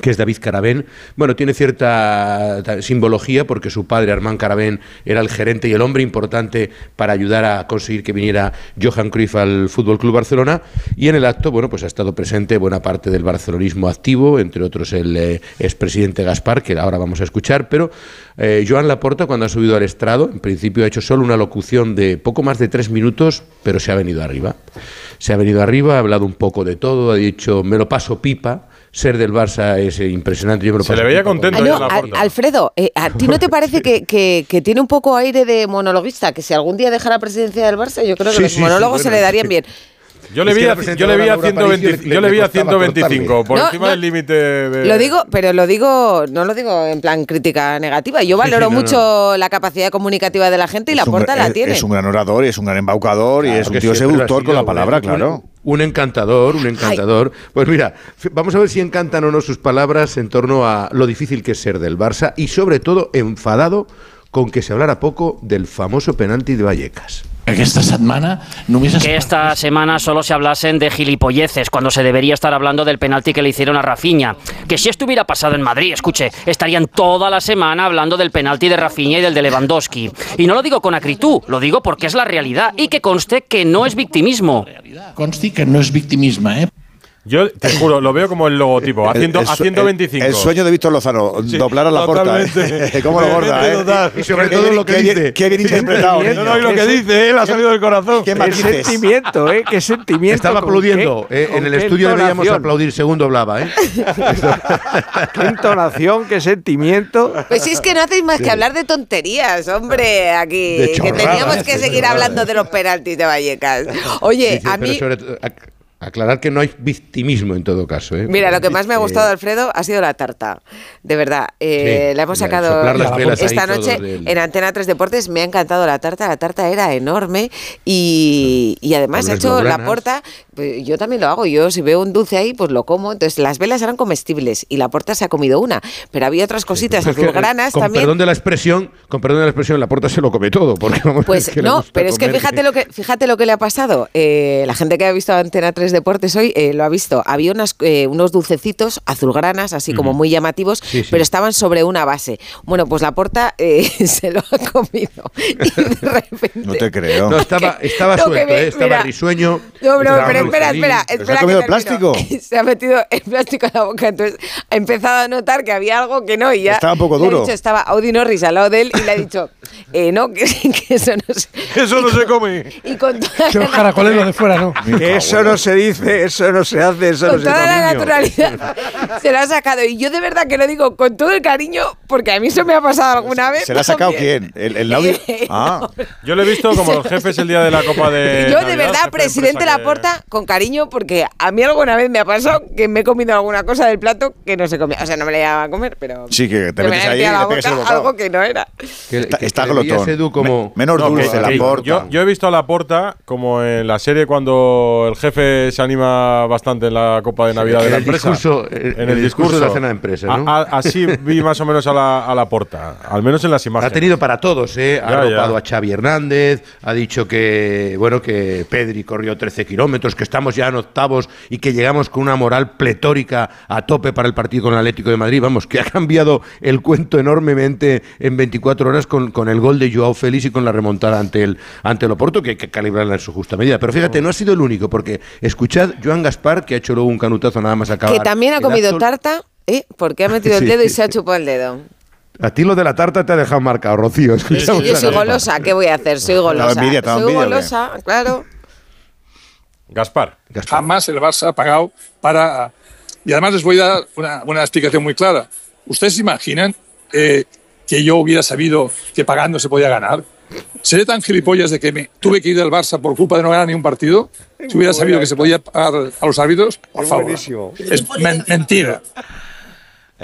que es David Carabén. Bueno, tiene cierta ta- simbología porque su padre, Armand Carabén, era el gerente y el hombre importante para ayudar a conseguir que viniera Johan Cruyff al Fútbol Club Barcelona. Y en el acto, bueno, pues ha estado presente buena parte del barcelonismo activo, entre otros el eh, expresidente Gaspar, que ahora vamos a escuchar. Pero eh, Joan Laporta, cuando ha subido al estrado, en principio ha hecho solo una locución de poco más de tres minutos, pero se ha venido arriba. Se ha venido arriba, ha hablado un poco de todo, ha dicho, me lo paso pipa. Ser del Barça es eh, impresionante. Yo me lo Se le veía contento Ah, no, la Al- puerta. Alfredo, eh, ¿a ti no te parece que, que- que tiene un poco aire de monologuista? Que si algún día deja la presidencia del Barça, yo creo que Sí, los sí, sí, monólogos se le darían sí. bien. Yo le vi yo le vi a, Laura 120 Aparicio le- yo le vi a costaba 125, por No, encima no. del límite de... Lo digo, pero lo digo, no lo digo en plan crítica negativa. Yo Sí, sí, valoro no, mucho la capacidad comunicativa de la gente y la Es gra- la es- tiene. Es un gran orador y es un gran embaucador y es un tío seductor con la palabra, un- claro. Un encantador, un encantador. Pues mira, vamos a ver si encantan o no sus palabras en torno a lo difícil que es ser del Barça y sobre todo enfadado con que se hablara poco del famoso penalti de Vallecas. Aquesta setmana només es Que esta semana solo se hablasen de gilipolleces cuando se debería estar hablando del penalti que le hicieron a Rafinha. Que si esto hubiera pasado en Madrid, escuche, estarían toda la semana hablando del penalti de Rafinha y del de Lewandowski. Y no lo digo con acritud, lo digo porque es la realidad y que conste que no es victimismo. consti que no és victimisme, eh? Yo te juro, lo veo como el logotipo, a, El- ciento- el a su- 125. El, el sueño de Víctor Lozano, Sí, doblar a la puerta. ¿eh? <laughs> ¿Cómo lo borda? ¿eh? Y sobre Qué todo lo que dice. Qué bien interpretado. No. No, y lo que dice, él ha salido del corazón. Qué sentimiento, ¿eh? Qué sentimiento. Estaba aplaudiendo. qué- eh, en el estudio entonación. aplaudir según doblaba. ¿eh? <laughs> Qué entonación, qué sentimiento. Pues si es que no hacéis más que hablar de tonterías, hombre, aquí. De que teníamos que seguir hablando de los penaltis de Vallecas. Oye, a mí. Aclarar que no hay victimismo en todo caso. ¿eh? Mira, lo que más me ha Eh, gustado, Alfredo, ha sido la tarta. De verdad. Eh, Sí, la hemos sacado las esta noche del- en Antena 3 Deportes. Me ha encantado la tarta. La tarta era enorme y, y además ha hecho la porta. pues, yo también lo hago. Yo, si veo un dulce ahí, pues lo como. Entonces, las velas eran comestibles y la porta se ha comido una. Pero había otras cositas Es que, azulgranas con también. perdón de la expresión, con perdón de la expresión, la puerta se lo come todo, porque vamos Pues es que le no, pero es que fíjate lo que fíjate lo que le ha pasado. Eh, la gente que ha visto Antena 3 Deportes hoy eh, lo ha visto. Había unas, eh, unos dulcecitos azulgranas, así como muy llamativos, Sí, sí. pero estaban sobre una base. Bueno, pues la porta eh, <laughs> se lo ha comido. Y de <laughs> repente. No te creo. No, estaba, <laughs> estaba que suelto, ve- ¿eh? estaba mira. risueño. No, pero, estaba pero muy espera, espera, ¿Pero se espera. ha que comido el termino. plástico? Se ha metido el plástico en la boca, entonces ha empezado a notar que había algo que no y ya. Estaba un poco duro. dicho, estaba Audi Norris al lado de él y le ha dicho, eh, no, que, que eso no se. Eso no se come. Y con toda Que los de fuera, ¿no? Que eso no se dice, eso no se hace, eso no con se toda la naturalidad <laughs> se lo ha sacado. Y yo de verdad que lo digo con todo el cariño, porque a mí eso me ha pasado alguna vez. ¿Se la ha sacado quién? ¿El, el audio? <laughs> Ah, Yo lo he visto como los jefes el día de la Copa de. Yo de Navidad, verdad, de presidente empresa que- Laporta, con cariño, porque a mí alguna vez me ha pasado que me he comido alguna cosa del plato que no se comía. O sea, no me la iba a comer, pero sí, que te me metes la ahí y la el boca algo que no era. Que- Está, que- está glotón. Edu, como, Me- menos No, dulce que- la que porta. Yo, yo he visto a la porta como en la serie cuando el jefe se anima bastante en la Copa de Navidad de en la empresa. discurso- en el discurso de la cena de empresa, ¿no? A- a- así <laughs> vi más o menos a la, a la porta, al menos en las imágenes. Ha tenido para todos, ¿eh? Ha arropado a Xavi Hernández, ha dicho que, bueno, que Pedri corrió 13 kilómetros, que estamos ya en octavos y que llegamos con una moral pletórica a tope para el partido con el Atlético de Madrid. Vamos, que ha cambiado el cuento enormemente en 24 horas con, con el gol de Joao Félix y con la remontada ante el, ante el Oporto, que hay que calibrarla en su justa medida. Pero fíjate, no ha sido el único, porque escuchad Joan Gaspar, que ha hecho luego un canutazo nada más acabar. Que también ha comido acto. tarta, ¿eh? porque ha metido el Sí. dedo y se ha chupado el dedo. A ti lo de la tarta te ha dejado marcado, Rocío. Escuchamos yo soy Gaspar. golosa, ¿qué voy a hacer? Soy golosa. envidia, soy envidia, ¿o qué? golosa, claro. Gaspar. Jamás el Barça ha pagado para... Y además les voy a dar una, una explicación muy clara. ¿Ustedes se imaginan eh, que yo hubiera sabido que pagando se podía ganar? ¿Seré tan gilipollas de que me tuve que ir del Barça por culpa de no ganar ni un partido? Si hubiera sabido que se podía pagar a los árbitros, por favor. Es men- mentira.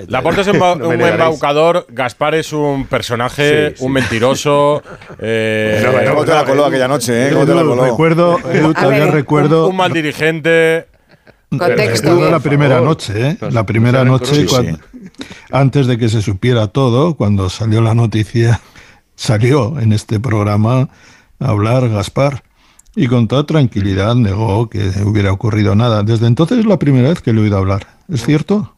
Laporta es un, No un embaucador, Gaspar es un personaje, Sí, sí. un mentiroso. eh, Bueno, bueno, ¿cómo te la coló aquella noche, eh? ¿Cómo te la coló? recuerdo, Edu, todavía recuerdo. Un, un mal dirigente. Recuerdo la primera noche, ¿eh? La primera noche, cuando- antes de que se supiera todo, cuando salió la noticia, salió en este programa a hablar Gaspar y con toda tranquilidad negó que hubiera ocurrido nada. Desde entonces es la primera vez que le he oído hablar. ¿Es cierto?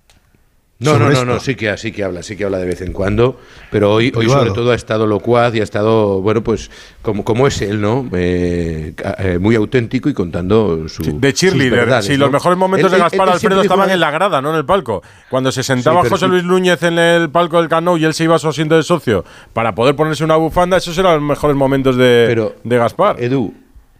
No, no, no, no, sí que, sí que habla, sí que habla de vez en cuando, pero hoy, hoy sobre todo ha estado locuaz y ha estado, bueno, pues como, como es él, ¿no? Eh, eh, muy auténtico y contando su De cheerleader. Sí, ¿no? los mejores momentos Él- de él- Gaspar él Alfredo siempre dijo estaban en la grada, no en el palco. Cuando se sentaba Sí, José sí. Luis Núñez en el palco del Cano y él se iba a su asiento de socio para poder ponerse una bufanda, esos eran los mejores momentos de, de Gaspar. Edu,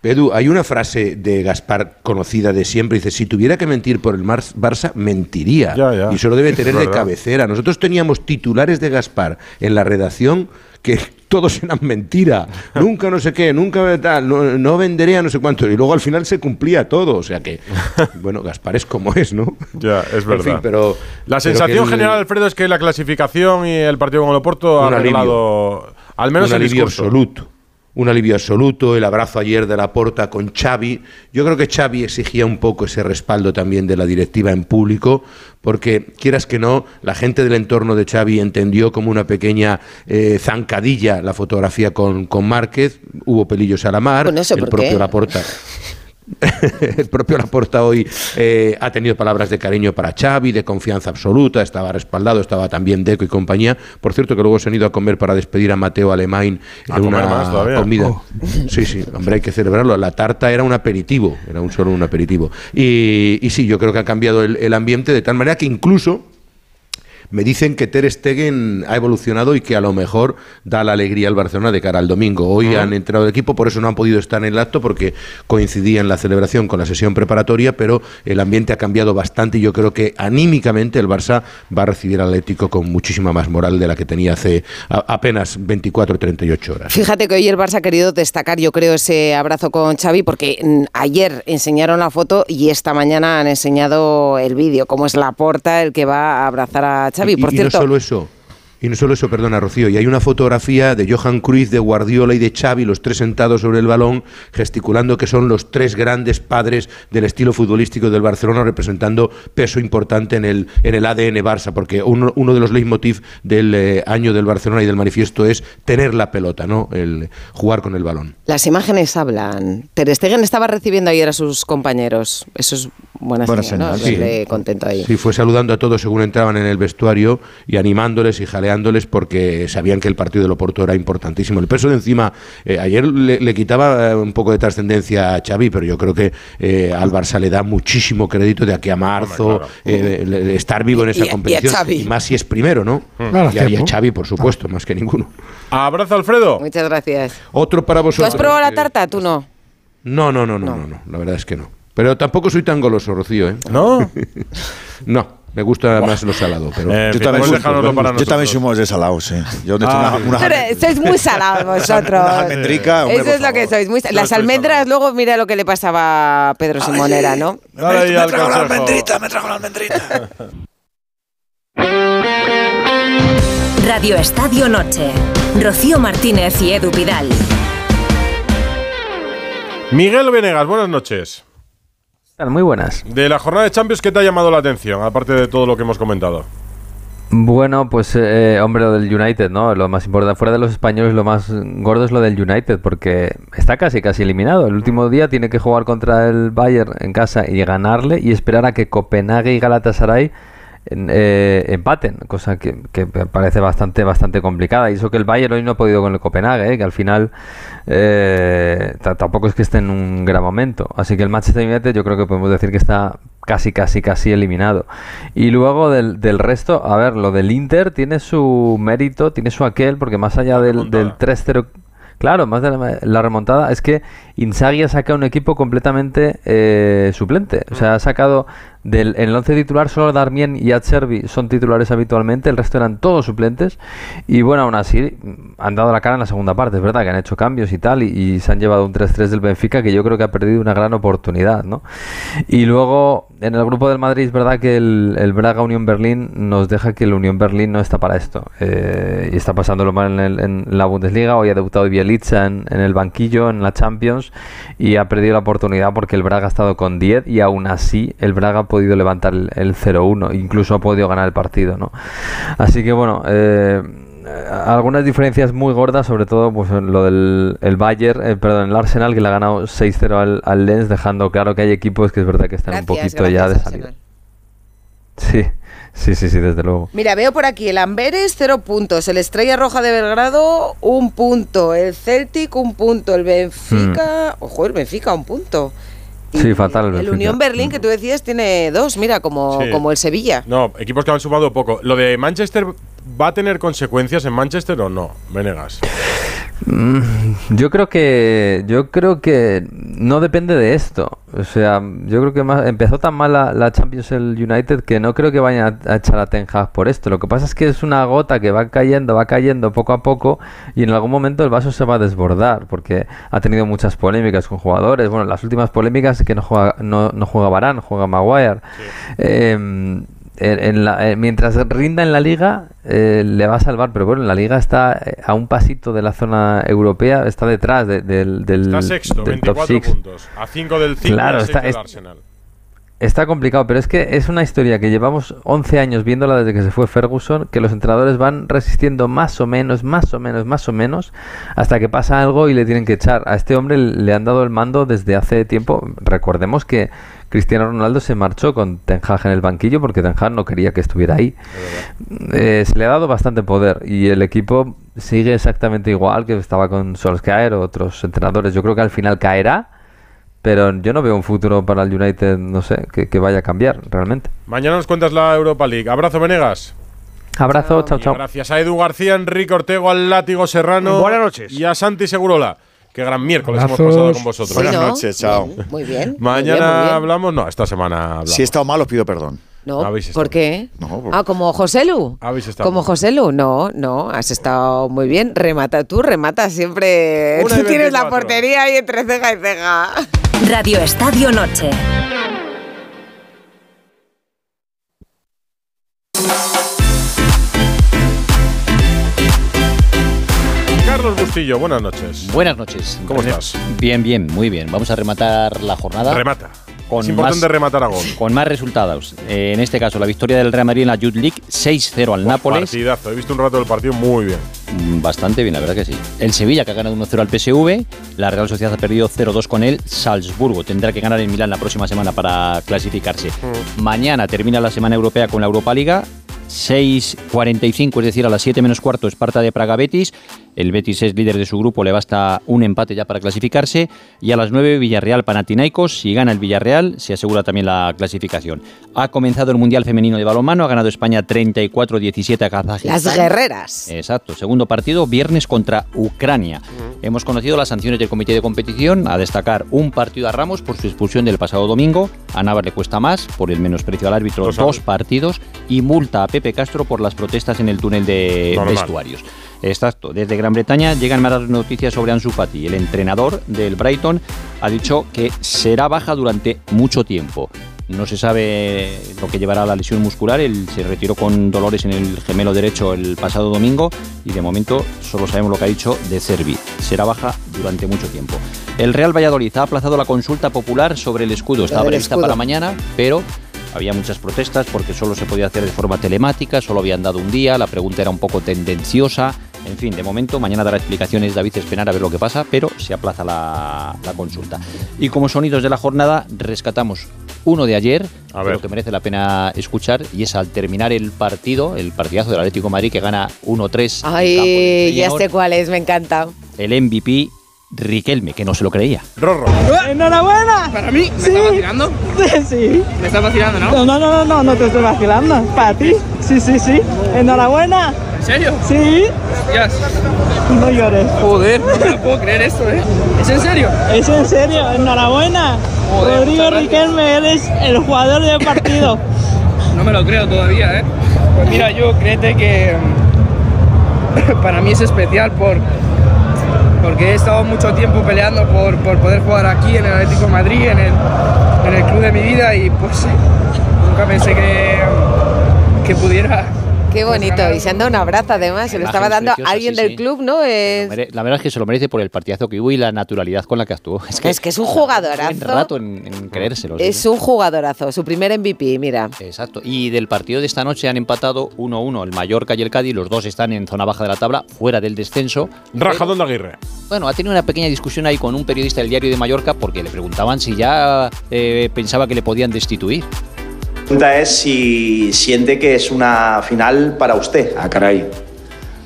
Edu, hay una frase de Gaspar conocida de siempre, dice, si tuviera que mentir por el Mar- Barça, mentiría. Ya, ya. Y eso lo debe tener de cabecera. Nosotros teníamos titulares de Gaspar en la redacción que todos eran mentira. <laughs> nunca no sé qué, nunca tal, no, no venderé a no sé cuánto. Y luego al final se cumplía todo. O sea que, bueno, Gaspar es como es, ¿no? <laughs> Ya, es En verdad. fin, pero, la pero sensación el- general, Alfredo, es que la clasificación y el partido con el Oporto ha Un alivio. arreglado al menos un el discurso. absoluto. Un alivio absoluto, el abrazo ayer de la porta con Xavi. Yo creo que Xavi exigía un poco ese respaldo también de la directiva en público, porque quieras que no, la gente del entorno de Xavi entendió como una pequeña eh, zancadilla la fotografía con, con Márquez. Hubo pelillos a la mar, Bueno, ¿eso el propio? Laporta. <laughs> <laughs> el propio Laporta hoy eh, ha tenido palabras de cariño para Xavi, de confianza absoluta, estaba respaldado, estaba también Deco y compañía. Por cierto, que luego se han ido a comer para despedir a Mateo Alemán en una más comida. Oh. Sí, sí, hombre, hay que celebrarlo. La tarta era un aperitivo, era un solo un aperitivo. Y, y sí, yo creo que ha cambiado el, el ambiente de tal manera que incluso me dicen que Ter Stegen ha evolucionado y que a lo mejor da la alegría al Barcelona de cara al domingo. Hoy han entrado de equipo, por eso no han podido estar en el acto porque coincidía en la celebración con la sesión preparatoria, pero el ambiente ha cambiado bastante y yo creo que anímicamente el Barça va a recibir al Atlético con muchísima más moral de la que tenía hace apenas 24 o 38 horas. Fíjate que hoy el Barça ha querido destacar, yo creo, ese abrazo con Xavi, porque mm, ayer enseñaron la foto y esta mañana han enseñado el vídeo, cómo es la porta el que va a abrazar a Xavi. Y- Por y cierto, no solo eso. Y no solo eso, perdona, Rocío. Y hay una fotografía de Johan Cruyff, de Guardiola y de Xavi, los tres sentados sobre el balón, gesticulando que son los tres grandes padres del estilo futbolístico del Barcelona, representando peso importante en el, en el ADN Barça, porque uno, uno de los leitmotiv del eh, año del Barcelona y del manifiesto es tener la pelota, ¿no? El jugar con el balón. las imágenes hablan. Ter Stegen estaba recibiendo ayer a sus compañeros. Eso es buena, Buena señal, ¿no? señal, sí. Contento ahí. Sí, fue saludando a todos según entraban en el vestuario y animándoles y porque sabían que el partido del Oporto era importantísimo. El peso de encima, eh, ayer le, le quitaba eh, un poco de trascendencia a Xavi, pero yo creo que eh, al Barça le da muchísimo crédito de aquí a marzo, eh, estar vivo en Y- esa y a competición. Xavi. más si es primero, ¿no? Claro, y, a- y a. Xavi, por supuesto, más que ninguno. Abrazo, Alfredo. Muchas gracias. Otro para ¿Tú vosotros. has probado la tarta? Tú no. no, no, no, no, no, no, la verdad es que no. Pero tampoco soy tan goloso, Rocío, ¿eh? ¿No? <laughs> no, me gusta más lo salado. Pero Eh, Yo también, soy, yo también soy más de salado, sí. Yo necesito Ah, una, una- Pero sois muy salados vosotros. Una almendrica, hombre, Eso es lo que sois. Muy Yo Las almendras, luego mira lo que le pasaba a Pedro Simonera, ¿no? Dale ahí al consejo. me trajo la almendrita. <laughs> Radio Estadio Noche. Rocío Martínez y Edu Vidal. Miguel Venegas, buenas noches. Muy buenas. De la jornada de Champions, ¿qué te ha llamado la atención? Aparte de todo lo que hemos comentado. Bueno, pues eh, hombre, lo del United, ¿no? Lo más importante, fuera de los españoles, lo más gordo es lo del United, porque está casi, casi eliminado. El último día tiene que jugar contra el Bayern en casa y ganarle y esperar a que Copenhague y Galatasaray eh, empaten, cosa que, parece bastante bastante complicada. Y eso que el Bayern hoy no ha podido con el Copenhague, ¿eh? que al final eh, ta- tampoco es que esté en un gran momento. Así que el Manchester United yo creo que podemos decir que está casi, casi, casi eliminado. Y luego del, del resto, a ver, lo del Inter tiene su mérito, tiene su aquel, porque más allá del, del 3-0... Claro, más de la, la remontada es que Inzaghi ha sacado un equipo completamente eh, suplente. O sea, ha sacado Del, en el 11 titular solo Darmien y Acerbi son titulares habitualmente, el resto eran todos suplentes. Y bueno, aún así mm, han dado la cara en la segunda parte, es verdad que han hecho cambios y tal y, y se han llevado un 3-3 del Benfica que yo creo que ha perdido una gran oportunidad, ¿no? Y luego en el grupo del Madrid es verdad que el, el Braga Unión Berlín nos deja que el Unión Berlín no está para esto. Eh, y está pasándolo mal en, el- en la Bundesliga, hoy ha debutado Bielitsa en, en el banquillo en la Champions y ha perdido la oportunidad porque el Braga ha estado con 10 y aún así el Braga podido levantar el, el 0-1, incluso ha podido ganar el partido, ¿no? Así que bueno, eh, algunas diferencias muy gordas, sobre todo pues en lo del el Bayern, eh, perdón, el Arsenal que le ha ganado 6-0 al, al Lens, dejando claro que hay equipos que es verdad que están un poquito ya de salida. Sí, sí, sí, sí, desde luego. Mira, veo por aquí el Amberes, cero puntos. El Estrella Roja de Belgrado, un punto. El Celtic, un punto. El Benfica. Ojo, el Benfica, un punto. Sí, fatal el. Unión Berlín, que tú decías, tiene dos, mira, como, Sí. como el Sevilla. No, equipos que han sumado poco. ¿Lo de Manchester va a tener consecuencias en Manchester o no? Venegas. Mm, Yo creo que yo creo que no depende de esto. O sea, yo creo que más, empezó tan mal la, la Champions el United que no creo que vayan a, a echar a Ten Hag por esto. Lo que pasa es que es una gota que va cayendo, va cayendo poco a poco y en algún momento el vaso se va a desbordar porque ha tenido muchas polémicas con jugadores. Bueno, las últimas polémicas es que no juega no, no juega Varane, juega Maguire. Eh, en- en la- eh, mientras rinda en la liga eh, le va a salvar, pero bueno, la liga está eh, a un pasito de la zona europea, está detrás de- del, del, Está sexto, del top 24 six. puntos. A 5 del 5 Claro, y a 6 está- del es- Arsenal. Está complicado, pero es que es una historia que llevamos 11 años viéndola desde que se fue Ferguson, que los entrenadores van resistiendo más o menos, más o menos, más o menos, hasta que pasa algo y le tienen que echar. A este hombre le han dado el mando desde hace tiempo. Recordemos que Cristiano Ronaldo se marchó con Ten en el banquillo porque Ten no quería que estuviera ahí. Eh, se le ha dado bastante poder y el equipo sigue exactamente igual que estaba con Solskjaer o otros entrenadores. Yo creo que al final caerá. Pero yo no veo un futuro para el United, no sé, que, que vaya a cambiar realmente. Mañana nos cuentas la Europa League. Abrazo, Venegas. Abrazo, chao, chao. Gracias a Edu García, Enrique Ortego, al Látigo Serrano. Buenas noches. Y a Santi Segurola. Qué gran miércoles hemos pasado con vosotros. Buenas noches, chao. Muy bien. Mañana muy bien, muy bien. hablamos. No, esta semana hablamos. Si he estado mal, os pido perdón. No, Habéis estado ¿por qué? No, Ah, como José Lu. Habéis estado Como. José Lu, no, no, has estado muy bien. Remata tú, remata siempre. Tú tienes la 24. portería ahí entre ceja y ceja. Radio Estadio Noche. Carlos Bustillo, buenas noches. Buenas noches. ¿Cómo estás? Bien, bien, muy bien. Vamos a rematar la jornada. Remata. Con es importante más- rematar a gol. Con más resultados. Eh, en este caso, la victoria del Real Madrid en la Youth League, 6-0 al Nápoles. Partidazo. He visto un rato del partido muy bien. Mm, Bastante bien, la verdad que sí. El Sevilla, que ha ganado 1-0 al PSV. La Real Sociedad ha perdido 0-2 con él. Salzburgo tendrá que ganar en Milán la próxima semana para clasificarse. Mm. Mañana termina la semana europea con la Europa Liga. 6.45, es decir, a las 7 menos cuarto, Esparta de Praga Betis. El Betis es líder de su grupo, le basta un empate ya para clasificarse. Y a las 9, Villarreal Panathinaikos. Si gana el Villarreal, se asegura también la clasificación. Ha comenzado el Mundial Femenino de Balonmano, ha ganado España 34-17 a Kazajistán. Las guerreras. Exacto, segundo partido, viernes contra Ucrania. Hemos conocido las sanciones del comité de competición, a destacar un partido a Ramos por su expulsión del pasado domingo, a Navas le cuesta más por el menosprecio al árbitro, Lo dos sabe. partidos, y multa a Pepe Castro por las protestas en el túnel de Normal. vestuarios. Exacto, desde Gran Bretaña llegan malas noticias sobre Ansu Fati. El entrenador del Brighton ha dicho que será baja durante mucho tiempo. No se sabe lo que llevará a la lesión muscular. Él se retiró con dolores en el gemelo derecho el pasado domingo y de momento solo sabemos lo que ha dicho de Cervi. Será baja durante mucho tiempo. El Real Valladolid ha aplazado la consulta popular sobre el escudo. Estaba prevista para mañana, pero había muchas protestas porque solo se podía hacer de forma telemática, solo habían dado un día, la pregunta era un poco tendenciosa. En fin, de momento, mañana dará explicaciones David Espenar a ver lo que pasa, pero se aplaza la, la consulta. Y como sonidos de la jornada, rescatamos uno de ayer, ver. que merece la pena escuchar, y es al terminar el partido, el partidazo del Atlético de Madrid que gana 1-3. en campo del Ay, ya sé cuál es, me encanta. El MVP Riquelme, que no se lo creía. Rorro. ¡Enhorabuena! ¿Para mí? ¿Me estás vacilando? Sí, <laughs> sí. ¿Me estás vacilando, no? No, no, no, no, no te estoy vacilando. Para ti. Sí, sí, sí. Enhorabuena. ¿En serio? Sí. Hostias. No llores. Joder, no puedo creer esto, ¿eh? ¿Es en serio? Es en serio. Enhorabuena. Rodrigo Riquelme, eres el jugador del partido. <laughs> No me lo creo todavía, ¿eh? Pues mira, yo créete que mm, <laughs> para mí es especial por, porque he estado mucho tiempo peleando por, por poder jugar aquí en el Atlético Madrid, en el, en el club de mi vida y pues nunca pensé que, que pudiera Qué bonito. Y se han dado un abrazo además. Se lo estaba dando a alguien sí, del sí. club, ¿no? Es, Mere- La verdad es que se lo merece por el partidazo que hubo y la naturalidad con la que actuó. Es que, es que es un jugadorazo. rato en, en creérselo. Es sí. un jugadorazo. Su primer MVP, mira. Exacto. Y del partido de esta noche han empatado 1-1 el Mallorca y el Cádiz. Los dos están en zona baja de la tabla, fuera del descenso. Rajadón de Aguirre. Bueno, ha tenido una pequeña discusión ahí con un periodista del diario de Mallorca porque le preguntaban si ya eh, pensaba que le podían destituir. La pregunta es si siente que es una final para usted. Ah, caray.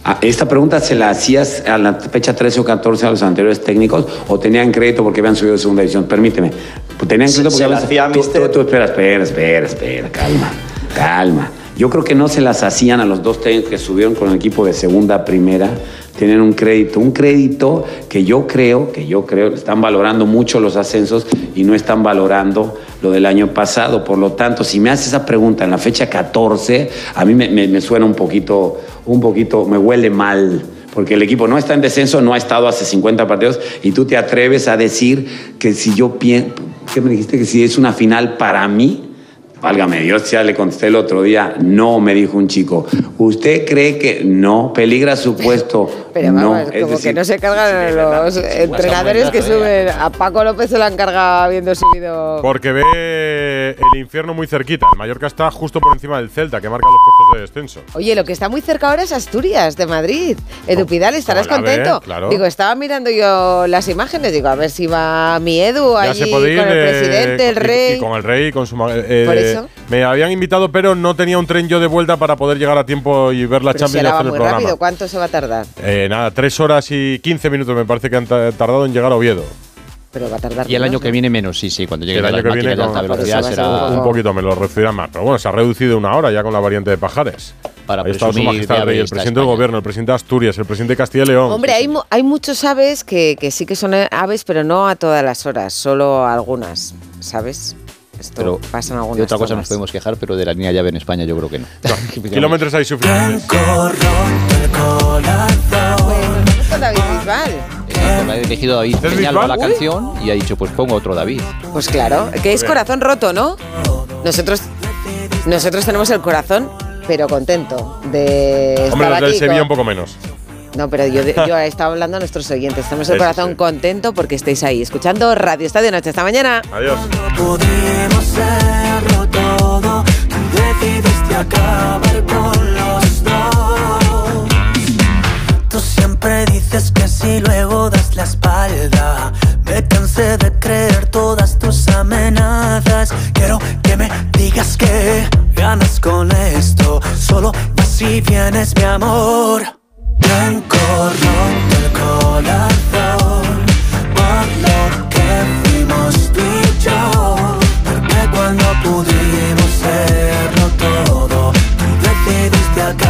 Ah, ¿Esta pregunta se la hacías a la fecha 13 o 14 a los anteriores técnicos o tenían crédito porque habían subido de segunda división? Permíteme. ¿Tenían Se- crédito porque se habían a tú, tú- tú espera, espera, espera, espera, calma, calma. Yo creo que no se las hacían a los dos técnicos que subieron con el equipo de segunda primera. Tienen un crédito, un crédito que yo creo, que yo creo, están valorando mucho los ascensos y no están valorando lo del año pasado. Por lo tanto, si me haces esa pregunta en la fecha 14, a mí me, me- me suena un poquito, un poquito, me huele mal. Porque el equipo no está en descenso, no ha estado hace 50 partidos y tú te atreves a decir que si yo pienso, ¿qué me dijiste? Que si es una final para mí, Válgame Dios, ya le contesté el otro día, no, me dijo un chico. ¿Usted cree que no? ¿Peligra su puesto? Pero no. vamos, Es como decir, que no se cargan los entrenadores que suben. A Paco López se lo han cargado habiendo subido. Porque ve el infierno muy cerquita. El Mallorca está justo por encima del Celta, que marca los puestos de descenso. Oye, lo que está muy cerca ahora es Asturias, de Madrid. Edu Pidal, estarás ve, contento. claro. Digo, estaba mirando yo las imágenes, digo, a ver si va mi Edu Ya allí se puede ir con el eh, presidente, el y- rey. Y, con el rey, con su. eh, Por eso. Me habían invitado, pero no tenía un tren yo de vuelta para poder llegar a tiempo y ver la Pero Champions y será va hacer el muy programa. rápido, ¿cuánto se va a tardar? Eh, nada, tres horas y 15 minutos me parece que han ta- tardado en llegar a Oviedo. Pero va a tardar Y el año ¿no? que viene menos, sí, sí, cuando Y lleguen el año que viene de alta con- velocidad será un poquito me lo reducirán más. Pero bueno, se ha reducido una hora ya con la variante de Pajares. Para Ahí está su majestad rey, el presidente del gobierno, el presidente de Asturias, el presidente de Castilla y León. Hombre, hay, mu- hay muchos aves que, que sí que son aves, pero no a todas las horas, solo a algunas, ¿sabes? Esto Pero pasa en algunas de otra cosa zonas. nos podemos quejar, pero de la línea llave en España yo creo que no. <laughs> Kilómetros hay suficientes. Con David Bisbal. Exacto, ha elegido David ¿Es Peñalba la Uy. canción y ha dicho, pues pongo otro David. Pues claro, que es corazón roto, ¿no? Nosotros, nosotros tenemos el corazón, pero contento de Hombre, estar los del aquí. Sevilla con- un poco menos. No, pero yo, yo <laughs> estaba hablando a nuestros oyentes. Tenemos el corazón contento porque estéis ahí, escuchando Radio Estadio Noche. Hasta mañana. Adiós. Pudimos serlo todo, tú decidiste acabar con los dos. Tú siempre dices que si luego das la espalda. Me cansé de creer todas tus amenazas. Quiero que me digas que ganas con esto. Solo vas y vienes, mi amor. Blanco roto el corazón por lo que fuimos tú y yo, porque cuando pudimos